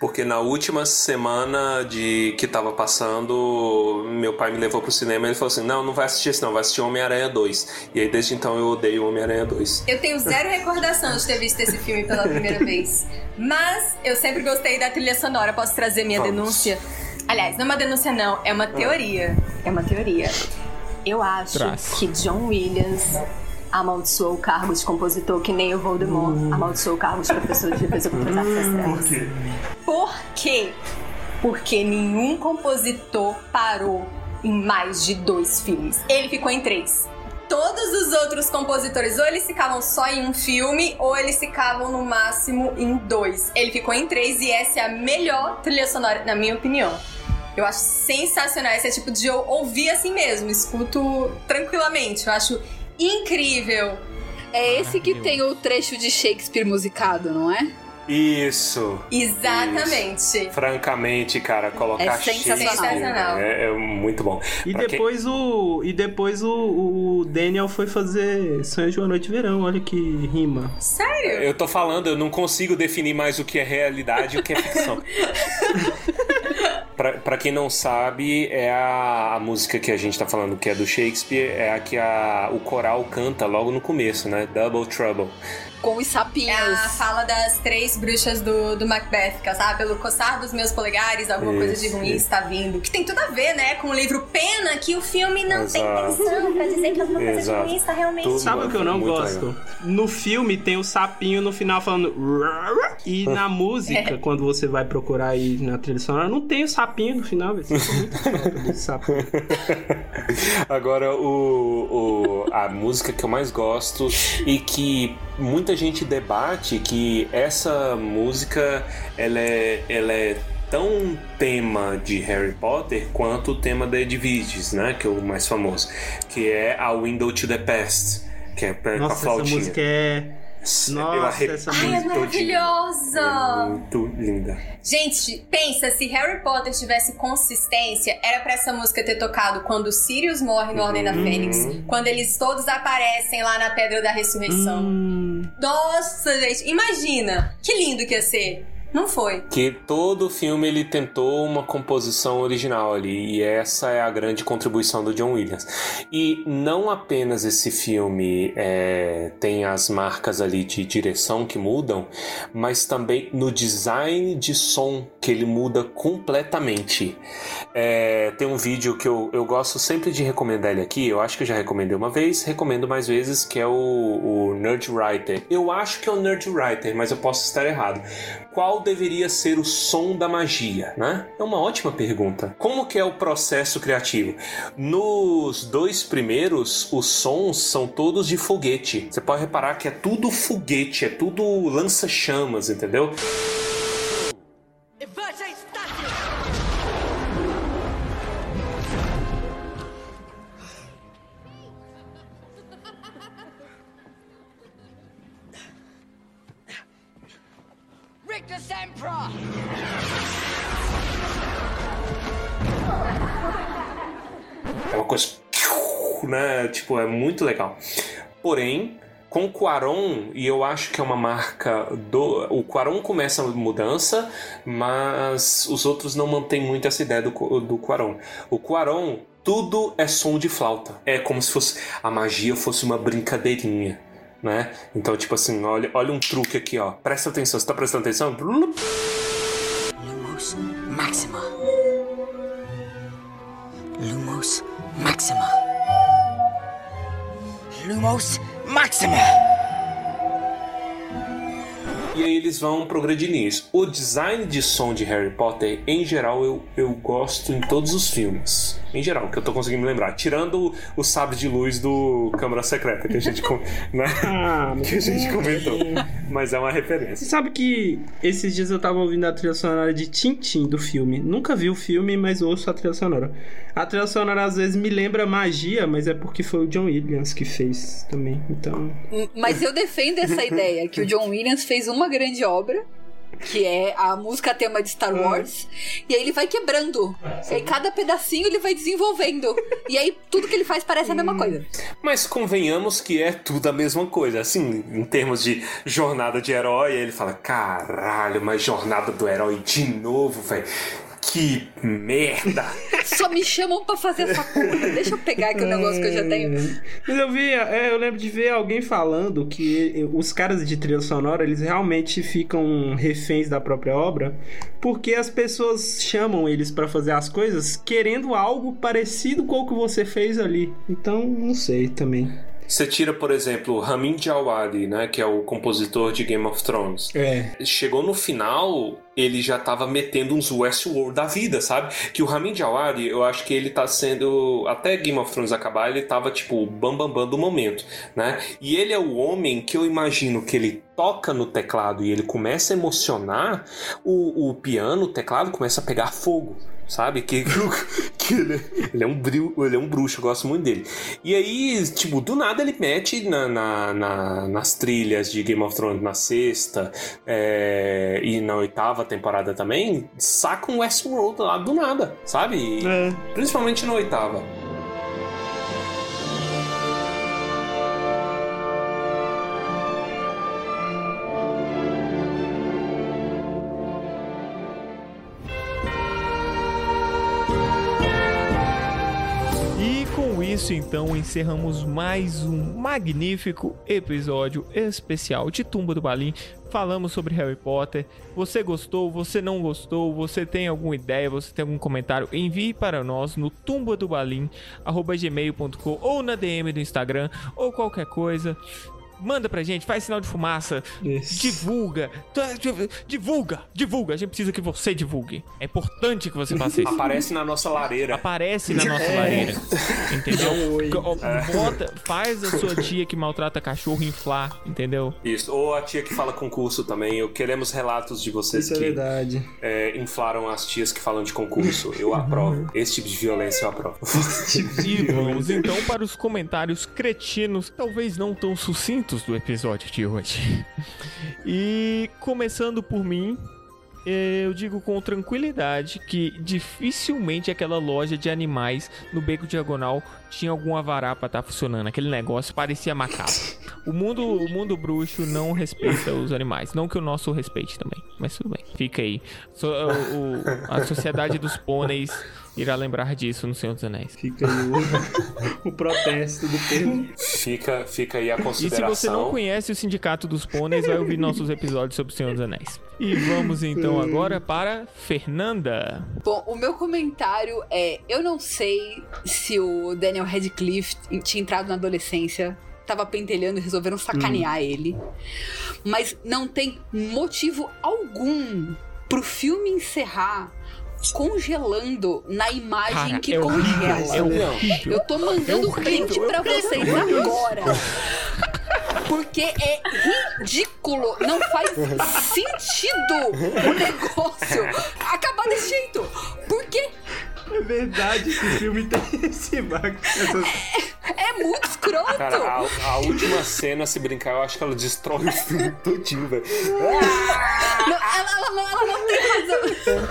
Porque na última semana de que tava passando, meu pai me levou pro cinema e ele falou assim: Não, não vai assistir esse não, vai assistir Homem-Aranha 2. E aí desde então eu odeio Homem-Aranha 2. Eu tenho zero recordação de ter visto esse filme pela primeira vez. Mas eu sempre gostei da trilha sonora. Posso trazer minha Vamos. denúncia? Aliás, não é uma denúncia, não. É uma teoria. É uma teoria. Eu acho Traz. que John Williams amaldiçoou o cargo de compositor que nem o Voldemort amaldiçoou o cargo de professor de defesa contra as artes das trevas. Por quê? Porque nenhum compositor parou em mais de dois filmes. Ele ficou em três. Todos os outros compositores, ou eles ficavam só em um filme, ou eles ficavam no máximo em dois. Ele ficou em três e essa é a melhor trilha sonora, na minha opinião. Eu acho sensacional. Esse é tipo de eu ouvir assim mesmo, escuto tranquilamente. Eu acho incrível. É esse que tem o trecho de Shakespeare musicado, não é? Isso! Exatamente. Francamente, cara, colocar É sensacional. É, é muito bom. E Pra quem- depois o. E depois o, o Daniel foi fazer Sonho de uma Noite de Verão, olha que rima. Sério? Eu tô falando, eu não consigo definir mais o que é realidade e o que é ficção. pra quem não sabe, é a, a música que a gente tá falando, que é do Shakespeare, é a que a, o coral canta logo no começo, né? Double Trouble. Com os sapinhos. É a fala das três bruxas do, do Macbeth, que sabe? Pelo coçar dos meus polegares, alguma coisa de Isso, ruim isso. está vindo. Que tem tudo a ver, né? Com o livro Pena, que o filme não tem Exato. intenção pra dizer que alguma coisa de Exato. ruim está realmente. Tudo Sabe o que eu não gosto? legal. No filme tem o sapinho no final falando. E na música, quando você vai procurar aí na trilha sonora, não tem o sapinho no final, velho. Sapinho. Agora, o, o- a música que eu mais gosto e que muita gente debate que essa música ela é, ela é tão tema de Harry Potter quanto o tema da Edviges, né? Que é o mais famoso. Que é a Window to the Past. Que é pra, com a Nossa, essa flautinha. música é. Nossa, essa Ai, é maravilhosa! É muito linda. Gente, pensa, se Harry Potter tivesse consistência, era pra essa música ter tocado quando Sirius morre no Ordem da Uhum. Fênix, quando eles todos aparecem lá na Pedra da Ressurreição. Hum, Nossa, gente, imagina! Que lindo que ia ser. Não foi. Que todo filme ele tentou uma composição original ali, e essa é a grande contribuição do John Williams. E não apenas esse filme é, tem as marcas ali de direção que mudam, mas também no design de som que ele muda completamente. É, tem um vídeo que eu, eu gosto sempre de recomendar ele aqui, eu acho que eu já recomendei uma vez, recomendo mais vezes, que é o, o Nerd Writer. Eu acho que é o Nerd Writer, mas eu posso estar errado. Qual deveria ser o som da magia, né? É uma ótima pergunta. Como que é o processo criativo? Nos dois primeiros, os sons são todos de foguete. Você pode reparar que é tudo foguete, é tudo lança-chamas, entendeu? É muito legal. Porém, com o Quaron, e eu acho que é uma marca do. O Quaron começa a mudança, mas os outros não mantêm muito essa ideia do, do Quaron. O Quaron, tudo é som de flauta. É como se fosse a magia fosse uma brincadeirinha. Né? Então, tipo assim, olha, olha um truque aqui, ó. Presta atenção, você tá prestando atenção? Lumos Maxima. Lumos Maxima. Lumos Maxima. E aí eles vão progredir nisso. O design de som de Harry Potter, em geral, eu, eu gosto em todos os filmes. Em geral, que eu tô conseguindo me lembrar. Tirando o, o sabre de luz do Câmara Secreta, que a gente, com- né? Ah, que a gente comentou. Mas é uma Você referência. sabe que esses dias eu tava ouvindo a trilha sonora de Tintin do filme. Nunca vi o filme, mas ouço a trilha sonora. A trilha sonora às vezes me lembra magia, mas é porque foi o John Williams que fez também. Então. Mas eu defendo essa ideia que o John Williams fez uma grande obra, que é a música tema de Star Wars, e aí ele vai quebrando. E aí cada pedacinho ele vai desenvolvendo. E aí tudo que ele faz parece a mesma coisa. Mas convenhamos que é tudo a mesma coisa. Assim, em termos de jornada de herói, ele fala: caralho, mas jornada do herói de novo, velho. Que merda! Só me chamam pra fazer essa porra. Deixa eu pegar aqui o negócio que eu já tenho. Mas eu vi, é, eu lembro de ver alguém falando que os caras de trilha sonora, eles realmente ficam reféns da própria obra, porque as pessoas chamam eles pra fazer as coisas querendo algo parecido com o que você fez ali. Então, não sei também. Você tira, por exemplo, Ramin Djawadi, né, que é o compositor de Game of Thrones. É. Chegou no final, ele já tava metendo uns Westworld da vida, sabe? Que o Ramin Djawadi, eu acho que ele tá sendo até Game of Thrones acabar, ele tava tipo o bam bam bam do momento, né? E ele é o homem que eu imagino que ele toca no teclado e ele começa a emocionar, o, o piano, o teclado começa a pegar fogo. Sabe? Que, que ele, ele é um bru, ele é um bruxo, eu gosto muito dele. E aí, tipo, do nada ele mete na, na- na- nas trilhas de Game of Thrones na sexta é, e na oitava temporada também, saca um Westworld lá do nada, sabe? E Principalmente na oitava. Isso, então, encerramos mais um magnífico episódio especial de Tumba do Balim. Falamos sobre Harry Potter. Você gostou? Você não gostou? Você tem alguma ideia? Você tem algum comentário? Envie para nós no tumbadobalim@gmail.com ou na DM do Instagram ou qualquer coisa. Manda pra gente, faz sinal de fumaça, divulga, tá, div- divulga, divulga. A gente precisa que você divulgue. É importante que você faça isso. Aparece na nossa lareira. Aparece na nossa É. lareira. Entendeu? Oi. É. Bota, faz a sua tia que maltrata cachorro inflar, entendeu? Isso, ou a tia que fala concurso também. Eu queremos relatos de vocês Isso é que verdade. é, inflaram as tias que falam de concurso. Eu aprovo. Esse tipo de violência eu aprovo. E vamos então para os comentários cretinos, talvez não tão sucintos do episódio de hoje. E começando por mim, eu digo com tranquilidade que dificilmente aquela loja de animais no Beco Diagonal tinha algum avará pra estar funcionando. Aquele negócio parecia macabro. O mundo, o mundo bruxo não respeita os animais. Não que o nosso respeite também, mas tudo bem. Fica aí. So- o- a sociedade dos pôneis irá lembrar disso no Senhor dos Anéis. Fica aí o, o protesto do Pedro. Fica, fica aí a E se consideração. você não conhece o Sindicato dos Pôneis, vai ouvir nossos episódios sobre o Senhor dos Anéis. E vamos então agora para Fernanda. Bom, o meu comentário é: eu não sei se o Daniel Radcliffe tinha entrado na adolescência, tava pentelhando e resolveram sacanear ele. Mas não tem motivo algum pro filme encerrar congelando na imagem Cara, que é congela. horrível, é horrível. Eu tô mandando É print é pra horrível, vocês agora. Porque é ridículo. Não faz sentido o negócio acabar desse jeito. Porque É verdade o filme tem esse bagulho. essas- é muito escroto. Cara, a, a última cena, se brincar, eu acho que ela destrói o filme todinho, velho. Não, ela, ela não, ela não tem razão.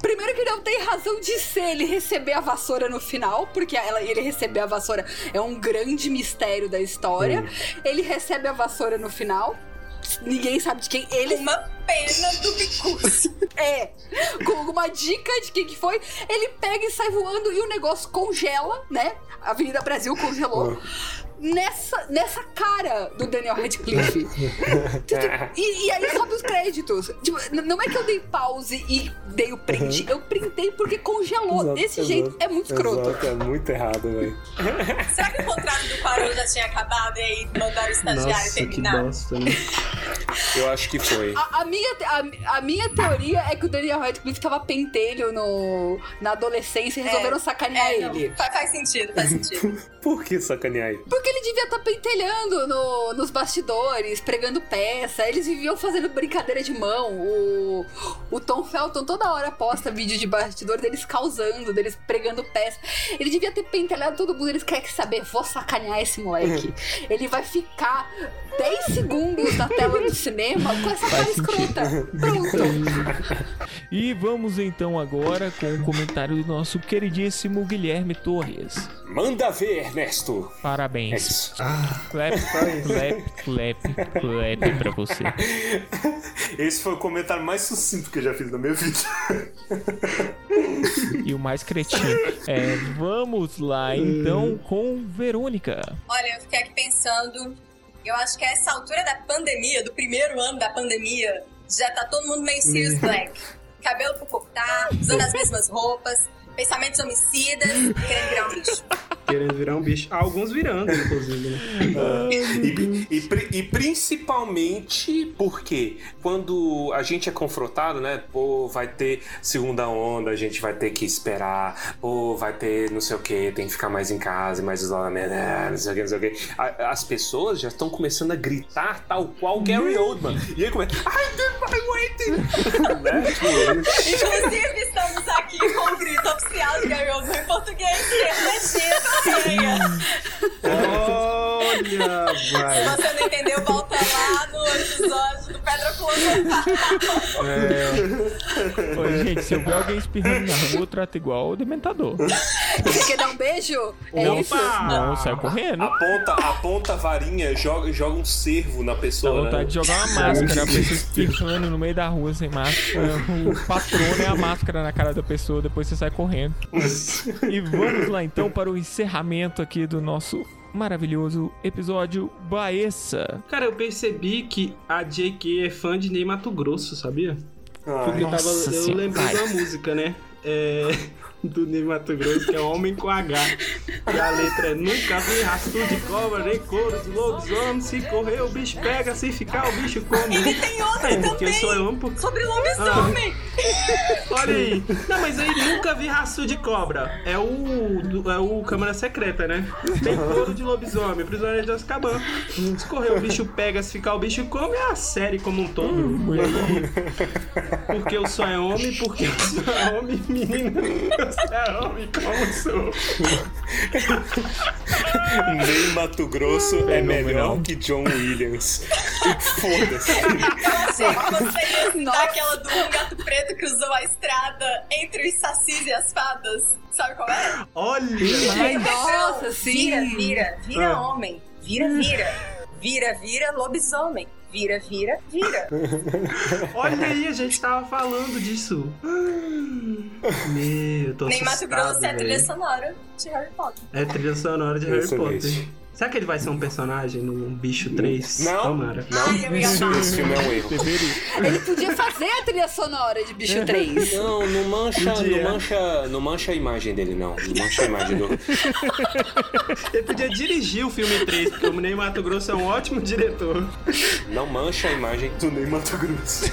Primeiro que não tem razão de ser ele receber a vassoura no final, porque ela, ele receber a vassoura é um grande mistério da história. Ele recebe a vassoura no final. Ninguém sabe de quem ele. Uma pena do Bicurso. É, com alguma dica de quem que foi. Ele pega e sai voando e o negócio congela, né? A Avenida Brasil congelou. Nessa, nessa cara do Daniel Radcliffe. E, e aí sobe os créditos. Tipo, não é que eu dei pause e dei o print. Eu printei porque congelou. Exato, Desse exato, jeito é muito escroto. Exato, é muito errado, velho. Será que o contrato do Quaron já tinha acabado e aí mandaram o estagiário Nossa, que terminar? bosta, né? Eu acho que foi. A, a minha, a, a minha teoria é que o Daniel Radcliffe tava pentelho no, na adolescência e resolveram sacanear É, não, ele. Faz, faz sentido, faz sentido. Por que sacanear ele? Porque ele devia estar pentelhando no- nos bastidores, pregando peça. Eles viviam fazendo brincadeira de mão. O, o Tom Felton toda hora posta vídeo de bastidor deles causando, deles pregando peça. Ele devia ter pentelhado todo mundo. Eles querem saber, vou sacanear esse moleque. ele vai ficar 10 segundos na tela do cinema com essa cara escrota. Pronto. E vamos então agora com o comentário do nosso queridíssimo Guilherme Torres. Manda ver, Ernesto. Parabéns. Ah, Clap, clap, clap, clap pra você. Esse foi o comentário mais sucinto que eu já fiz na minha vida. E o mais cretino. É, vamos lá então com Verônica. Olha, eu fiquei aqui pensando. Eu acho que a essa altura da pandemia, do primeiro ano da pandemia, já tá todo mundo meio Sirius Black. Cabelo por cortar, usando as mesmas roupas, pensamentos homicidas, querendo virar um bicho. Querendo virar um bicho. Alguns virando, inclusive. Né? E, e pri- e principalmente porque quando a gente é confrontado, né? Pô, vai ter segunda onda, a gente vai ter que esperar. Pô, vai ter não sei o que, tem que ficar mais em casa, mais isolamento, ah, não sei o que, não sei o que. As pessoas já estão começando a gritar tal qual Gary Oldman. E aí começa. I did my waiting! né? Tipo, Inclusive, estamos aqui com o grito oficial de Gary Oldman em português, Fernandinha Correia. Olha, Se vai. você não entendeu, volta lá no episódio do Pedra Filosofal. É. Ô, gente, se eu ver alguém espirrando na rua, eu trato igual o dementador. Você quer dar um beijo? É Não, isso? não, sai correndo. aponta, aponta a varinha, joga, joga um cervo na Dá pessoa. vontade né? de jogar uma máscara, a pessoa espirrando no meio da rua sem máscara. O patrono é a máscara na cara da pessoa, depois você sai correndo. E vamos lá então para o encerramento aqui do nosso maravilhoso episódio Baessa. Cara, eu percebi que a JK é fã de Ney Mato Grosso, sabia? Ah, Porque eu, tava, eu lembrei uma música, né? é, do Ney Mato Grosso, que é Homem com H. E a letra é Nunca vi rastro de cobra, nem couro de lobisomem. Se correr, o bicho pega, se ficar, o bicho come. Ele tem outra é, porque eu também. sou eu, por... Sobre lobisomem. Olha aí. Não, mas aí nunca vi rastro de cobra. É o, do- é o Câmara Secreta, né? Tem couro de lobisomem, prisioneiro de Azkaban. Se correr, o bicho pega, se ficar, o bicho come. É a série como um todo. Porque eu sou é homem, porque eu sou é homem, menina. Eu sou é homem, como sou. Nem Mato Grosso é melhor que John Williams. Foda-se. Você citar aquela do um gato preto que usou a estrada entre os sacis e as fadas. Sabe qual é? Olha! Nossa, sim. Vira, vira, vira Ah. homem. Vira, vira. Vira, vira, lobisomem. Vira, vira, vira. Olha aí, a gente tava falando disso. Meu, eu tô Nem Mato assustado, Grosso é a trilha sonora de Harry Potter. É trilha sonora de Harry Excelente. Potter. Será que ele vai ser um personagem no Bicho 3? Não, Tomara. não. Ai, eu ia Esse, filme é um erro. Ele podia fazer a trilha sonora de Bicho 3. Não, não mancha, não mancha, não mancha a imagem dele, não. Não mancha a imagem do. Ele podia dirigir o filme 3, porque o Ney Mato Grosso é um ótimo diretor. Não mancha a imagem do Ney Mato Grosso.